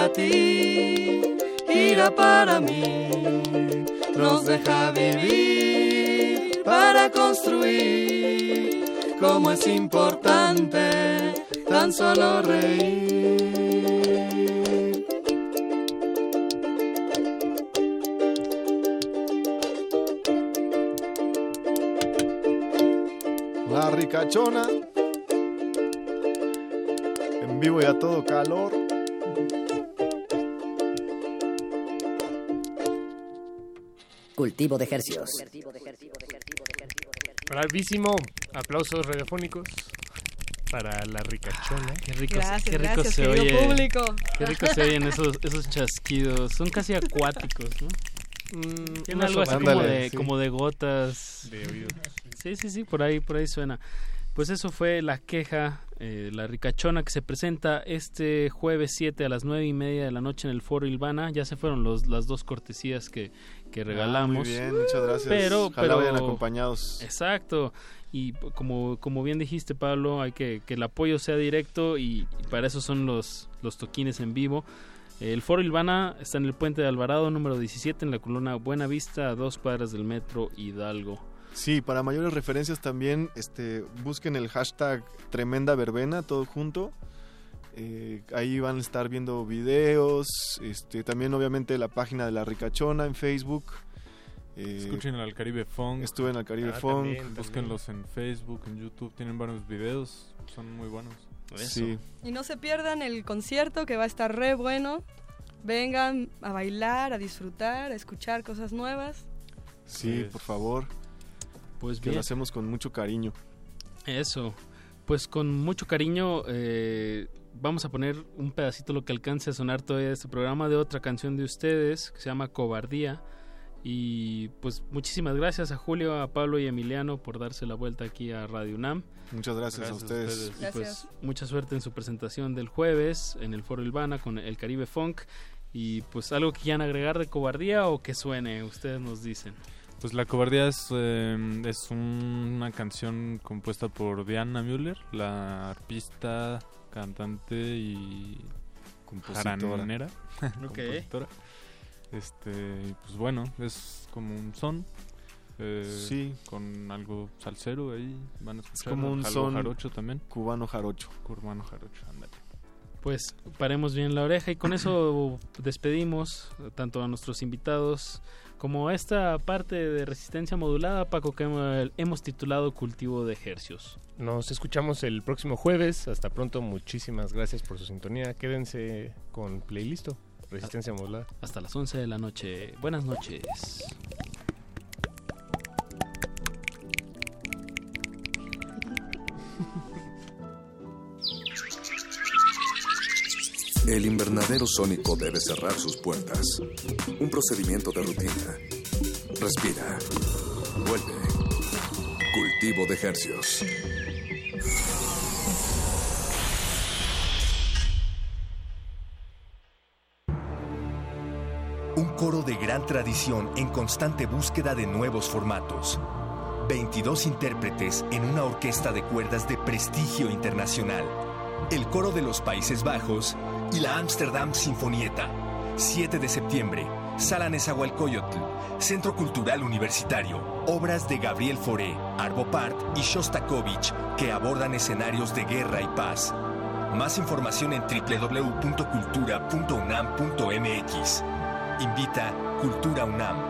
para ti, gira para mí. Nos deja vivir para construir. Como es importante tan solo reír. La ricachona. De ejercios. Bravísimo. Aplausos radiofónicos para la ricachona. Qué rico, Gracias, qué rico gracias, se oye. público. Qué rico se oyen esos, esos chasquidos. Son casi acuáticos, ¿no? Mm, Tiene algo así como de, sí. como de gotas. De. Sí, sí, sí, por ahí, por ahí suena. Pues eso fue la queja, eh, la ricachona que se presenta este jueves 7 a las nueve y media de la noche en el Foro Ilvana. Ya se fueron los, las dos cortesías que, que regalamos. Ah, muy bien, muchas gracias. Pero, Ojalá pero- vayan acompañados. Exacto. Y como, como bien dijiste, Pablo, hay que que el apoyo sea directo y, y para eso son los, los toquines en vivo. El Foro Ilvana está en el puente de Alvarado, número 17, en la columna Buena Vista, a dos cuadras del metro Hidalgo. Sí, para mayores referencias también este, busquen el hashtag Tremenda Verbena, todo junto. Eh, ahí van a estar viendo videos, este, también obviamente la página de La Ricachona en Facebook. Eh, Escuchen al Caribe Funk. Estuve en el Caribe Ah, Funk. también, también. Búsquenlos en Facebook, en YouTube. Tienen varios videos. Son muy buenos. Sí. Y no se pierdan el concierto que va a estar re bueno. Vengan a bailar, a disfrutar, a escuchar cosas nuevas. Sí, por favor. Pues que bien. lo hacemos con mucho cariño. Eso. Pues con mucho cariño eh, vamos a poner un pedacito lo que alcance a sonar todavía de este programa de otra canción de ustedes que se llama Cobardía. Y pues muchísimas gracias a Julio, a Pablo y a Emiliano por darse la vuelta aquí a Radio UNAM. Muchas gracias, a ustedes. Y pues mucha suerte en su presentación del jueves en el Foro Ilvana con el Caribe Funk. Y pues algo que quieran agregar de Cobardía o que suene, ustedes nos dicen. Pues La Cobardía es, eh, es una canción compuesta por Diana Müller, la arpista, cantante y Compositora. jaranera. Ok. compositora. Este, y pues bueno, es como un son. eh, Sí. Con algo salsero ahí. Van a Es como un son jarocho también. cubano jarocho. Cubano jarocho, ándale. Pues paremos bien la oreja y con eso despedimos tanto a nuestros invitados como esta parte de resistencia modulada, Paco, que hemos- titulado Cultivo de Ejercios. Nos escuchamos el próximo jueves. Hasta pronto. Muchísimas gracias por su sintonía. Quédense con Playlisto. Resistencia modulada. Hasta las 11 de la noche. Buenas noches. El invernadero sónico debe cerrar sus puertas. Un procedimiento de rutina. Respira. Vuelve. Cultivo de hercios. Un coro de gran tradición en constante búsqueda de nuevos formatos. 22 intérpretes en una orquesta de cuerdas de prestigio internacional. El Coro de los Países Bajos y la Amsterdam Sinfonieta. 7 de septiembre, Sala Nezahualcóyotl, Centro Cultural Universitario. Obras de Gabriel Foré, Arvo Part y Shostakovich que abordan escenarios de guerra y paz. Más información en www.cultura.unam.mx. Invita Cultura UNAM.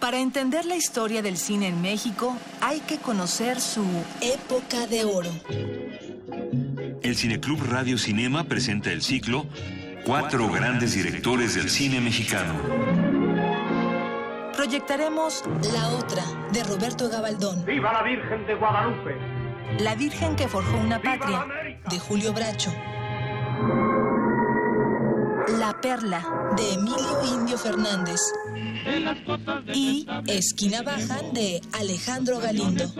Para entender la historia del cine en México, hay que conocer su época de oro. El Cineclub Radio Cinema presenta el ciclo Cuatro grandes directores del cine mexicano. Proyectaremos La otra, de Roberto Gabaldón. ¡Viva la Virgen de Guadalupe! La Virgen que forjó una patria, de Julio Bracho. La Perla, de Emilio Indio Fernández. Y Esquina Baja, de Alejandro Galindo.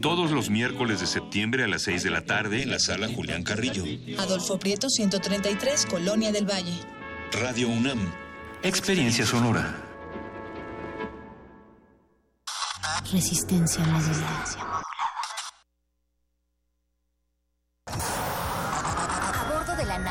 Todos los miércoles de septiembre a las 6 de la tarde en la sala Julián Carrillo. Adolfo Prieto, 133, Colonia del Valle. Radio UNAM. Experiencia sonora. Resistencia modulada.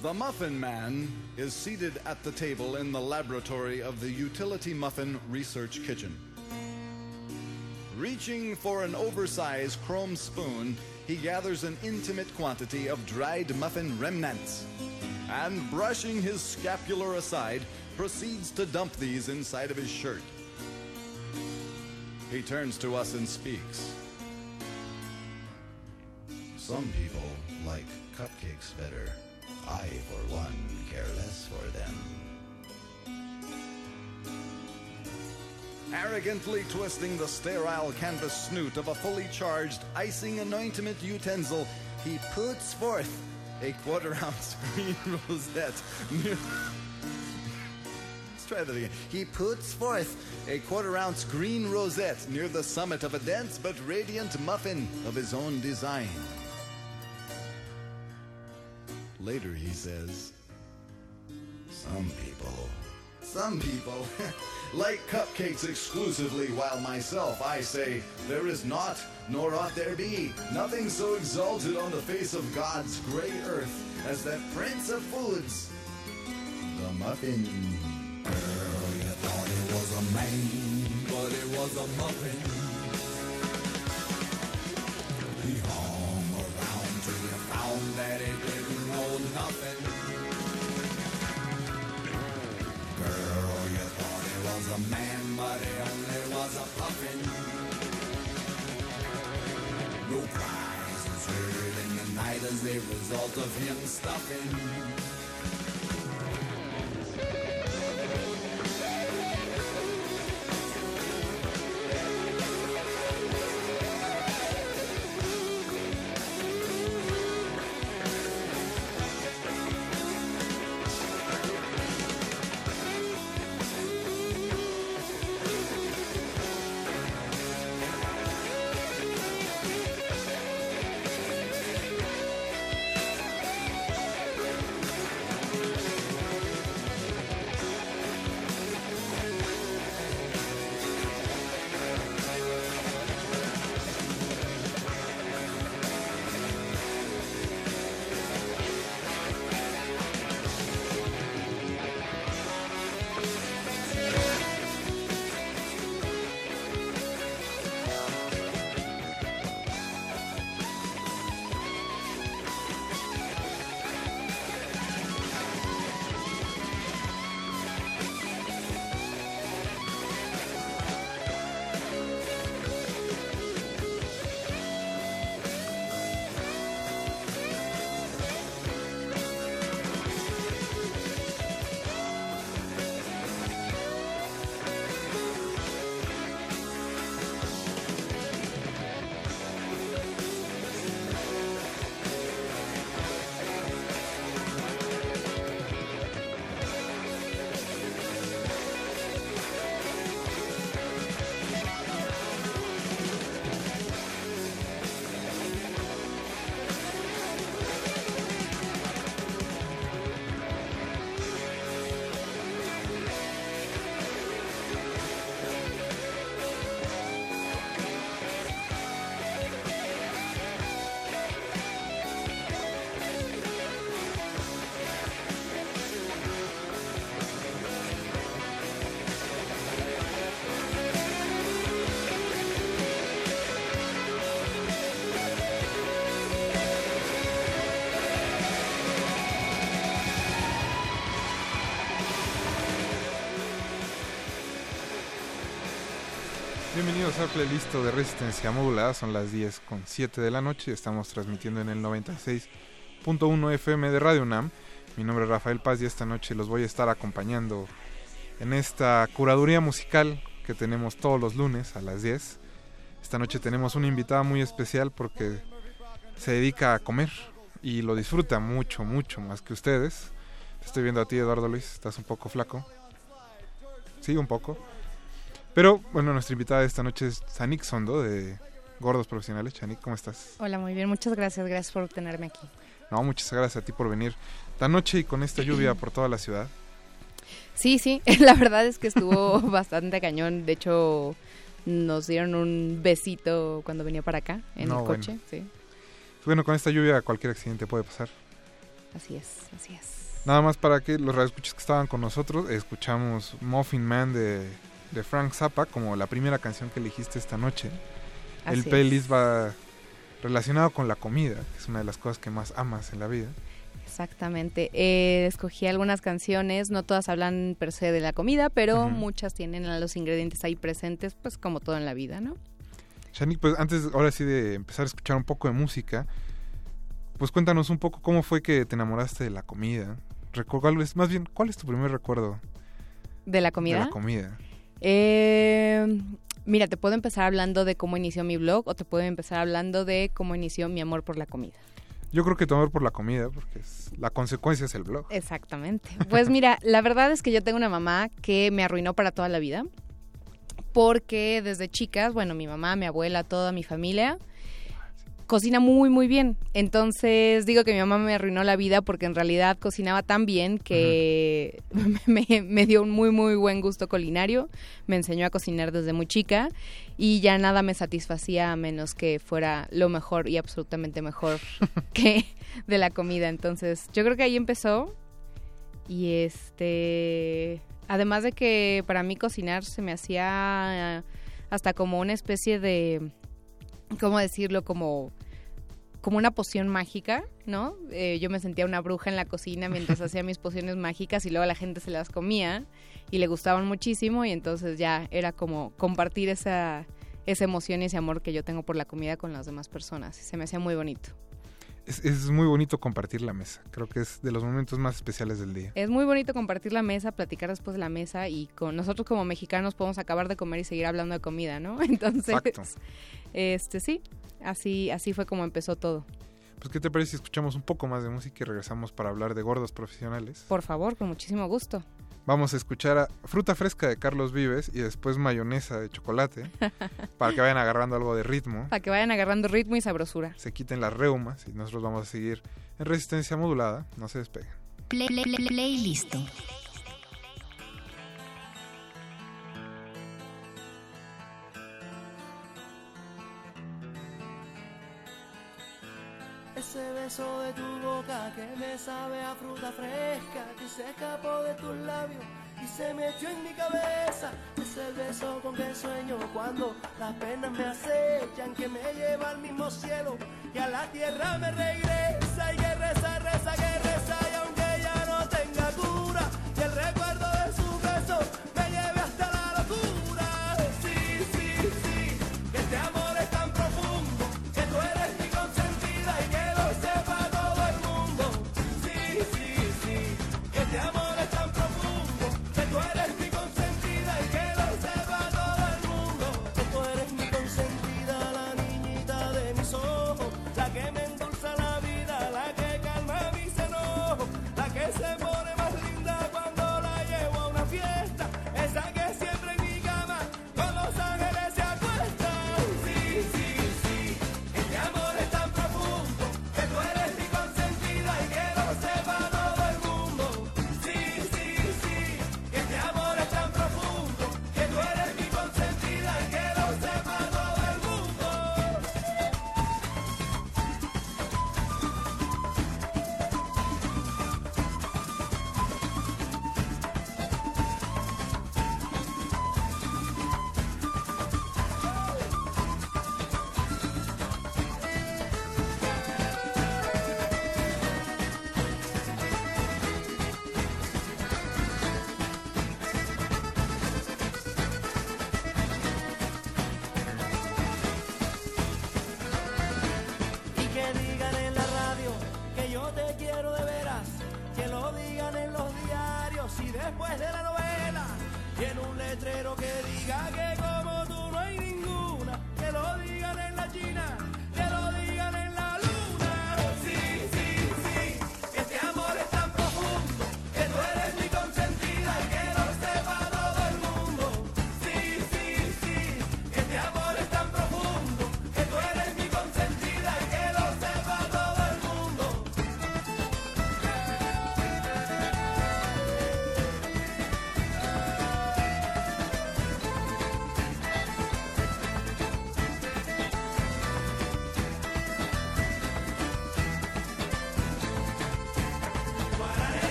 The Muffin Man is seated at the table in the laboratory of the Utility Muffin Research Kitchen. Reaching for an oversized chrome spoon, he gathers an intimate quantity of dried muffin remnants and, brushing his scapular aside, proceeds to dump these inside of his shirt. He turns to us and speaks. Some people like cupcakes better. I, for one, care less for them. Arrogantly twisting the sterile canvas snoot of a fully charged icing anointment utensil, he puts forth a quarter ounce green rosette. Let's try that again. He puts forth a quarter ounce green rosette near the summit of a dense but radiant muffin of his own design. Later he says, Some people, some people like cupcakes exclusively, while myself I say, There is not, nor ought there be, nothing so exalted on the face of God's gray earth as that prince of foods, the muffin. Girl, you thought it was a man, but it was a muffin. He a man, but he only was a puffin. No cries was heard in the night as a result of him stuffing. Playlist de Resistencia Modulada, son las 10 con 7 de la noche estamos transmitiendo en el 96.1 FM de Radio UNAM. Mi nombre es Rafael Paz y esta noche los voy a estar acompañando en esta curaduría musical que tenemos todos los lunes a las 10. Esta noche tenemos una invitada muy especial porque se dedica a comer y lo disfruta mucho, mucho más que ustedes. Te estoy viendo a ti, Eduardo Luis, estás un poco flaco. Sí, un poco. Pero bueno, nuestra invitada de esta noche es Sanik Sondo de Gordos Profesionales. Chanik, ¿cómo estás? Hola, muy bien, muchas gracias, gracias por tenerme aquí. No, muchas gracias a ti por venir esta noche y con esta lluvia por toda la ciudad. Sí, sí, la verdad es que estuvo bastante cañón. De hecho, nos dieron un besito cuando venía para acá en No, el coche. bueno. Sí, Bueno, con esta lluvia cualquier accidente puede pasar. así es, así es. Nada más para que los radioescuchas que estaban con nosotros, escuchamos Muffin Man de, de Frank Zappa como la primera canción que elegiste esta noche. el playlist va relacionado con la comida, que es una de las cosas que más amas en la vida. Exactamente. Eh, escogí algunas canciones, no todas hablan per se de la comida, pero muchas tienen a los ingredientes ahí presentes, pues como todo en la vida, ¿no? Shanik, pues antes ahora sí de empezar a escuchar un poco de música, pues cuéntanos un poco cómo fue que te enamoraste de la comida. Recuerdo, más bien, ¿cuál es tu primer recuerdo ¿De la comida? de la comida? Eh, mira, te puedo empezar hablando de cómo inició mi blog o te puedo empezar hablando de cómo inició mi amor por la comida. Yo creo que tu amor por la comida, porque es- la consecuencia es el blog. Exactamente. Pues mira, la verdad es que yo tengo una mamá que me arruinó para toda la vida. Porque desde chicas, bueno, mi mamá, mi abuela, toda mi familia cocina muy, muy bien. Entonces digo que mi mamá me arruinó la vida porque en realidad cocinaba tan bien que me, me dio un muy, muy buen gusto culinario. Me enseñó a cocinar desde muy chica y ya nada me satisfacía a menos que fuera lo mejor y absolutamente mejor que de la comida. Entonces yo creo que ahí empezó y este, además de que para mí cocinar se me hacía hasta como una especie de, ¿cómo decirlo? Como como una poción mágica, ¿no? Eh, yo me sentía una bruja en la cocina mientras hacía mis pociones mágicas y luego la gente se las comía y le gustaban muchísimo y entonces ya era como compartir esa, esa emoción y ese amor que yo tengo por la comida con las demás personas. Se me hacía muy bonito. Es, es muy bonito compartir la mesa. Creo que es de los momentos más especiales del día. Es muy bonito compartir la mesa, platicar después de la mesa y con nosotros como mexicanos podemos acabar de comer y seguir hablando de comida, ¿no? Entonces, Exacto. este sí, así así fue como empezó todo. Pues, ¿qué te parece si escuchamos un poco más de música y regresamos para hablar de gordos profesionales? Por favor, con muchísimo gusto. Vamos a escuchar a Fruta Fresca de Carlos Vives y después Mayonesa de Chocolate para que vayan agarrando algo de ritmo, Para que vayan agarrando ritmo y sabrosura. se quiten las reumas y nosotros vamos a seguir en resistencia modulada. No se despeguen. Play, play, play, playlist. Ese beso de tu boca que me sabe a fruta fresca que se escapó de tus labios y se metió en mi cabeza. Ese beso con que sueño cuando las penas me acechan, que me lleva al mismo cielo y a la tierra me regresa y que reza, reza, que reza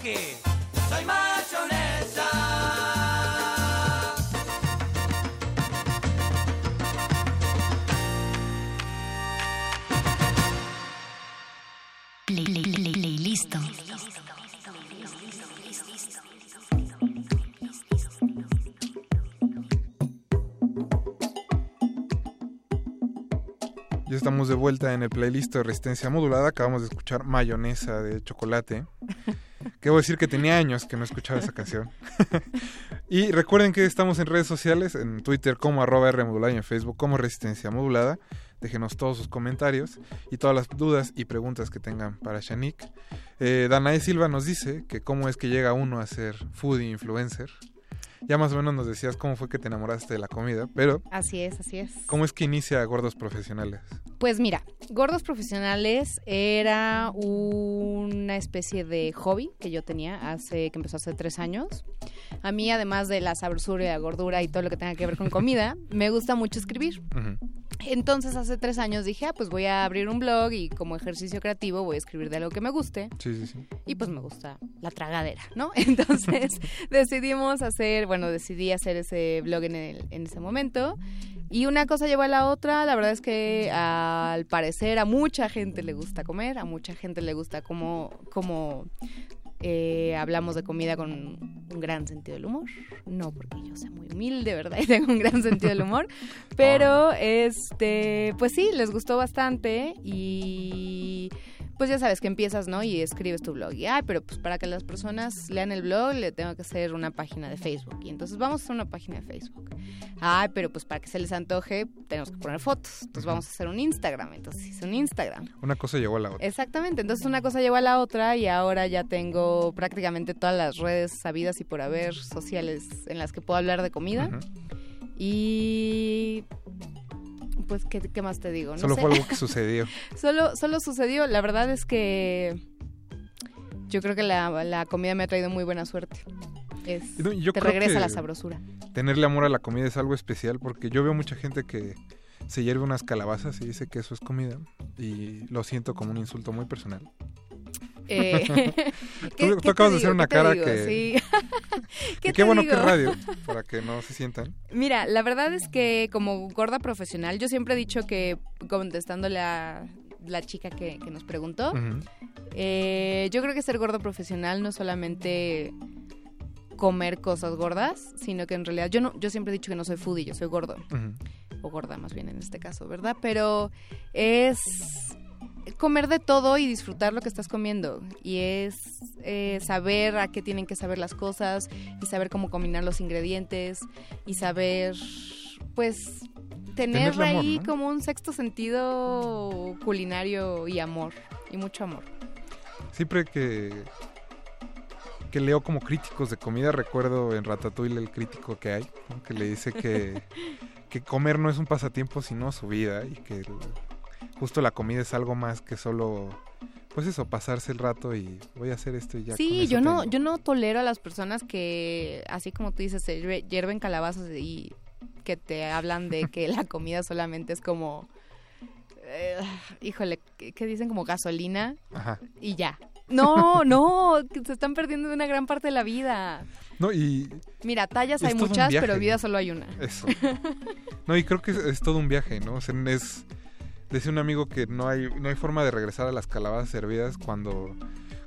Soy mayonesa. Play, play, play, play, listo. Ya estamos de vuelta en el playlist de Resistencia Modulada. Acabamos de escuchar Mayonesa de Chocolate. Que voy a decir que tenía años que no escuchaba esa canción. y recuerden que estamos en redes sociales, en Twitter como arroba R modulada y en Facebook como Resistencia Modulada. Déjenos todos sus comentarios y todas las dudas y preguntas que tengan para Shanik. Eh, Danae Silva nos dice que cómo es que llega uno a ser foodie influencer. Ya más o menos nos decías cómo fue que te enamoraste de la comida, pero Así es, así es. ¿cómo es que inicia Gordos Profesionales? Pues mira, Gordos Profesionales era una especie de hobby que yo tenía hace que empezó hace tres años. A mí, además de la sabrosura y la gordura y todo lo que tenga que ver con comida, me gusta mucho escribir. Entonces, hace tres años dije, ah, pues voy a abrir un blog y como ejercicio creativo voy a escribir de algo que me guste. Sí, sí, sí. Y pues me gusta la tragadera, ¿no? Entonces decidimos hacer, bueno, decidí hacer ese blog en, el- en ese momento. Y una cosa llevó a la otra. La verdad es que al parecer a mucha gente le gusta comer, a mucha gente le gusta cómo, cómo eh, hablamos de comida con un gran sentido del humor. No porque yo sea muy humilde, ¿verdad? Y tengo un gran sentido del humor. Pero, este, pues sí, les gustó bastante y pues ya sabes que empiezas, ¿no? Y escribes tu blog. Y, ay, pero pues para que las personas lean el blog le tengo que hacer una página de Facebook. Y entonces vamos a hacer una página de Facebook. Ay, pero pues para que se les antoje tenemos que poner fotos. Entonces vamos a hacer un Instagram. Entonces hice un Instagram. Una cosa llegó a la otra. Exactamente, entonces una cosa llevó a la otra y ahora ya tengo prácticamente todas las redes sabidas y por haber sociales en las que puedo hablar de comida. Y pues ¿qué, qué más te digo? No Solo sé. fue algo que sucedió. solo, solo sucedió, la verdad es que yo creo que la, la comida me ha traído muy buena suerte. Es, No, yo te creo regresa que la sabrosura. Tenerle amor a la comida es algo especial porque yo veo mucha gente que se hierve unas calabazas y dice que eso es comida y lo siento como un insulto muy personal. Eh, ¿qué- tú, qué tú acabas de hacer una ¿Qué te cara digo? que... Sí. que ¿Qué bueno que digo? es radio, para que no se sientan. Mira, la verdad es que como gorda profesional, yo siempre he dicho que, contestándole a la chica que, que nos preguntó, eh, yo creo que ser gordo profesional no es solamente comer cosas gordas, sino que en realidad yo no, yo siempre he dicho que no soy foodie, yo soy gordo o gorda más bien en este caso, ¿verdad? Pero es comer de todo y disfrutar lo que estás comiendo y es eh, saber a qué tienen que saber las cosas y saber cómo combinar los ingredientes y saber pues tener amor, ahí ¿no? como un sexto sentido culinario y amor y mucho amor. Siempre que, que leo como críticos de comida, recuerdo en Ratatouille el crítico que hay, ¿no? que le dice que, que comer no es un pasatiempo sino su vida y que el- justo la comida es algo más que solo, pues eso, pasarse el rato y voy a hacer esto y ya. Sí, yo no, tengo. yo no tolero a las personas que, así como tú dices, se hierve- hierven calabazas y que te hablan de que la comida solamente es como, eh, híjole, que dicen como gasolina Ajá. y ya. No, no, se están perdiendo una gran parte de la vida. No, y Mira, tallas hay muchas, viaje, pero vida solo hay una. Eso. No, y creo que es, es todo un viaje, ¿no? O sea, es decía un amigo que no hay no hay forma de regresar a las calabazas hervidas cuando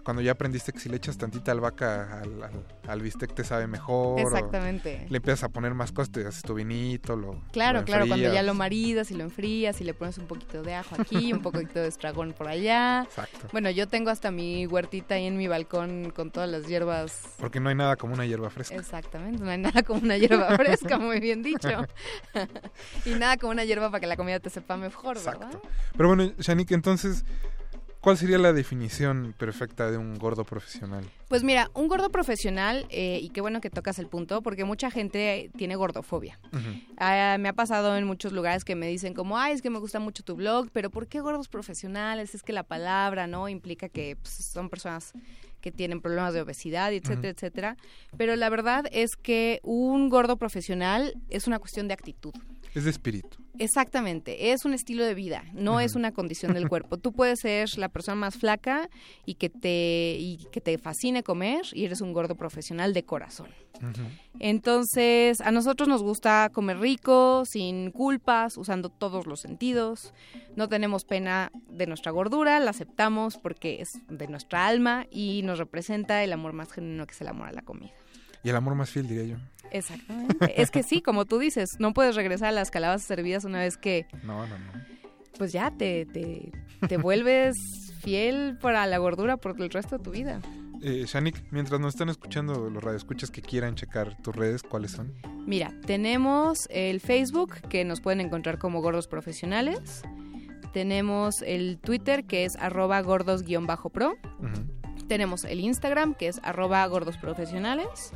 cuando ya aprendiste que si le echas tantita albahaca al, al, al bistec te sabe mejor. Exactamente. le empiezas a poner más cosas, te haces tu vinito, lo Claro, lo claro, cuando ya lo maridas y lo enfrías y le pones un poquito de ajo aquí, un poquito de estragón por allá. Exacto. Bueno, yo tengo hasta mi huertita ahí en mi balcón con todas las hierbas. Porque no hay nada como una hierba fresca. Exactamente, no hay nada como una hierba fresca, muy bien dicho. y nada como una hierba para que la comida te sepa mejor, ¿verdad? Pero bueno, Shanik, entonces, ¿cuál sería la definición perfecta de un gordo profesional? Pues mira, un gordo profesional, eh, y qué bueno que tocas el punto, porque mucha gente tiene gordofobia. Ah, me ha pasado en muchos lugares que me dicen como, ay, es que me gusta mucho tu blog, pero ¿por qué gordos profesionales? Es que la palabra, ¿no? Implica que pues, son personas que tienen problemas de obesidad, etcétera, etcétera. Pero la verdad es que un gordo profesional es una cuestión de actitud. Es de espíritu. Exactamente, es un estilo de vida, no es una condición del cuerpo. Tú puedes ser la persona más flaca y que te y que te fascine comer y eres un gordo profesional de corazón. Entonces, a nosotros nos gusta comer rico, sin culpas, usando todos los sentidos. No tenemos pena de nuestra gordura, la aceptamos porque es de nuestra alma y nos representa el amor más genuino que es el amor a la comida. Y el amor más fiel, diría yo. Exactamente. es que sí, como tú dices, no puedes regresar a las calabazas servidas una vez que... No, no, no. Pues ya te, te, te vuelves fiel para la gordura por el resto de tu vida. Eh, Shanik, mientras nos están escuchando los radioescuchas que quieran checar tus redes, ¿cuáles son? Mira, tenemos el Facebook, que nos pueden encontrar como Gordos Profesionales. Tenemos el Twitter, que es arroba gordos-pro. Tenemos el Instagram, que es arroba gordos profesionales.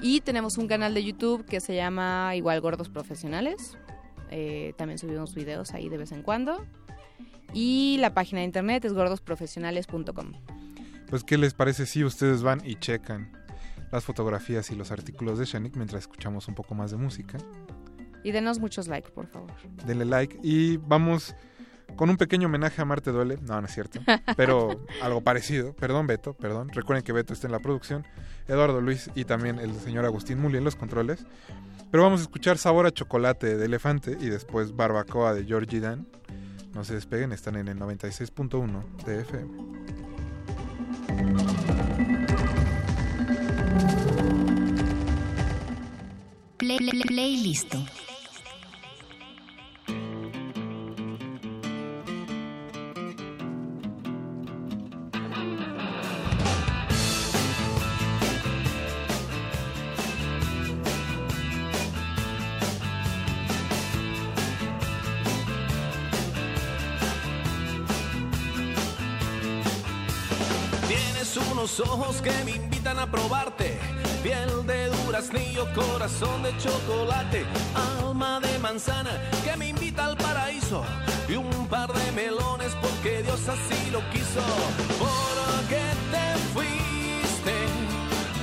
Y tenemos un canal de YouTube que se llama igual Gordos Profesionales. Eh, también subimos videos ahí de vez en cuando. Y la página de internet es gordosprofesionales.com. Pues, ¿qué les parece si ustedes van y checan las fotografías y los artículos de Shanik mientras escuchamos un poco más de música? Y denos muchos likes, por favor. Denle like y vamos con un pequeño homenaje a Marte Duele. No, no es cierto. Pero algo parecido. Perdón, Beto, perdón. Recuerden que Beto está en la producción. Eduardo Luis y también el señor Agustín Muli en los controles. Pero vamos a escuchar Sabor a Chocolate de Elefante y después Barbacoa de Georgie Dan. No se despeguen, están en el 96.1 de FM. Play, play, unos ojos que me invitan a probarte. Piel de duraznillo, corazón de chocolate, alma de manzana que me invita al paraíso. Y un par de melones porque Dios así lo quiso. ¿Por qué te fuiste?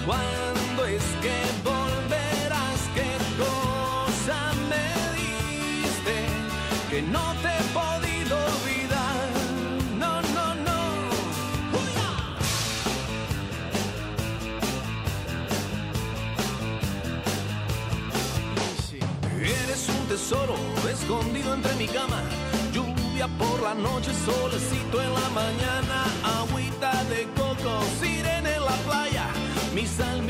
¿Cuándo es que volverás? ¿Qué cosa me diste? Que no te escondido entre mi cama. Lluvia por la noche, solecito en la mañana. Agüita de coco, sirena en la playa. Mi sal,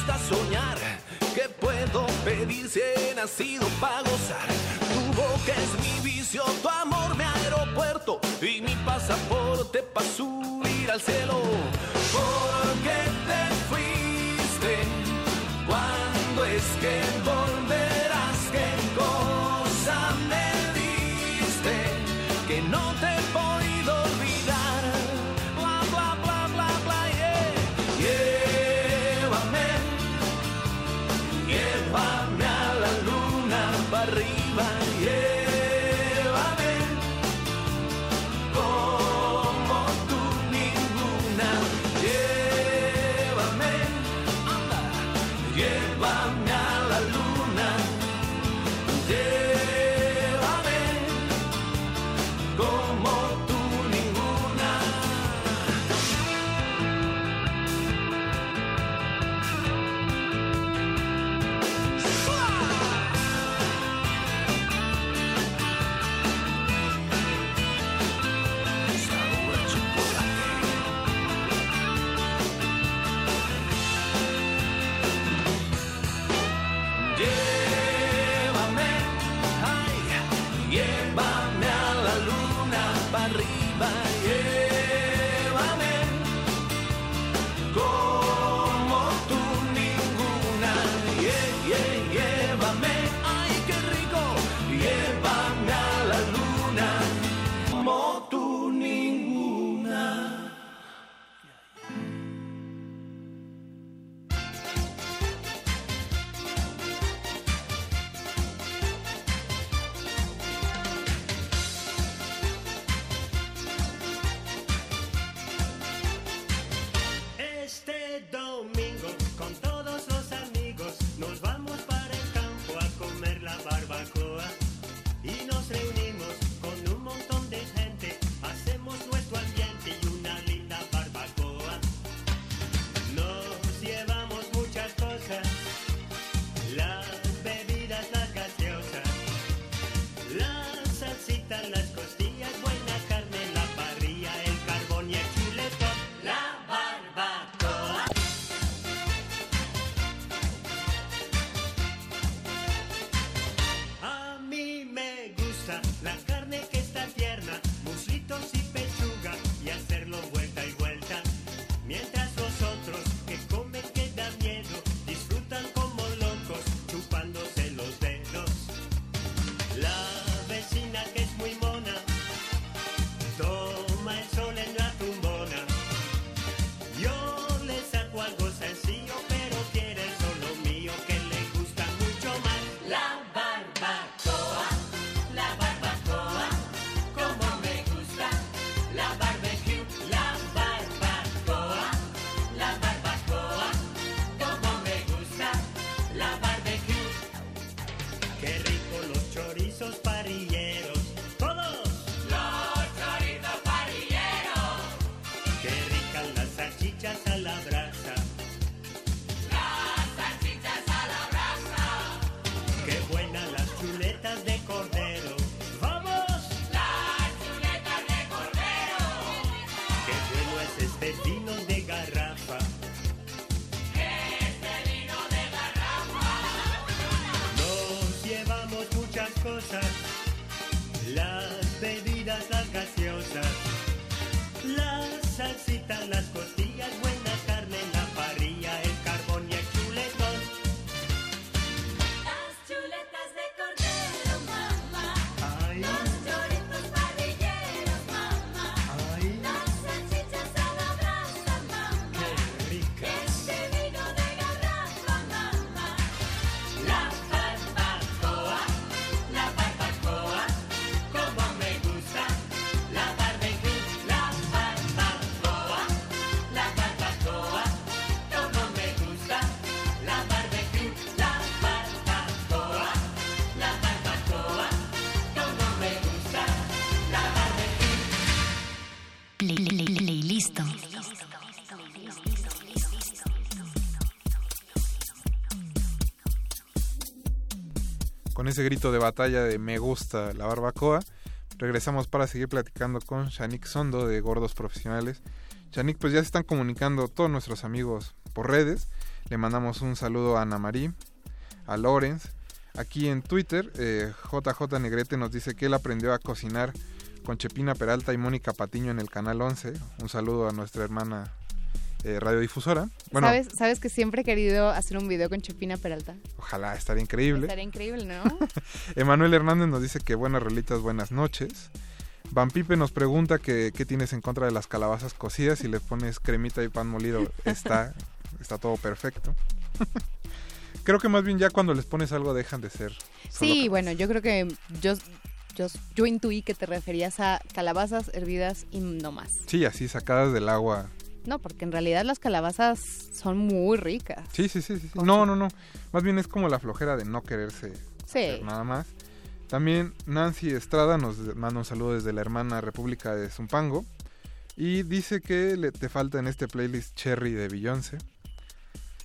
gusta soñar. ¿Qué puedo pedir si he nacido para gozar? Tu boca es mi vicio, tu amor mi aeropuerto y mi pasaporte para subir al cielo. ¿Por qué te fuiste? ¿Cuándo es que volverás? Ese grito de batalla de me gusta la barbacoa, regresamos para seguir platicando con Shanik Sondo de Gordos Profesionales. Shanik, pues ya se están comunicando todos nuestros amigos por redes. Le mandamos un saludo a Ana Marí, a Lorenz. Aquí en Twitter, eh, JJ Negrete nos dice que él aprendió a cocinar con Chepina Peralta y Mónica Patiño en el Canal 11. Un saludo a nuestra hermana eh, radiodifusora. Bueno, ¿Sabes, ¿Sabes que siempre he querido hacer un video con Chepina Peralta? ojalá, estaría increíble. Estaría increíble, ¿no? Emanuel Hernández nos dice que buenas rolitas, buenas noches. Van Pipe nos pregunta que qué tienes en contra de las calabazas cocidas. Si le pones cremita y pan molido, está, está todo perfecto. Creo que más bien ya cuando les pones algo dejan de ser. Sí, bueno, yo creo que yo, yo, yo intuí que te referías a calabazas hervidas y no más. Sí, así sacadas del agua. No, porque en realidad las calabazas son muy ricas. Sí, sí, sí, sí. No, no, no. Más bien es como la flojera de no quererse Sí. hacer nada más. También Nancy Estrada nos manda un saludo desde la hermana República de Zumpango. Y dice que le, te falta en este playlist Cherry de Beyoncé.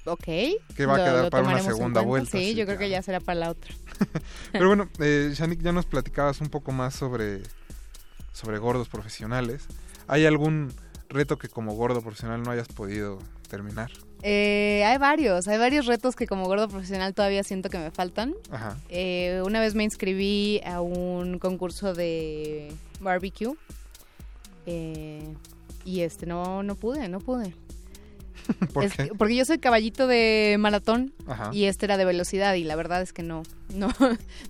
Ok. Que va a quedar para una segunda vuelta, Sí, sí, yo creo que ya será para la otra. Pero bueno, eh, ya nos platicabas un poco más sobre, sobre gordos profesionales. ¿Hay algún reto que como gordo profesional no hayas podido terminar? Eh, hay varios, hay varios retos que como gordo profesional todavía siento que me faltan. Ajá. Eh, una vez me inscribí a un concurso de barbecue eh, y este no no pude, no pude. ¿Por Es qué? que- porque yo soy caballito de maratón Ajá. y este era de velocidad y la verdad es que no, no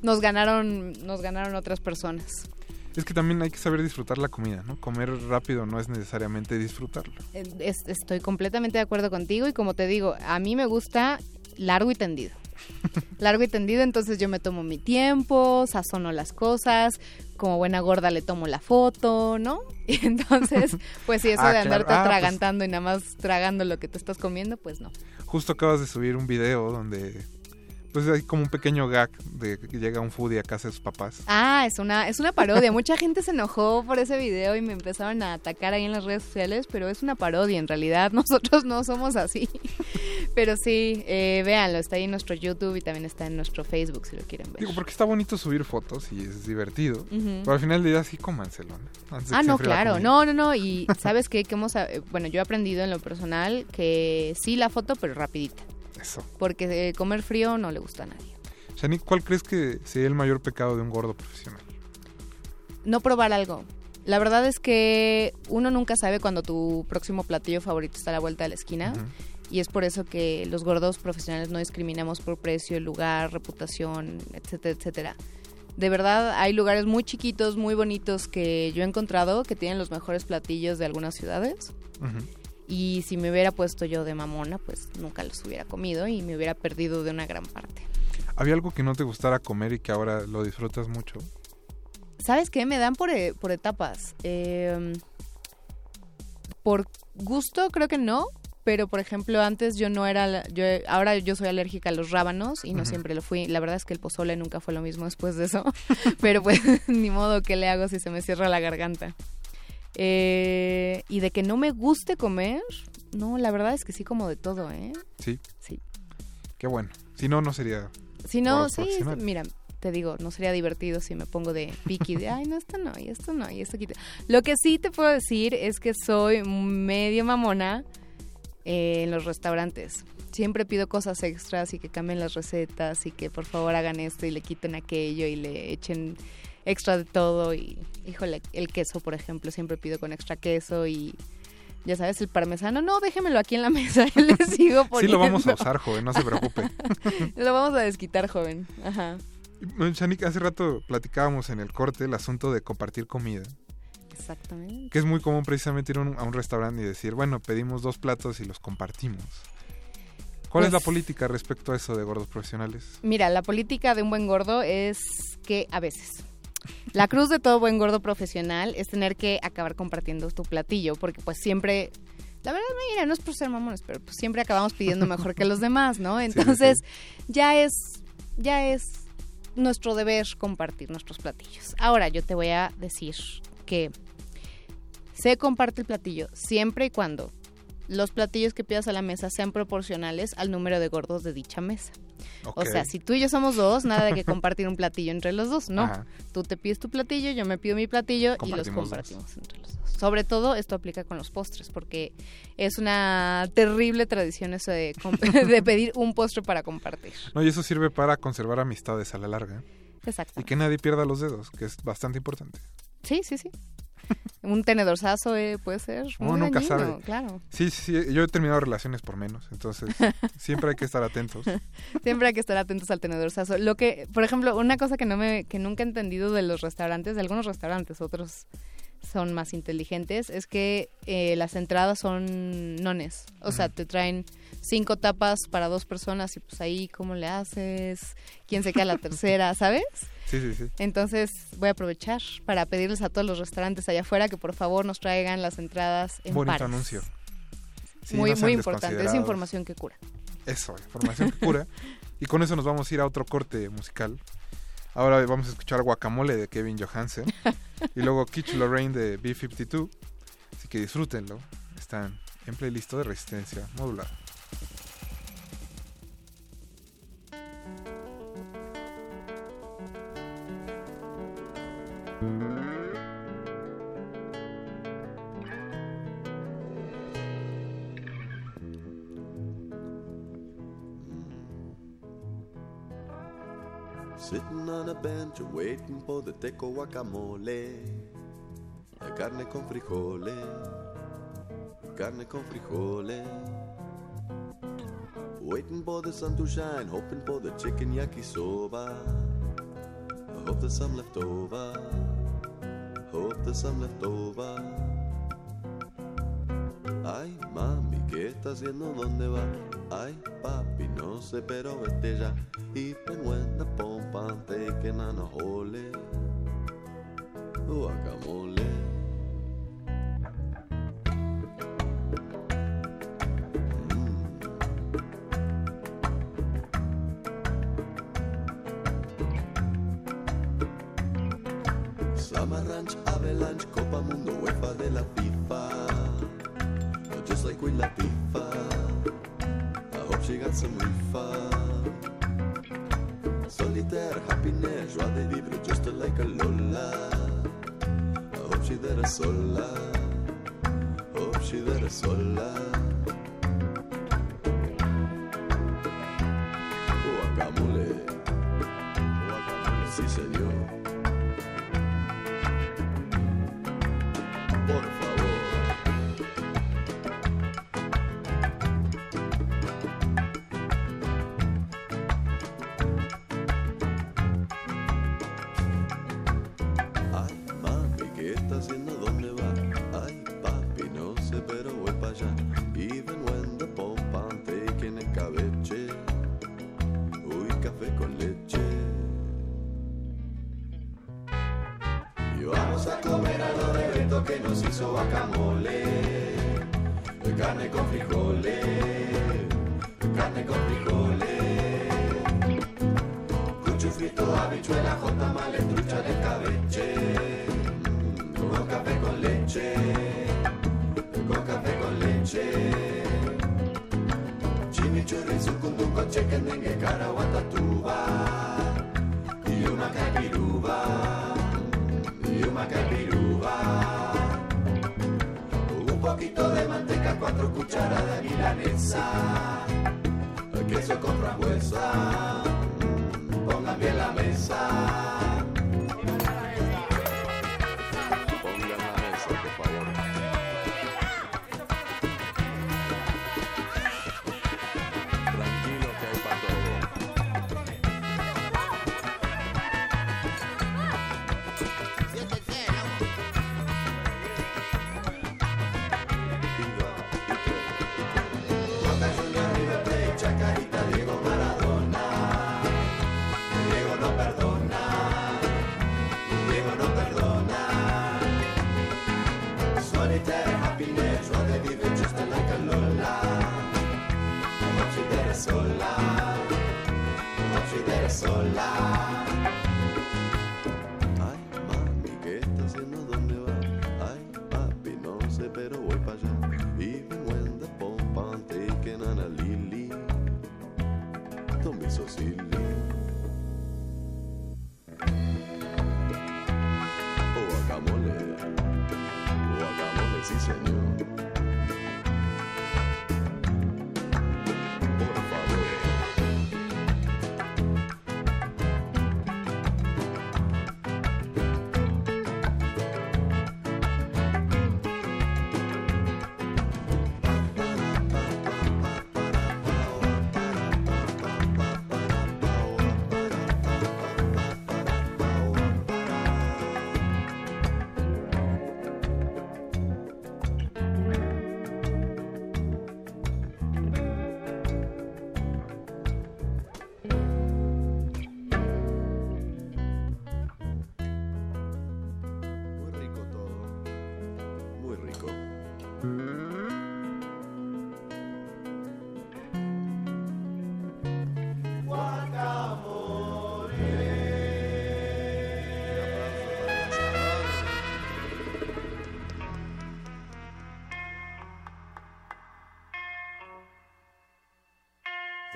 nos ganaron, nos ganaron otras personas. Es que también hay que saber disfrutar la comida, ¿no? Comer rápido no es necesariamente disfrutarlo. Es- estoy completamente de acuerdo contigo y como te digo, a mí me gusta largo y tendido. Largo y tendido, entonces yo me tomo mi tiempo, sazono las cosas, como buena gorda le tomo la foto, ¿no? Y entonces, pues si eso Ah, de claro. andarte Ah, pues- atragantando y nada más tragando lo que te estás comiendo, pues no. Justo acabas de subir un video donde pues hay como un pequeño gag de que llega un foodie a casa de sus papás. Ah, es una, es una parodia. Mucha gente se enojó por ese video y me empezaron a atacar ahí en las redes sociales, pero es una parodia. En realidad, nosotros no somos así. Pero sí, eh, véanlo, está ahí en nuestro YouTube y también está en nuestro Facebook si lo quieren ver. Digo, porque está bonito subir fotos y es divertido. Pero al final del día sí cómanselo, ¿no? Ah, no, claro. No, no, no. Y sabes qué? que hemos, eh, bueno, yo he aprendido en lo personal que sí la foto, pero rapidita. Eso. Porque eh, comer frío no le gusta a nadie. Shanik, ¿cuál crees que sería el mayor pecado de un gordo profesional? no probar algo. La verdad es que uno nunca sabe cuando tu próximo platillo favorito está a la vuelta de la esquina. Y es por eso que los gordos profesionales no discriminamos por precio, lugar, reputación, etcétera, etcétera. De verdad, hay lugares muy chiquitos, muy bonitos que yo he encontrado que tienen los mejores platillos de algunas ciudades. Y si me hubiera puesto yo de mamona, pues nunca los hubiera comido y me hubiera perdido de una gran parte. ¿Había algo que no te gustara comer y que ahora lo disfrutas mucho? ¿Sabes qué? Me dan por, e- por etapas. Eh, por gusto creo que no, pero por ejemplo antes yo no era, yo ahora yo soy alérgica a los rábanos y no siempre lo fui. La verdad es que el pozole nunca fue lo mismo después de eso, pero pues ni modo que le hago si se me cierra la garganta. Eh, y de que no me guste comer, no, la verdad es que sí como de todo, ¿eh? Sí. Sí. Qué bueno. Si no, no sería... Si no, sí, mira, te digo, no sería divertido si me pongo de piqui de, ay, no, esto no, y esto no, y esto quita. Lo que sí te puedo decir es que soy medio mamona eh, en los restaurantes. Siempre pido cosas extras y que cambien las recetas y que por favor hagan esto y le quiten aquello y le echen extra de todo y, híjole, el queso, por ejemplo, siempre pido con extra queso y... Ya sabes, el parmesano, no, déjemelo aquí en la mesa, le sigo Sí lo vamos a usar, joven, no se preocupe. Lo vamos a desquitar, joven. Ajá. Shanik, hace rato platicábamos en el corte el asunto de compartir comida. Exactamente. Que es muy común precisamente ir a un, a un restaurante y decir, bueno, pedimos dos platos y los compartimos. ¿Cuál es la Pues- política respecto a eso de gordos profesionales? Mira, la política de un buen gordo es que a veces. La cruz de todo buen gordo profesional es tener que acabar compartiendo tu platillo, porque pues siempre, la verdad, mira, no es por ser mamones, pero pues siempre acabamos pidiendo mejor que los demás, ¿no? sí, Entonces, ya es, ya es nuestro deber compartir nuestros platillos. Ahora, yo te voy a decir que se comparte el platillo siempre y cuando los platillos que pidas a la mesa sean proporcionales al número de gordos de dicha mesa. O sea, si tú y yo somos dos, nada de que compartir un platillo entre los dos, no. Ajá. Tú te pides tu platillo, yo me pido mi platillo y los Compartimos dos. entre los dos. Sobre todo esto aplica con los postres, porque es una terrible tradición eso de, de pedir un postre para compartir. No, y eso sirve para conservar amistades a la larga. Exacto. Y que nadie pierda los dedos, que es bastante importante. Sí, sí, sí. Un tenedorzazo eh, puede ser. Uno nunca dañino, sabe. Claro. Sí, sí, sí, yo he terminado relaciones por menos, entonces siempre hay que estar atentos. Siempre hay que estar atentos al tenedorzazo. Lo que, por ejemplo, una cosa que no me, que nunca he entendido de los restaurantes, de algunos restaurantes, otros son más inteligentes, es que eh, las entradas son nones. O sea, te traen cinco tapas para dos personas y pues ahí cómo le haces, quién se queda la tercera, ¿sabes? Sí, sí, sí. Entonces voy a aprovechar para pedirles a todos los restaurantes allá afuera que por favor nos traigan las entradas en Bonito pares. anuncio. Sí, muy no muy importante, es información que cura. Eso, información que cura. y con eso nos vamos a ir a otro corte musical. Ahora vamos a escuchar Guacamole de Kevin Johansen y luego Kitsch Lorraine de B52. Así que disfrútenlo. Están en playlist de resistencia modular. Sitting on a bench waiting for the teco guacamole. La carne con frijoles, carne con frijoles. Waiting for the sun to shine, hoping for the chicken yakisoba. Hope there's some left over. Hope there's some left over. Ay, mami, ¿qué está haciendo? ¿Dónde va? Ay, papi, no sé, pero vete ya. Even when the pompa taking on a hole. Guacamole.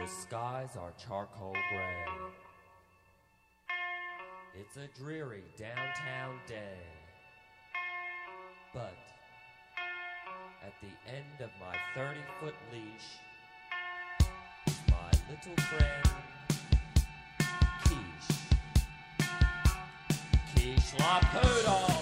skies are charcoal gray. It's a dreary downtown day. But at the end of my 30 foot leash, my little friend Keish, Keish Laputo.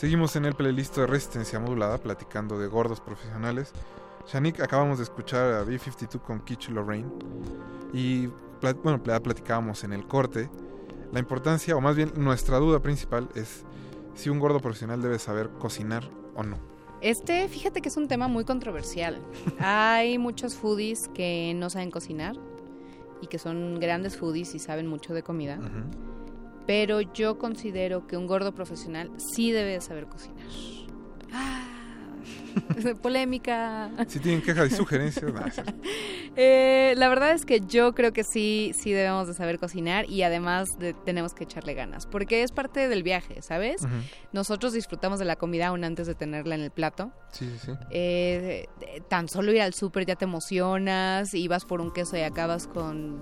Seguimos en el playlist de Resistencia Modulada platicando de gordos profesionales. Shanik, acabamos de escuchar a B52 con Kitsch Lorraine y bueno, pla- platicábamos en el corte la importancia, o más bien nuestra duda principal es si un gordo profesional debe saber cocinar o no. Este, fíjate que es un tema muy controversial. Hay muchos foodies que no saben cocinar y que son grandes foodies y saben mucho de comida. Pero yo considero que un gordo profesional sí debe de saber cocinar. Ah, polémica. Si tienen quejas y sugerencias, nada. Eh, la verdad es que yo creo que sí, sí debemos de saber cocinar y además de- tenemos que echarle ganas, porque es parte del viaje, ¿sabes? Nosotros disfrutamos de la comida aún antes de tenerla en el plato. Sí, sí, sí. Eh, tan solo ir al súper ya te emocionas y vas por un queso y acabas con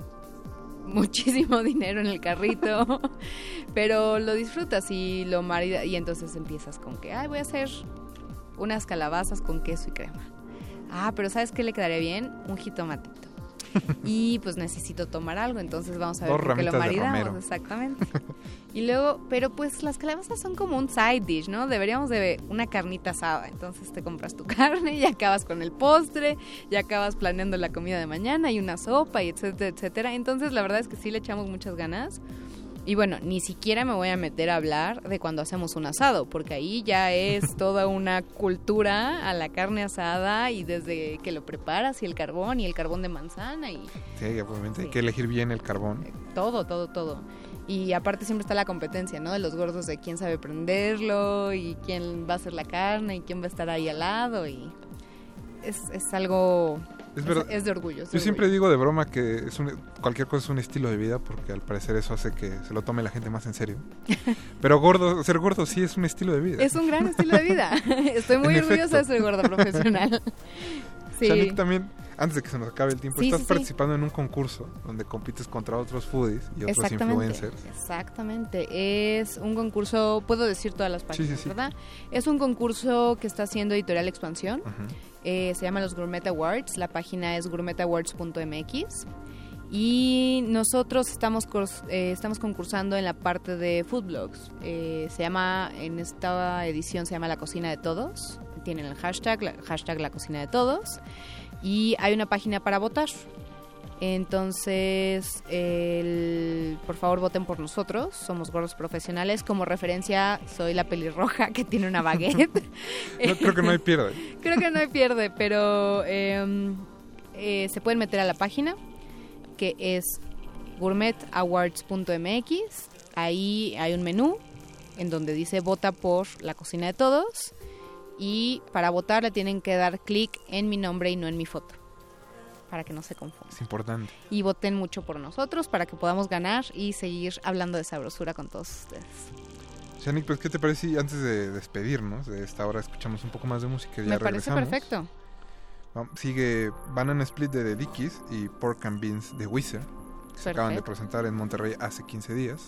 muchísimo dinero en el carrito, pero lo disfrutas y lo maridas y entonces empiezas con que, ay, voy a hacer unas calabazas con queso y crema. Ah, pero ¿sabes qué le quedaría bien? Un jitomatito. y pues necesito tomar algo, entonces vamos a ver por qué lo maridamos, exactamente. Y luego, pero pues las calabazas son como un side dish, ¿no? Deberíamos de una carnita asada. Entonces te compras tu carne y acabas con el postre, y acabas planeando la comida de mañana y una sopa y etcétera, etcétera. Entonces la verdad es que sí le echamos muchas ganas. Y bueno, ni siquiera me voy a meter a hablar de cuando hacemos un asado, porque ahí ya es toda una cultura a la carne asada y desde que lo preparas y el carbón y el carbón de manzana y Sí, obviamente hay que elegir bien el carbón. todo, todo, todo. Y aparte siempre está la competencia, ¿no? De los gordos de quién sabe prenderlo y quién va a hacer la carne y quién va a estar ahí al lado y es, es algo... Es verdad. es de orgullo. es de Yo siempre orgullo. digo de broma que es un- cualquier cosa es un estilo de vida porque al parecer eso hace que se lo tome la gente más en serio. Pero gordo, ser gordo sí es un estilo de vida. Es un gran estilo de vida. Estoy muy En orgullosa de efecto. ser gorda profesional. Sí. Shanik, también, antes de que se nos acabe el tiempo, Sí, estás sí, sí. participando en un concurso donde compites contra otros foodies y otros Exactamente, influencers. exactamente. Es un concurso, puedo decir todas las páginas, sí, sí. ¿verdad? Es un concurso que está haciendo Editorial Expansión. Ujú. Eh, se llama los Gourmet Awards. La página es gourmetawards.mx. Y nosotros estamos, eh, estamos concursando en la parte de food blogs. Eh, se llama, en esta edición se llama La Cocina de Todos. Tienen el hashtag, la, hashtag La Cocina de Todos. Y hay una página para votar. Entonces, el- por favor voten por nosotros, somos gordos profesionales. Como referencia, soy la pelirroja que tiene una baguette. No, creo que no hay pierde. Creo que no hay pierde, pero eh, eh, se pueden meter a la página que es gourmetawards.mx. Ahí hay un menú en donde dice vota por la cocina de todos. Y para votar le tienen que dar clic en mi nombre y no en mi foto. Para que no se confunda. Es importante. Y voten mucho por nosotros para que podamos ganar y seguir hablando de sabrosura con todos ustedes. Shanik, pues ¿qué te parece si antes de despedirnos de esta hora escuchamos un poco más de música y ya Me parece regresamos? perfecto. Sigue Banana Split de The Dickies y Pork and Beans de Wizard. que Se acaban de presentar en Monterrey hace 15 días.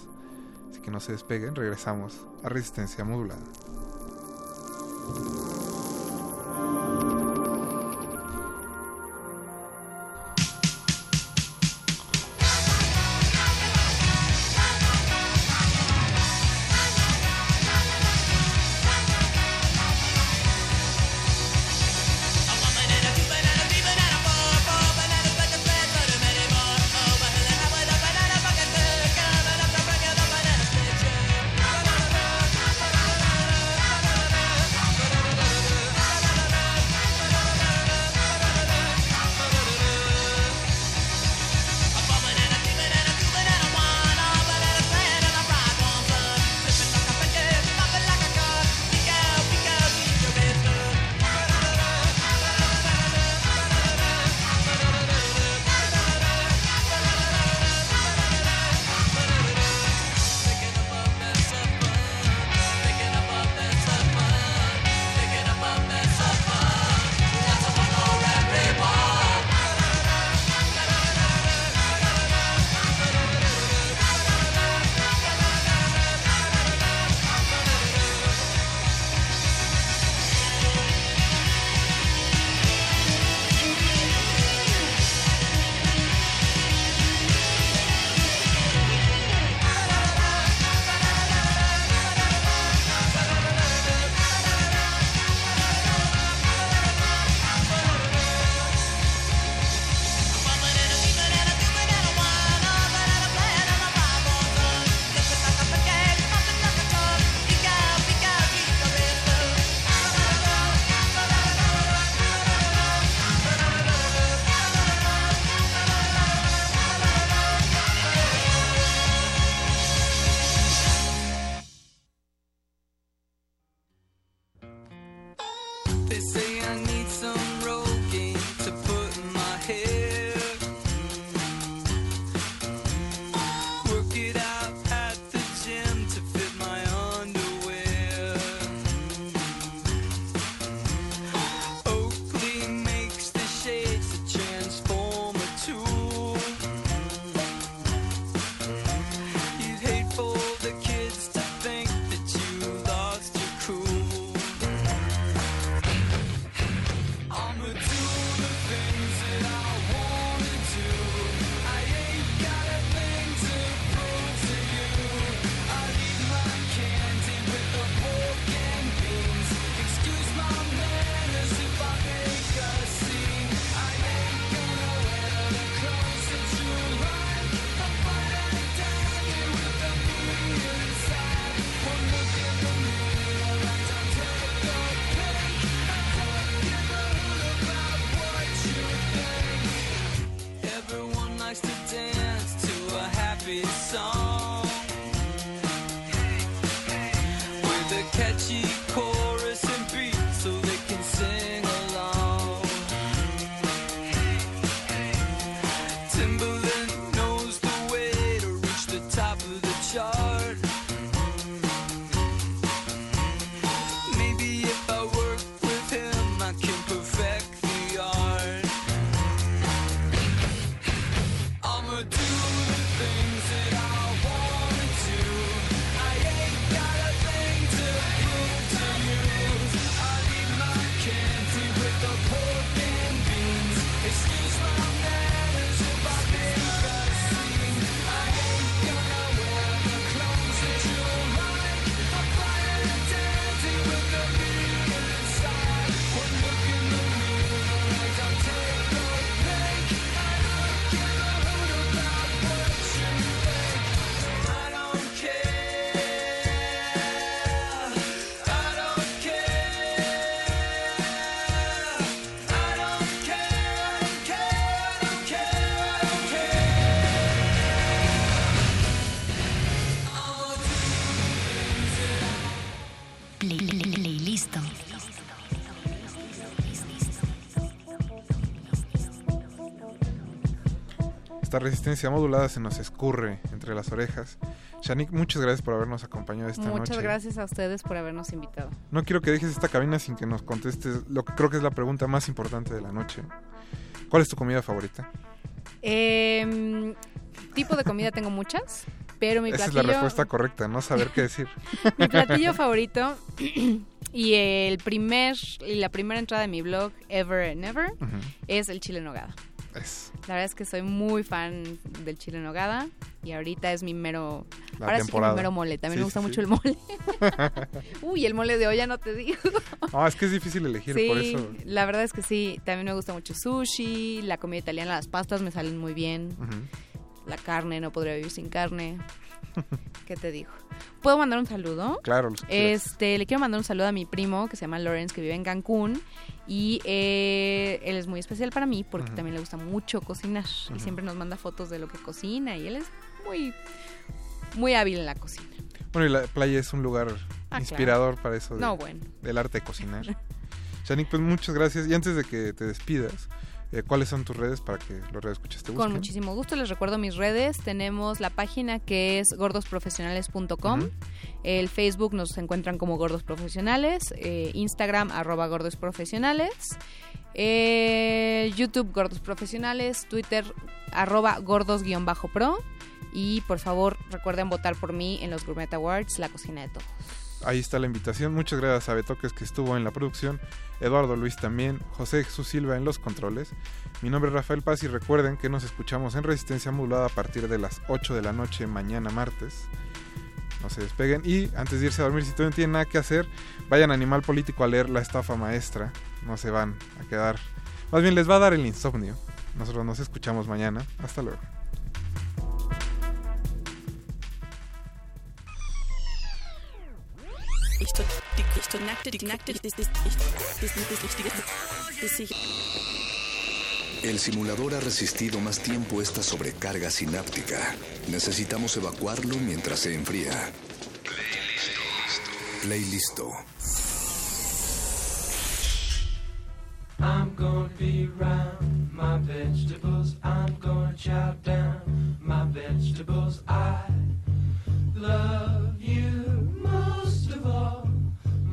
Así que no se despeguen, regresamos a Resistencia Modulada. Esta resistencia modulada se nos escurre entre las orejas. Shanik, muchas gracias por habernos acompañado esta Muchas noche. gracias a ustedes por habernos invitado. No quiero que dejes esta cabina sin que nos contestes lo que creo que es la pregunta más importante de la noche. ¿Cuál es tu comida favorita? Em, tipo de comida tengo muchas, pero mi Esa es platillo, la respuesta correcta, no saber qué decir. mi platillo favorito y el primer y la primera entrada de mi blog Ever and Ever es el chile en nogada. Es La verdad es que soy muy fan del chile en nogada y ahorita es mi mero La ahora sí que temporada. mi mero mole, también Sí, me gusta sí, mucho sí. el mole. Uy, el mole de olla no te digo. No, es que es difícil elegir, por eso. la verdad es que sí, también me gusta mucho sushi, la comida italiana, las pastas me salen muy bien. Ujú. La carne, no podría vivir sin carne. ¿Qué te digo? ¿Puedo mandar un saludo? Claro, los. Este, le quiero mandar un saludo a mi primo que se llama Lawrence, que vive en Cancún. Y eh, él es muy especial para mí porque también le gusta mucho cocinar. Y siempre nos manda fotos de lo que cocina. Y él es muy, muy hábil en la cocina. Bueno, y la playa es un lugar Ah, inspirador claro. para eso de- No, bueno. del arte de cocinar. Shanik, pues muchas gracias. Y antes de que te despidas, eh, ¿cuáles son tus redes para que los redescuches te Con busquen? muchísimo gusto les recuerdo mis redes. Tenemos la página que es gordosprofesionales.com. Ujú. El Facebook nos encuentran como Gordos Profesionales. eh, Instagram arroba Gordos Profesionales. eh, YouTube Gordos Profesionales. Twitter arroba Gordos-Pro. Y por favor recuerden votar por mí en los Gourmet Awards, la cocina de todos. Ahí está la invitación. Muchas gracias a Betoques que estuvo en la producción, Eduardo Luis también, José Jesús Silva en los controles. Mi nombre es Rafael Paz y recuerden que nos escuchamos en Resistencia Modulada a partir de las 8 de la noche mañana martes. No se despeguen y antes de irse a dormir, si todavía no tienen nada que hacer, vayan a Animal Político a leer La estafa maestra. No se van a quedar. Más bien les va a dar el insomnio. Nosotros nos escuchamos mañana. Hasta luego. El simulador ha resistido más tiempo esta sobrecarga sináptica. Necesitamos evacuarlo mientras se enfría. Play listo. I'm gonna be around my vegetables. I'm gonna chow down my vegetables. I love you most all.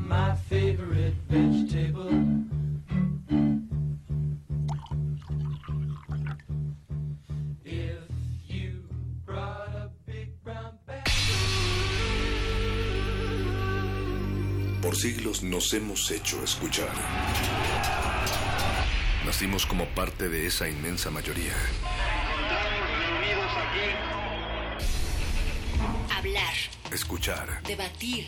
My favorite vegetable. If you brought a big brown bag. Por siglos nos hemos hecho escuchar. Nacimos como parte de esa inmensa mayoría. Hablar, Escuchar. debatir,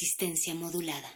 Resistencia modulada.